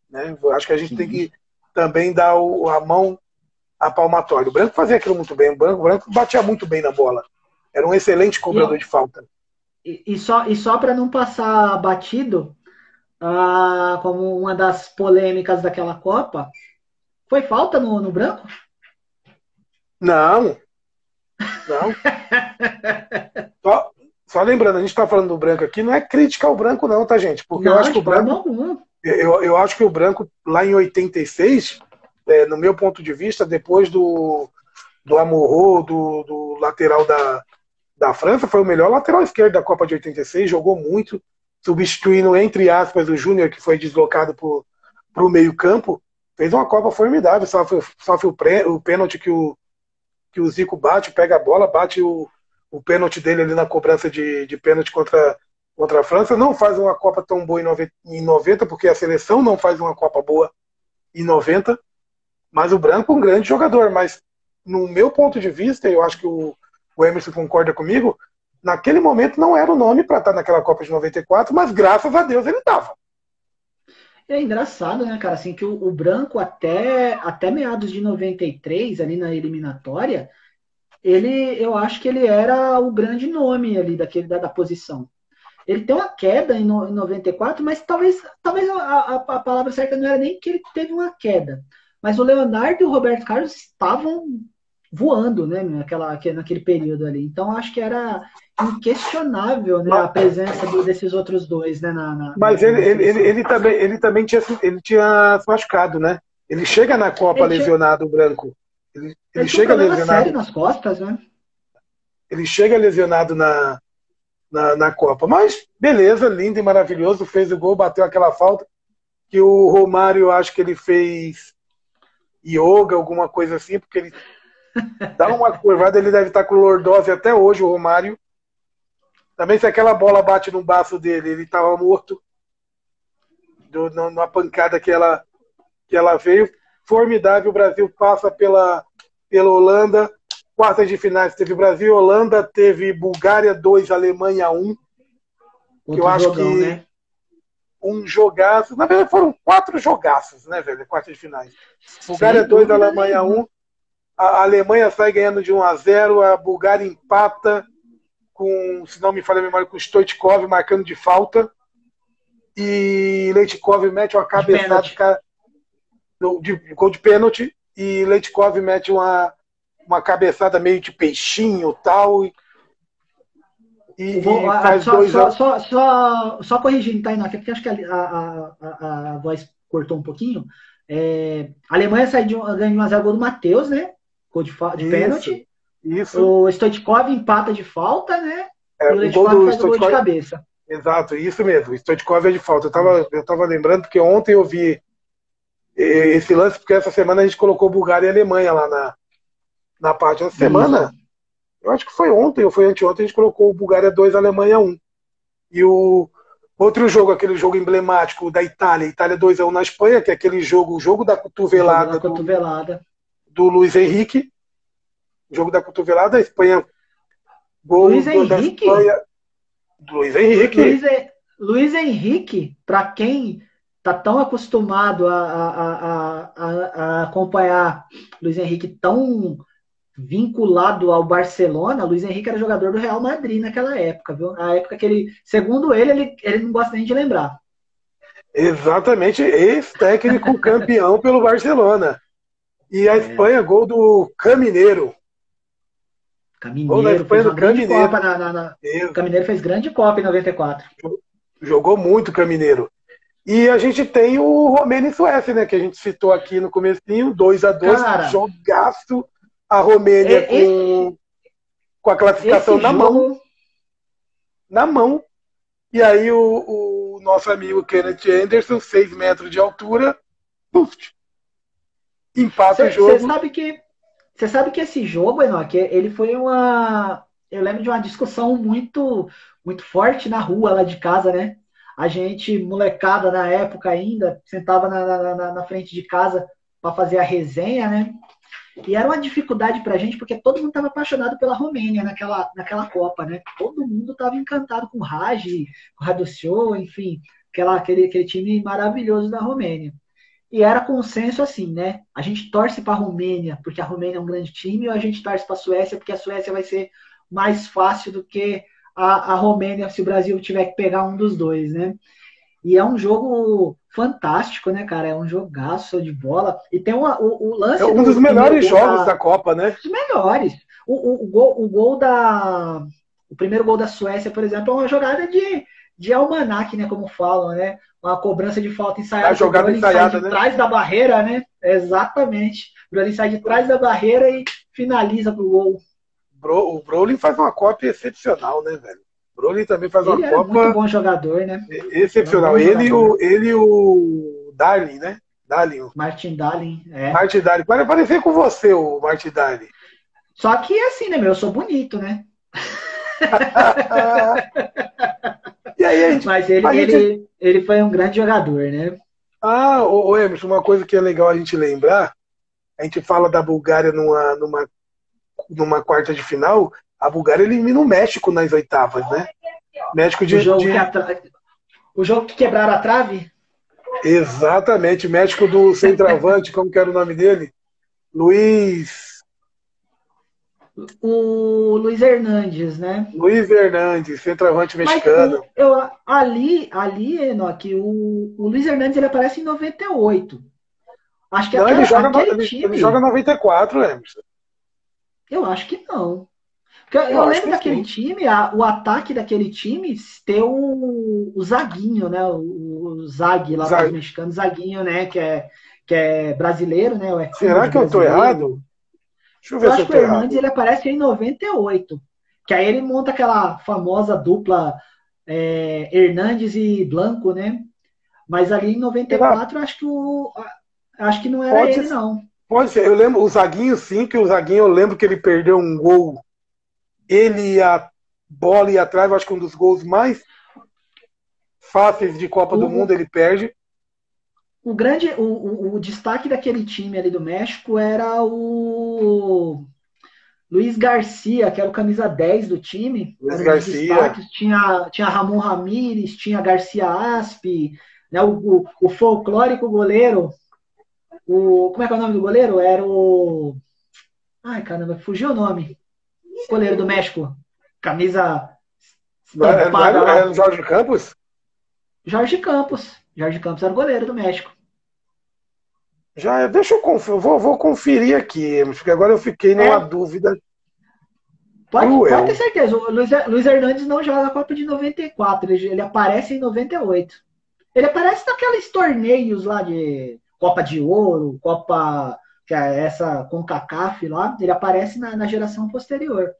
Né? Acho que a gente Sim. tem que também dar o, a mão a palmatória. O branco fazia aquilo muito bem. O branco, o branco batia muito bem na bola. Era um excelente cobrador e, de falta. E, e só, e só para não passar batido, ah, como uma das polêmicas daquela Copa, foi falta no, no branco? Não, não. só, só, lembrando, a gente está falando do branco aqui, não é crítica ao branco, não, tá, gente? Porque não, eu acho que o branco. Eu, eu acho que o branco, lá em 86, é, no meu ponto de vista, depois do, do Amorô, do, do lateral da, da França, foi o melhor lateral esquerdo da Copa de 86, jogou muito, substituindo, entre aspas, o Júnior, que foi deslocado para o meio-campo. Fez uma Copa formidável, sofre, sofre o, pré, o pênalti que o, que o Zico bate, pega a bola, bate o, o pênalti dele ali na cobrança de, de pênalti contra, contra a França. Não faz uma Copa tão boa em 90, porque a seleção não faz uma Copa boa em 90. Mas o Branco é um grande jogador. Mas, no meu ponto de vista, eu acho que o, o Emerson concorda comigo, naquele momento não era o nome para estar naquela Copa de 94, mas graças a Deus ele estava. É engraçado, né, cara, assim, que o, o, Branco até, até meados de 93, ali na eliminatória, ele, eu acho que ele era o grande nome ali daquele, da, da posição. Ele tem uma queda em, no, em 94, mas talvez, talvez a, a, a, palavra certa não era nem que ele teve uma queda. Mas o Leonardo e o Roberto Carlos estavam voando, né, naquela, naquele período ali. Então, acho que era inquestionável né, a presença desses outros dois, né? Na, na Mas ele, ele, ele, ele, também, ele também tinha, ele tinha se machucado, né? Ele chega na Copa ele lesionado, o branco. Ele, ele, ele chega lesionado. nas costas, né? Ele chega lesionado na, na, na Copa. Mas, beleza, lindo e maravilhoso. Fez o gol, bateu aquela falta. Que o Romário, acho que ele fez yoga, alguma coisa assim, porque ele dá uma curvada, ele deve estar com lordose até hoje, o Romário. Também se aquela bola bate no baço dele, ele estava morto. Do, numa pancada que ela, que ela veio. Formidável, o Brasil passa pela, pela Holanda. Quartas de finais teve Brasil e Holanda, teve Bulgária 2, Alemanha 1. que eu acho jogão, que né? um jogaço. Na verdade, foram quatro jogaços, né, velho? Quartas de finais. Bulgária 2, Alemanha 1. A Alemanha sai ganhando de 1 a 0 a Bulgária empata com, se não me falha a memória, com Stoichkov marcando de falta. E Leitkov mete uma cabeçada de, de, gol de pênalti. E Leitkov mete uma, uma cabeçada meio de peixinho tal, e e, Vou, e faz só, dois só, só, só, só, corrigindo, Tainá, porque acho que a, a, a, a voz cortou um pouquinho. É, a Alemanha saiu de um, ganhou 1x0 gol do Matheus, né? Gol de, de pênalti. Isso. O Stoichkov empata de falta, né? É, e o, o gol do faz Stoichkov... gol de cabeça. Exato, isso mesmo. O Stoichkov é de falta. Eu tava, eu tava lembrando porque ontem eu vi esse lance, porque essa semana a gente colocou Bulgária e Alemanha lá na, na parte. Essa semana, eu acho que foi ontem ou foi anteontem, a gente colocou o Bulgária 2, Alemanha 1. E o outro jogo, aquele jogo emblemático da Itália, Itália 2 a 1 na Espanha, que é aquele jogo, o jogo da cotovelada, jogo da cotovelada. Do, do Luiz Henrique jogo da cotovelada, a Espanha. Gol Luiz Henrique? Espanha, Luiz Henrique. Luiz, Luiz Henrique, para quem tá tão acostumado a, a, a, a, acompanhar Luiz Henrique tão vinculado ao Barcelona, Luiz Henrique era jogador do Real Madrid naquela época, viu? Na época que ele, segundo ele, ele, ele não gosta nem de lembrar. Exatamente, ex-técnico campeão pelo Barcelona. E a é. Espanha, gol do Camineiro. Camineiro fez uma grande Camineiro. Copa na, na, na... Camineiro fez grande Copa em 94. Jogou muito Camineiro. E a gente tem o Romênia e Suécia, né? Que a gente citou aqui no comecinho, 2 a 2 jogaço a Romênia é, com, com a classificação na jogo... mão. Na mão. E aí o, o nosso amigo Kenneth Anderson, 6 metros de altura, puf, empata o jogo. Você sabe que você sabe que esse jogo, Enoque, ele foi uma. Eu lembro de uma discussão muito, muito forte na rua lá de casa, né? A gente, molecada na época ainda, sentava na, na, na frente de casa para fazer a resenha, né? E era uma dificuldade para a gente, porque todo mundo estava apaixonado pela Romênia naquela, naquela Copa, né? Todo mundo estava encantado com o Raj, com o Raduccio, enfim, aquela, aquele, aquele time maravilhoso da Romênia. E era consenso assim, né? A gente torce para a Romênia, porque a Romênia é um grande time, ou a gente torce para a Suécia, porque a Suécia vai ser mais fácil do que a, a Romênia se o Brasil tiver que pegar um dos dois, né? E é um jogo fantástico, né, cara? É um jogaço de bola. E tem uma, o, o lance. É um dos melhores jogos da, da, Copa, né? Os melhores. O, o, o, gol, o gol da. O primeiro gol da Suécia, por exemplo, é uma jogada de, de almanac, né? Como falam, né? uma cobrança de falta ensaiada. A jogada ensaiada, sai de né? trás da barreira, né? Exatamente. O Brolin sai de trás da barreira e finaliza pro gol. O Brolin faz uma cópia excepcional, né, velho? Brolin também faz ele uma é Copa. muito bom jogador, né? Excepcional. É um ele, o, ele e o Darlin, né? Darlin. Martin Darlin, é. Martin Darlin. Pode parecer com você, o Martin Darlin. Só que assim, né, meu? Eu sou bonito, né? e aí, a gente, Mas ele, ele, gente... ele foi um grande jogador, né? Ah, ô, ô Emerson, uma coisa que é legal a gente lembrar, a gente fala da Bulgária numa, numa, numa quarta de final, a Bulgária elimina o México nas oitavas, né? México de. O jogo, de... Que, atra... o jogo que quebraram a trave? Exatamente, México do centroavante, como que era o nome dele? Luiz o Luiz Hernandes, né? Luiz Hernandes, centroavante mexicano. Mas, eu, ali, ali, Enoque, o, o Luiz Hernandes ele aparece em 98. Acho que Não, aquela, ele, joga, ele, time... ele joga 94, Emerson. Eu acho que não. Eu, eu lembro daquele sim. time, a, o ataque daquele time ter o, o Zaguinho, né? O, o Zag lá Zag. mexicanos, Zaguinho, né? Que é, que é brasileiro, né? Será que eu tô errado? Deixa eu ver eu se acho eu que o Hernandes ele aparece em 98. Que aí ele monta aquela famosa dupla é, Hernandes e Blanco, né? Mas ali em 94, eu acho que o. Acho que não era Pode ele, ser. não. Pode ser, eu lembro, o Zaguinho sim, que o Zaguinho eu lembro que ele perdeu um gol. Ele e a bola ia atrás, eu acho que um dos gols mais fáceis de Copa do Mundo ele perde. O grande, o, o, o, destaque daquele time ali do México era o Luiz Garcia, que era o camisa 10 do time. Luiz Garcia. Tinha, tinha Ramon Ramírez, tinha Garcia Aspe, né, o, o, o folclórico goleiro o, como é que é o nome do goleiro? Era o. Ai, caramba, fugiu o nome. Goleiro do México. Camisa. Era, era, era Jorge Campos? Jorge Campos. Jorge Campos era o goleiro do México. Já, deixa eu conferir, vou, vou conferir aqui, porque agora eu fiquei numa é. dúvida. Pode, pode, ter certeza, o Luiz, Luiz Hernandes não joga a Copa de 94, ele, ele aparece em 98. Ele aparece naqueles torneios lá de Copa de Ouro, Copa, que é essa com CACAF lá, ele aparece na, na geração posterior.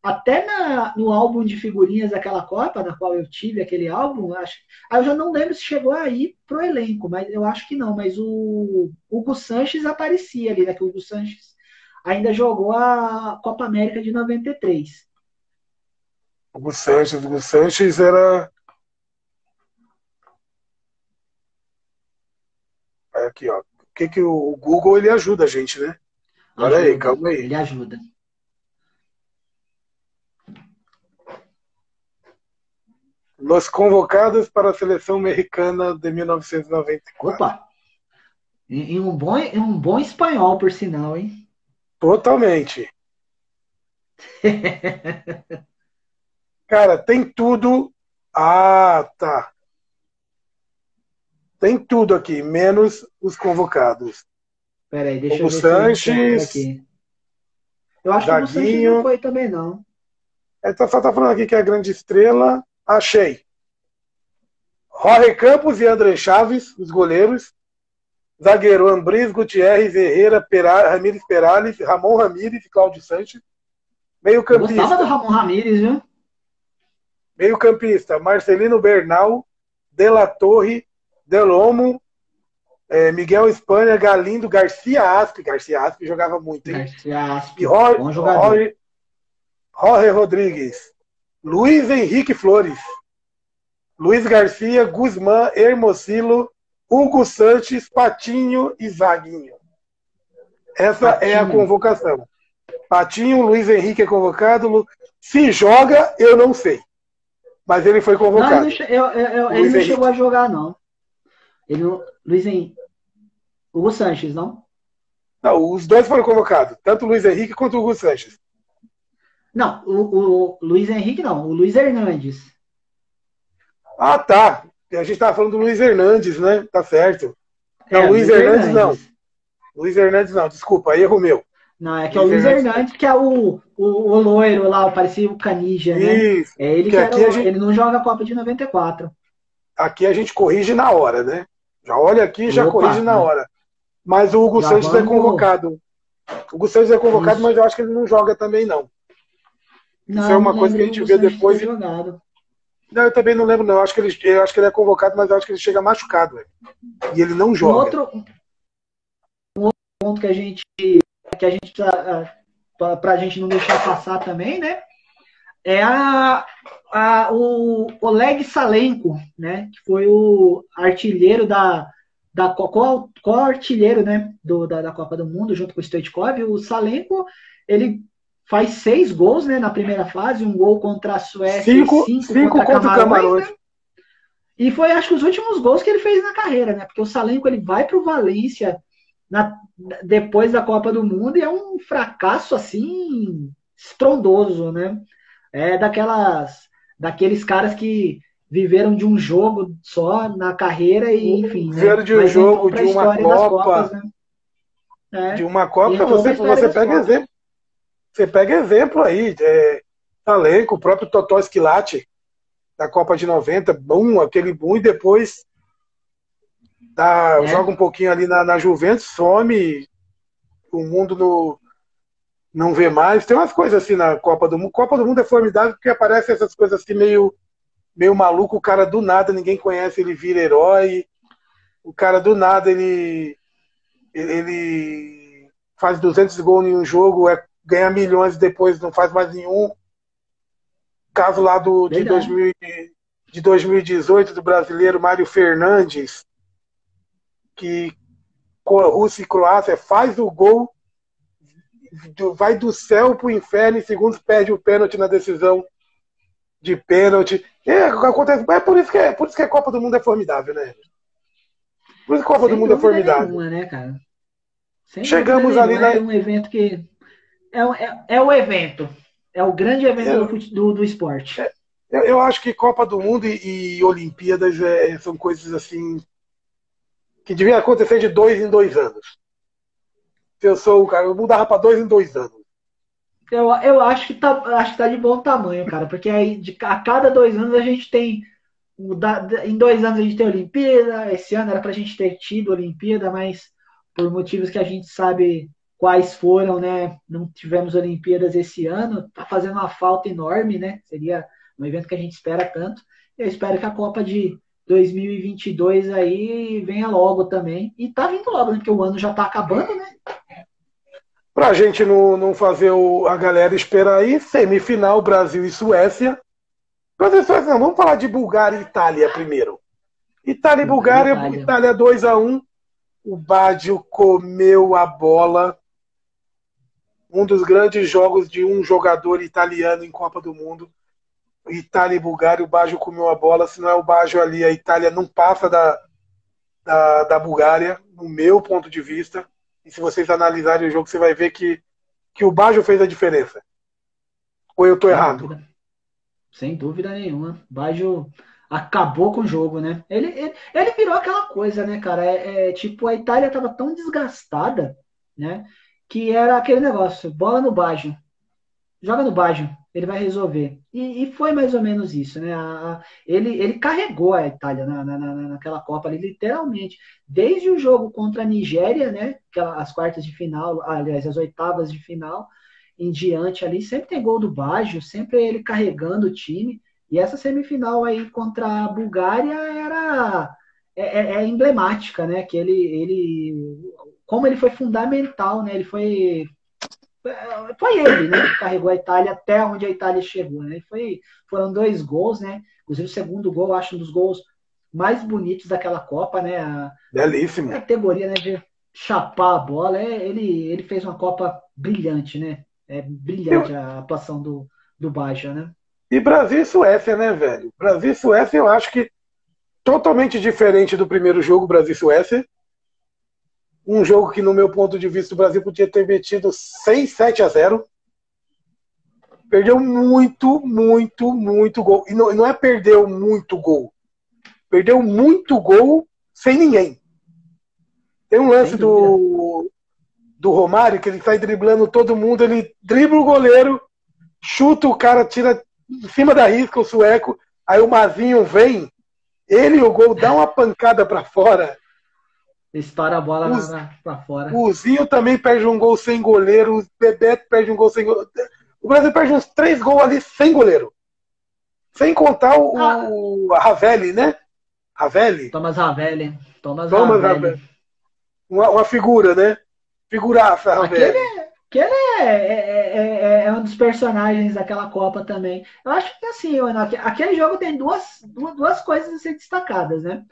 Até na, no álbum de figurinhas daquela Copa, na qual eu tive aquele álbum, acho, eu já não lembro se chegou aí pro elenco, mas eu acho que não. Mas o Hugo Sanches aparecia ali, né? Que o Hugo Sanches ainda jogou a Copa América de 93. Hugo Sanches, Hugo Sanches era Aqui, ó. O que, que o Google ele ajuda a gente, né? Olha aí, calma aí. Ele ajuda. Los convocados para a seleção americana de 1994. Opa! Em um bom, em um bom espanhol, por sinal, hein? Totalmente. Cara, tem tudo. Ah, tá. Tem tudo aqui, menos os convocados. Peraí, deixa o eu ver Sanches, aqui. Eu acho Jaguinho, que o Sanches não foi também, não. É, tá, só tá falando aqui que é a grande estrela. Achei. Jorge Campos e André Chaves, os goleiros. Zagueiro Ambris, Gutierrez, Herrera, Pera, Ramires Perales, Ramon Ramires e Cláudio Sanches. Meio campista. Gostava do Ramon Ramires, viu? Meio campista, Marcelino Bernal, De La Torre, Delomo, é, Miguel Espanha, Galindo, Garcia Aspe. Garcia Aspe jogava muito, hein? Garcia Aspe. E Jorge, bom Jorge, Jorge Rodrigues. Luiz Henrique Flores. Luiz Garcia, Guzmán, Hermosilo, Hugo Sanches, Patinho e Zaguinho. Essa Patinho. é a convocação. Patinho, Luiz Henrique é convocado. Se joga, eu não sei. Mas ele foi convocado. Não, eu, eu, eu, ele não chegou a jogar, não. Ele não. Luiz Henrique. Hugo Sanches, não? Não, os dois foram convocados, tanto o Luiz Henrique quanto o Hugo Sanches. Não, o, o Luiz Henrique não, o Luiz Hernandes. Ah, tá. A gente estava falando do Luiz Hernandes, né? Tá certo. Não, é, Luiz, Luiz Hernandes, Hernandes, não. Luiz Hernandes não, desculpa, erro meu. Não, é que Luiz é o Luiz Hernandes, Hernandes que é o, o, o loiro lá, parecia o Canija, né? Isso. É ele que, que aqui o, gente... ele não joga a Copa de 94. Aqui a gente corrige na hora, né? Já olha aqui e já Opa, corrige na hora. Mas o Hugo Sanches é convocado. O Hugo Sanches é convocado, Isso. mas eu acho que ele não joga também, não. não Isso é uma coisa que a gente vê depois. Não, eu também não lembro, não. Eu acho que ele, eu acho que ele é convocado, mas eu acho que ele chega machucado. Véio. E ele não joga. Um outro, um outro ponto que a gente que a gente para a gente não deixar passar também, né? É a, o Oleg Salenko, né? Que foi o artilheiro da. da qual, qual artilheiro, né? Do, da, da Copa do Mundo, junto com o Stoichkov. O Salenko, ele faz seis gols né, na primeira fase, um gol contra a Suécia cinco, cinco, cinco contra, contra Camarões. Camarões. Né? E foi, acho que, os últimos gols que ele fez na carreira, né? Porque o Salenko ele vai para o Valência na, depois da Copa do Mundo e é um fracasso assim estrondoso, né? É daquelas daqueles caras que viveram de um jogo só na carreira e enfim. Né? Viveram né? de um jogo, de uma Copa. Copas, né? é. De uma Copa, você, você pega exemplo. você pega exemplo aí, é, Talenco, o próprio Totó Esquilate, da Copa de 90, bom, aquele bom, e depois dá, é. joga um pouquinho ali na, na Juventus, some, o mundo no, não vê mais. Tem umas coisas assim na Copa do Mundo. Copa do Mundo é formidável porque aparecem essas coisas assim meio, meio maluco, o cara do nada, ninguém conhece, ele vira herói. O cara do nada, ele, ele faz 200 gols em um jogo, é, ganha milhões e depois não faz mais nenhum. Caso lá do, de, 2000, de 2018 do brasileiro Mário Fernandes, que Rússia e Croácia faz o gol, vai do céu para o inferno e segundos perde o pênalti na decisão de pênalti. É, acontece, é por isso que é, por isso que a Copa do Mundo é formidável, né? Por isso que a Copa Sem do Mundo é formidável. Nenhuma, né, cara? Sem Chegamos ali na... É um evento que é, é, é o evento, é o grande evento é, do, do, do, esporte. É, eu, eu, acho que Copa do Mundo e, e Olimpíadas é, são coisas assim que devia acontecer de dois em dois anos. Se eu sou o cara, eu mudava para dois em dois anos. Eu, eu acho que tá, acho que tá de bom tamanho, cara, porque aí de, a cada dois anos a gente tem. Em dois anos a gente tem Olimpíada, esse ano era pra gente ter tido Olimpíada, mas por motivos que a gente sabe quais foram, né? Não tivemos Olimpíadas esse ano, tá fazendo uma falta enorme, né? Seria um evento que a gente espera tanto. Eu espero que a Copa de 2022 aí venha logo também. E tá vindo logo, né? Porque o ano já tá acabando, né? Pra gente não, não fazer o, a galera esperar aí, semifinal Brasil e Suécia. Brasil e Suécia, não, vamos falar de Bulgária e Itália primeiro. Itália e Bulgária, Itália, Itália 2 a 1 O Bádio comeu a bola. Um dos grandes jogos de um jogador italiano em Copa do Mundo. Itália e Bulgária, o Baggio comeu a bola. Se não é o Baggio ali, a Itália não passa da, da, da Bulgária, no meu ponto de vista. E se vocês analisarem o jogo, você vai ver que, que o Baggio fez a diferença. Ou eu estou errado? Dúvida. Sem dúvida nenhuma. Baggio acabou com o jogo, né? Ele, ele, ele virou aquela coisa, né, cara? É, é, tipo, a Itália estava tão desgastada, né? Que era aquele negócio, bola no Baggio. Joga no Baggio ele vai resolver. E, e, foi mais ou menos isso, né? A, a, ele, ele carregou a Itália na, na, na, naquela Copa ali, literalmente. Desde o jogo contra a Nigéria, né? As quartas de final, aliás, as oitavas de final em diante ali, sempre tem gol do Baggio, sempre ele carregando o time. E essa semifinal aí contra a Bulgária era é, é, é emblemática, né? Que ele, ele, como ele foi fundamental, né? Ele foi foi ele, né, que carregou a Itália até onde a Itália chegou, né? Foi, foram dois gols, né? Inclusive o segundo gol, acho um dos gols mais bonitos daquela Copa, né? A, Belíssimo. A categoria, né, de chapar a bola, é, ele, ele fez uma Copa brilhante, né? É brilhante eu... a atuação do, do Baixa, né? E Brasil e Suécia, né, velho? Brasil e Suécia, eu acho que totalmente diferente do primeiro jogo, Brasil e Suécia um jogo que, no meu ponto de vista, o Brasil podia ter metido 6, 7 a 0. Perdeu muito, muito, muito gol. E não, não é perdeu muito gol. Perdeu muito gol sem ninguém. Tem um lance do, do Romário que ele sai driblando todo mundo, ele dribla o goleiro, chuta o cara, tira em cima da risca o sueco, aí o Mazinho vem, ele e o gol dá uma pancada para fora Estoura a bola o, pra fora. O Zinho também perde um gol sem goleiro. O Bebeto perde um gol sem goleiro. O Brasil perde uns três gols ali sem goleiro. Sem contar o, ah. o Ravelli, né? Ravelli? Thomas Ravelli. Thomas, Thomas Ravelli. Ravelli. Uma, uma, figura, né? Figuraça, Ravelli. Aquele, aquele é, é, é, é, um dos personagens daquela Copa também. Eu acho que assim, aquele jogo tem duas, duas coisas a ser destacadas, né?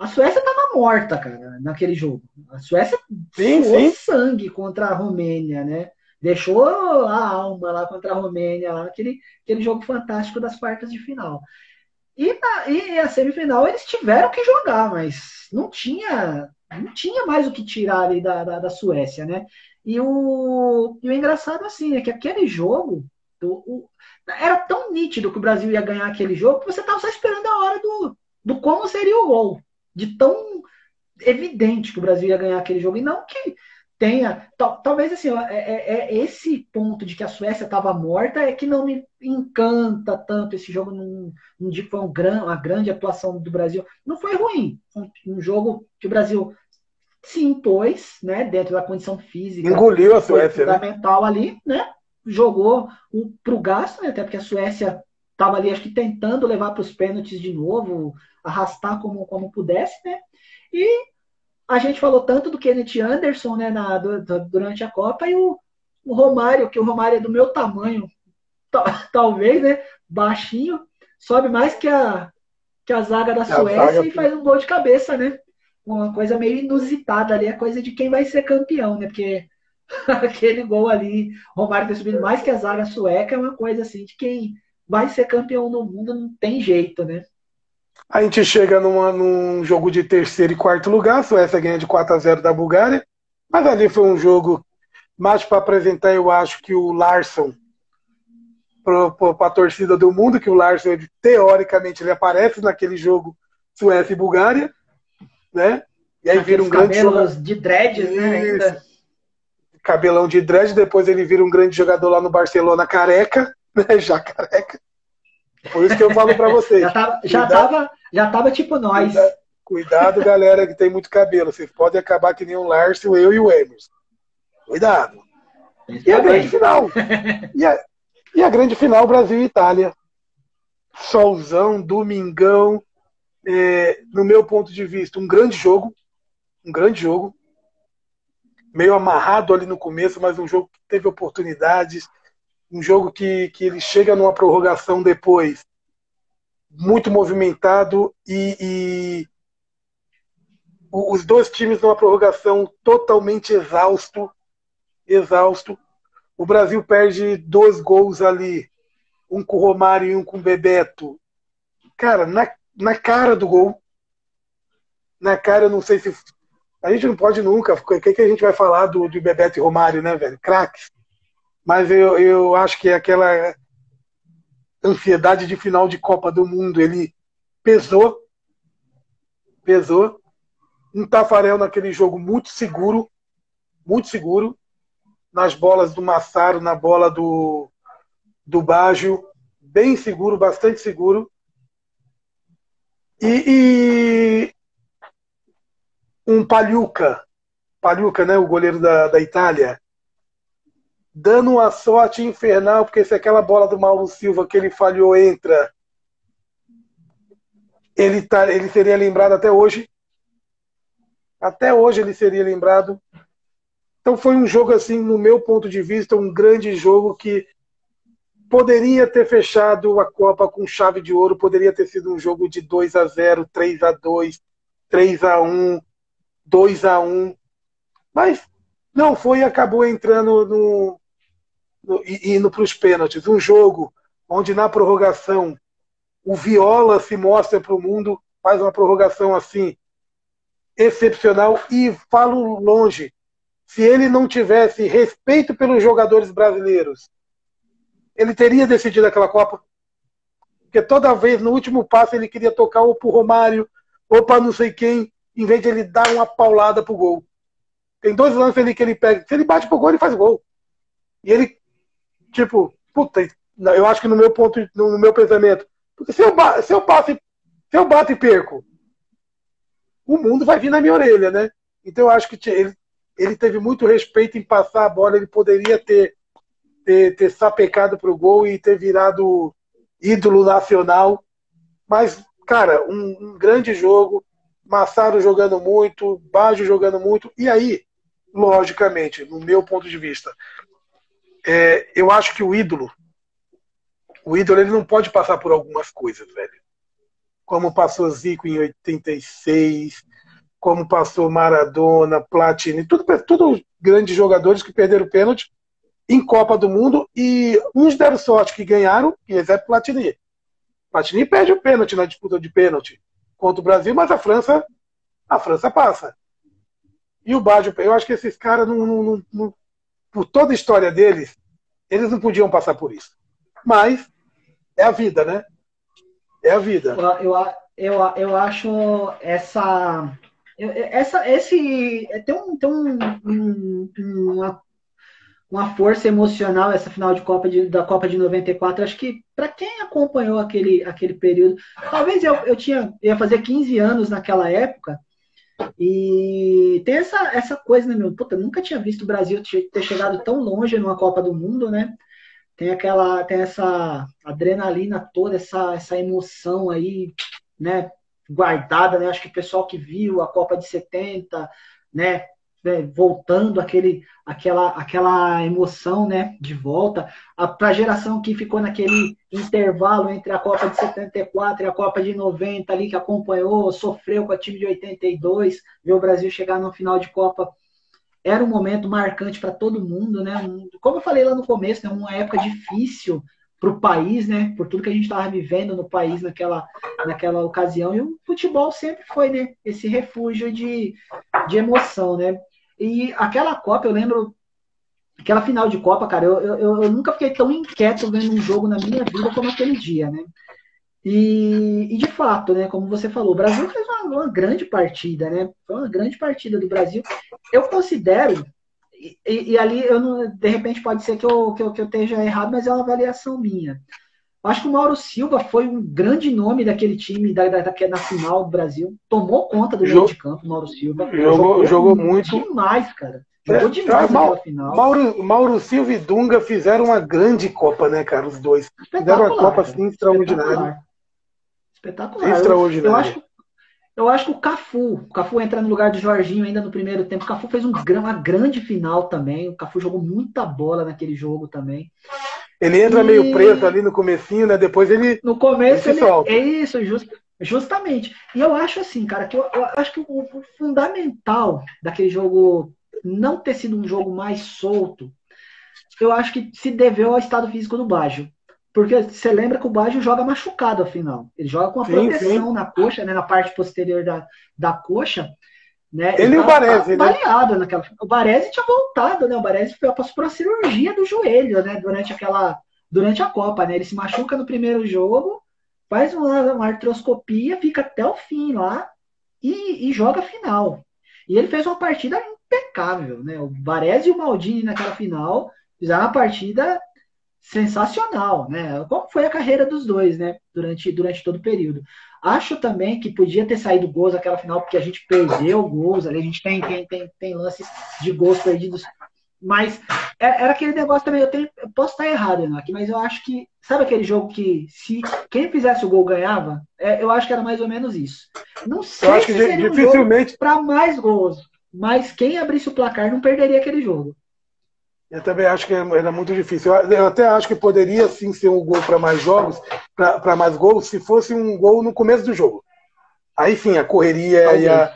A Suécia estava morta, cara, naquele jogo. A Suécia sim, sim. sangue contra a Romênia, né? Deixou a alma lá contra a Romênia, lá, aquele, aquele jogo fantástico das quartas de final. E, na, e a semifinal eles tiveram que jogar, mas não tinha, não tinha mais o que tirar ali da, da, da Suécia, né? E o, e o engraçado assim é que aquele jogo o, era tão nítido que o Brasil ia ganhar aquele jogo que você estava só esperando a hora do, do como seria o gol de tão evidente que o Brasil ia ganhar aquele jogo. E não que tenha. Tal, talvez assim, é, é, é, esse ponto de que a Suécia estava morta é que não me encanta tanto esse jogo. Não, não digo que foi um gran, uma grande atuação do Brasil. Não foi ruim. Um, um jogo que o Brasil se impôs, né, dentro da condição física. Engoliu a Suécia, né? fundamental né? ali, né? Jogou para o gasto, né, até porque a Suécia estava ali, acho que tentando levar para os pênaltis de novo, arrastar como, como pudesse, né? E a gente falou tanto do Kenneth Anderson né, na, durante a Copa e o, o, Romário, que o Romário é do meu tamanho, talvez, né? Baixinho, sobe mais que a, que a zaga da Suécia zaga... e faz um gol de cabeça, né? Uma coisa meio inusitada ali, a coisa de quem vai ser campeão, né? Porque aquele gol ali, Romário ter subido mais que a zaga sueca, é uma coisa assim de quem vai ser campeão no mundo, não tem jeito, né? A gente chega numa, num jogo de terceiro e quarto lugar, a Suécia ganha de 4 a 0 da Bulgária, mas ali foi um jogo mais para apresentar, eu acho, que o Larson para a torcida do mundo, que o Larson, ele, teoricamente, ele aparece naquele jogo Suécia e Bulgária, né? E aí Aqueles vira um grande jogador. de dreads, né? Cabelão de dread, depois ele vira um grande jogador lá no Barcelona careca, né? Já careca. Por isso que eu falo para vocês. já, tava, já, tava, já tava tipo nós. Cuidado, cuidado, galera que tem muito cabelo. Vocês podem acabar que nem o Lárcio, eu e o Emerson. Cuidado. E a grande final. E a, e a grande final, Brasil e Itália. Solzão, domingão. É, no meu ponto de vista, um grande jogo. Um grande jogo. Meio amarrado ali no começo, mas um jogo que teve oportunidades um jogo que, que ele chega numa prorrogação depois muito movimentado e, e os dois times numa prorrogação totalmente exausto, exausto. O Brasil perde dois gols ali, um com o Romário e um com o Bebeto. Cara, na, na cara do gol. Na cara, eu não sei se. A gente não pode nunca. O que, que a gente vai falar do, do Bebeto e Romário, né, velho? Craques mas eu, eu acho que aquela ansiedade de final de Copa do Mundo, ele pesou, pesou. Um Tafarel naquele jogo muito seguro, muito seguro, nas bolas do Massaro, na bola do, do Baggio, bem seguro, bastante seguro. E, e um Paliuca, Paliuca, né, o goleiro da, da Itália, dando uma sorte infernal, porque se aquela bola do Mauro Silva que ele falhou entra, ele, tá, ele seria lembrado até hoje. Até hoje ele seria lembrado. Então foi um jogo, assim, no meu ponto de vista, um grande jogo que poderia ter fechado a Copa com chave de ouro, poderia ter sido um jogo de 2 a 0 3 a 2 3 a 1 2 a 1 mas não foi acabou entrando no, e indo para os pênaltis. Um jogo onde na prorrogação o Viola se mostra para o mundo, faz uma prorrogação assim excepcional e falo longe. Se ele não tivesse respeito pelos jogadores brasileiros, ele teria decidido aquela Copa. Porque toda vez no último passo ele queria tocar ou para o Romário ou para não sei quem, em vez de ele dar uma paulada pro gol. Tem dois lances ali que ele pega. Se ele bate pro gol, ele faz gol. E ele tipo, puta, eu acho que no meu ponto, no meu pensamento, se eu, se eu passo, se eu bato e perco, o mundo vai vir na minha orelha, né? Então eu acho que ele, ele teve muito respeito em passar a bola, ele poderia ter, ter, ter sapecado pro gol e ter virado ídolo nacional. Mas, cara, um, um grande jogo, Massaro jogando muito, Baggio jogando muito, e aí, logicamente, no meu ponto de vista, é, eu acho que o ídolo, o ídolo ele não pode passar por algumas coisas, velho. Como passou Zico em 86, como passou Maradona, Platini, tudo, tudo grandes jogadores que perderam pênalti em Copa do Mundo e uns deram sorte que ganharam, e exemplo Platini. Platini perde o pênalti na disputa de pênalti contra o Brasil, mas a França, a França passa. E o Baggio, eu acho que esses caras não, não, não, por toda a história deles, eles não podiam passar por isso. Mas é a vida, né? É a vida. Eu, eu, eu, eu acho essa, essa, esse, tem um, tem um, um, uma, uma força emocional essa final de Copa de, da Copa de 94. Acho que para quem acompanhou aquele, aquele período, talvez eu, eu tinha ia fazer 15 anos naquela época. E tem essa, essa coisa, né, meu? Puta, nunca tinha visto o Brasil ter chegado tão longe numa Copa do Mundo, né? Tem aquela, tem essa adrenalina toda, essa, essa emoção aí, né? Guardada, né? Acho que o pessoal que viu a Copa de 70, né? Né, voltando aquele, aquela, aquela emoção né, de volta para a geração que ficou naquele intervalo entre a Copa de 74 e a Copa de 90 ali que acompanhou, sofreu com a time de 82, ver o Brasil chegar no final de Copa era um momento marcante para todo mundo, né? Como eu falei lá no começo, né, uma época difícil para o país, né? Por tudo que a gente estava vivendo no país naquela, naquela ocasião. E o futebol sempre foi, né? Esse refúgio de, de emoção, né? E aquela Copa, eu lembro, aquela final de Copa, cara, eu, eu, eu nunca fiquei tão inquieto vendo um jogo na minha vida como aquele dia, né? E, e, de fato, né, como você falou, o Brasil fez uma, uma, grande partida, né? Foi uma grande partida do Brasil. Eu considero, e, e, ali eu não, de repente pode ser que eu, que eu, que eu esteja errado, mas é uma avaliação minha. Acho que o Mauro Silva foi um grande nome daquele time da, da, da na final do Brasil. Tomou conta do meio de campo, Mauro Silva. Jogou, jogou, jogou muito. Demais, cara. Jogou é, demais Mauro, final. Mauro, Mauro Silva e Dunga fizeram uma grande Copa, né, cara? Os dois. Fizeram uma Copa assim extraordinária. Espetacular. Extraordinária. Eu, eu, acho, eu acho que o Cafu, o Cafu entra no lugar de Jorginho ainda no primeiro tempo. O Cafu fez um, uma grande final também. O Cafu jogou muita bola naquele jogo também. Ele entra e... meio preso ali no comecinho, né? Depois ele. No começo ele, ele é isso, just, justamente. E eu acho assim, cara, que eu, eu acho que o, o, fundamental daquele jogo não ter sido um jogo mais solto, eu acho que se deveu ao estado físico do Baggio. Porque você lembra que o Baggio joga machucado afinal. Ele joga com a sim, proteção sim. na coxa, né, na parte posterior da, da coxa. Né? Ele, e o Baresi, né? naquela. O Baresi tinha voltado, né? O Baresi passou por uma cirurgia do joelho, né? Durante aquela. Durante a Copa, né? Ele se machuca no primeiro jogo, faz uma, uma artroscopia, fica até o fim lá e, e, joga a final. E ele fez uma partida impecável, né? O Baresi e o Maldini naquela final fizeram uma partida sensacional, né? Como foi a carreira dos dois, né? Durante, durante todo o período. Acho também que podia ter saído gols naquela final, porque a gente perdeu gols ali, a gente tem, tem, tem, tem lances de gols perdidos. Mas é, era aquele negócio também, eu, tenho, eu posso estar errado aqui, mas eu acho que. Sabe aquele jogo que se quem fizesse o gol ganhava? É, eu acho que era mais ou menos isso. Não sei eu acho se que seria dificilmente... um para mais gols, mas quem abrisse o placar não perderia aquele jogo. Eu também acho que era muito difícil. Eu até acho que poderia sim ser um gol para mais jogos, para mais gols, se fosse um gol no começo do jogo. Aí sim, a correria e, a,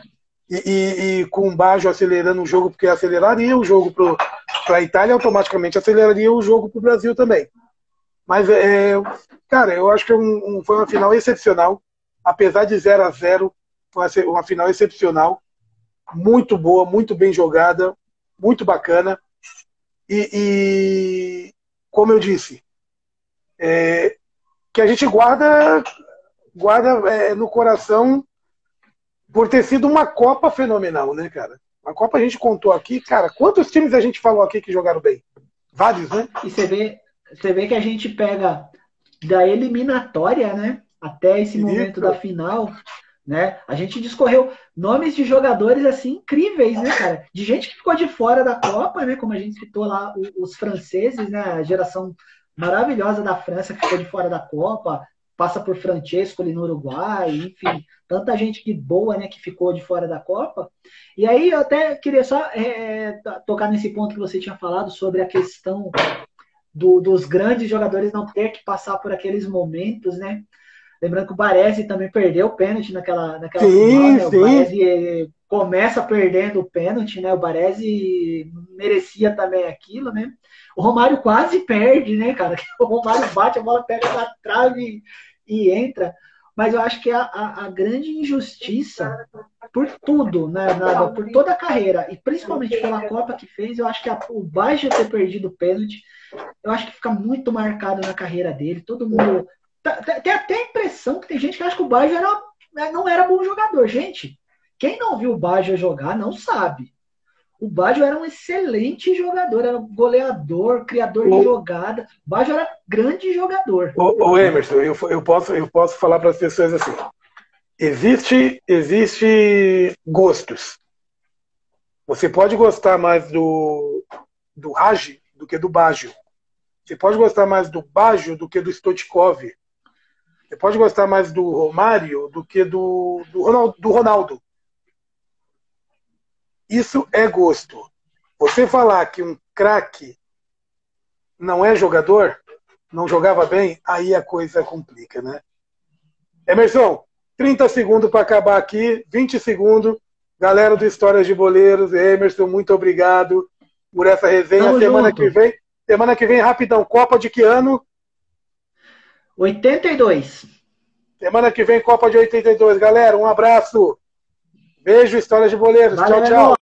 e, e, com o Baggio acelerando o jogo, porque aceleraria o jogo para a Itália, automaticamente aceleraria o jogo para o Brasil também. Mas, é, cara, eu acho que é um, um, foi uma final excepcional. Apesar de 0 a 0 foi uma final excepcional. Muito boa, muito bem jogada, muito bacana. E, e como eu disse, é, que a gente guarda, guarda é, no coração por ter sido uma Copa fenomenal, né, cara? A Copa a gente contou aqui, cara, quantos times a gente falou aqui que jogaram bem? Vários, né? E você vê, você vê que a gente pega da eliminatória, né? Até esse momento da final, né? A gente discorreu nomes de jogadores assim incríveis, né, cara? De gente que ficou de fora da Copa, né? Como a gente citou lá os franceses, né? A geração maravilhosa da França que ficou de fora da Copa, passa por Francesco ali no Uruguai, enfim, tanta gente que boa, né, que ficou de fora da Copa. E aí eu até queria só é, tocar nesse ponto que você tinha falado sobre a questão do, dos grandes jogadores não ter que passar por aqueles momentos, né? Lembrando que o Baresi também perdeu o pênalti naquela, naquela sim, final, né? O. Baresi eh, começa perdendo o pênalti, né? O Baresi merecia também aquilo, né? O Romário quase perde, né, cara? O Romário bate, a bola pega na trave e, entra. Mas eu acho que a, a, a grande injustiça por tudo, né, nada, por toda a carreira, e principalmente pela Copa que fez, eu acho que a, o Baixo ter perdido o pênalti, eu acho que fica muito marcado na carreira dele. Todo mundo tem até a impressão que tem gente que acha que o Baggio era, né, não era bom jogador. Gente, Quem não viu o Baggio jogar não sabe. O Baggio era um excelente jogador, era um goleador, criador de jogada. O Baggio era grande jogador. Ô, ô Emerson, eu, eu, posso, eu posso falar para as pessoas assim: existe, existe gostos. Você pode gostar mais do, do Raj do que do Baggio. Você pode gostar mais do Baggio do que do Stotkov. Você pode gostar mais do Romário do que do, do, Ronaldo, do Ronaldo. Isso é gosto. Você falar que um craque não é jogador, não jogava bem, aí a coisa complica, né? Emerson, 30 segundos para acabar aqui, 20 segundos. Galera do Histórias de Boleiros, Emerson, muito obrigado por essa resenha. Tamo semana junto. que vem, semana que vem, rapidão, Copa de que ano? 82. Semana que vem, Copa de 82. Galera, um abraço. Beijo, Histórias de Boleiros. Valeu, tchau, tchau.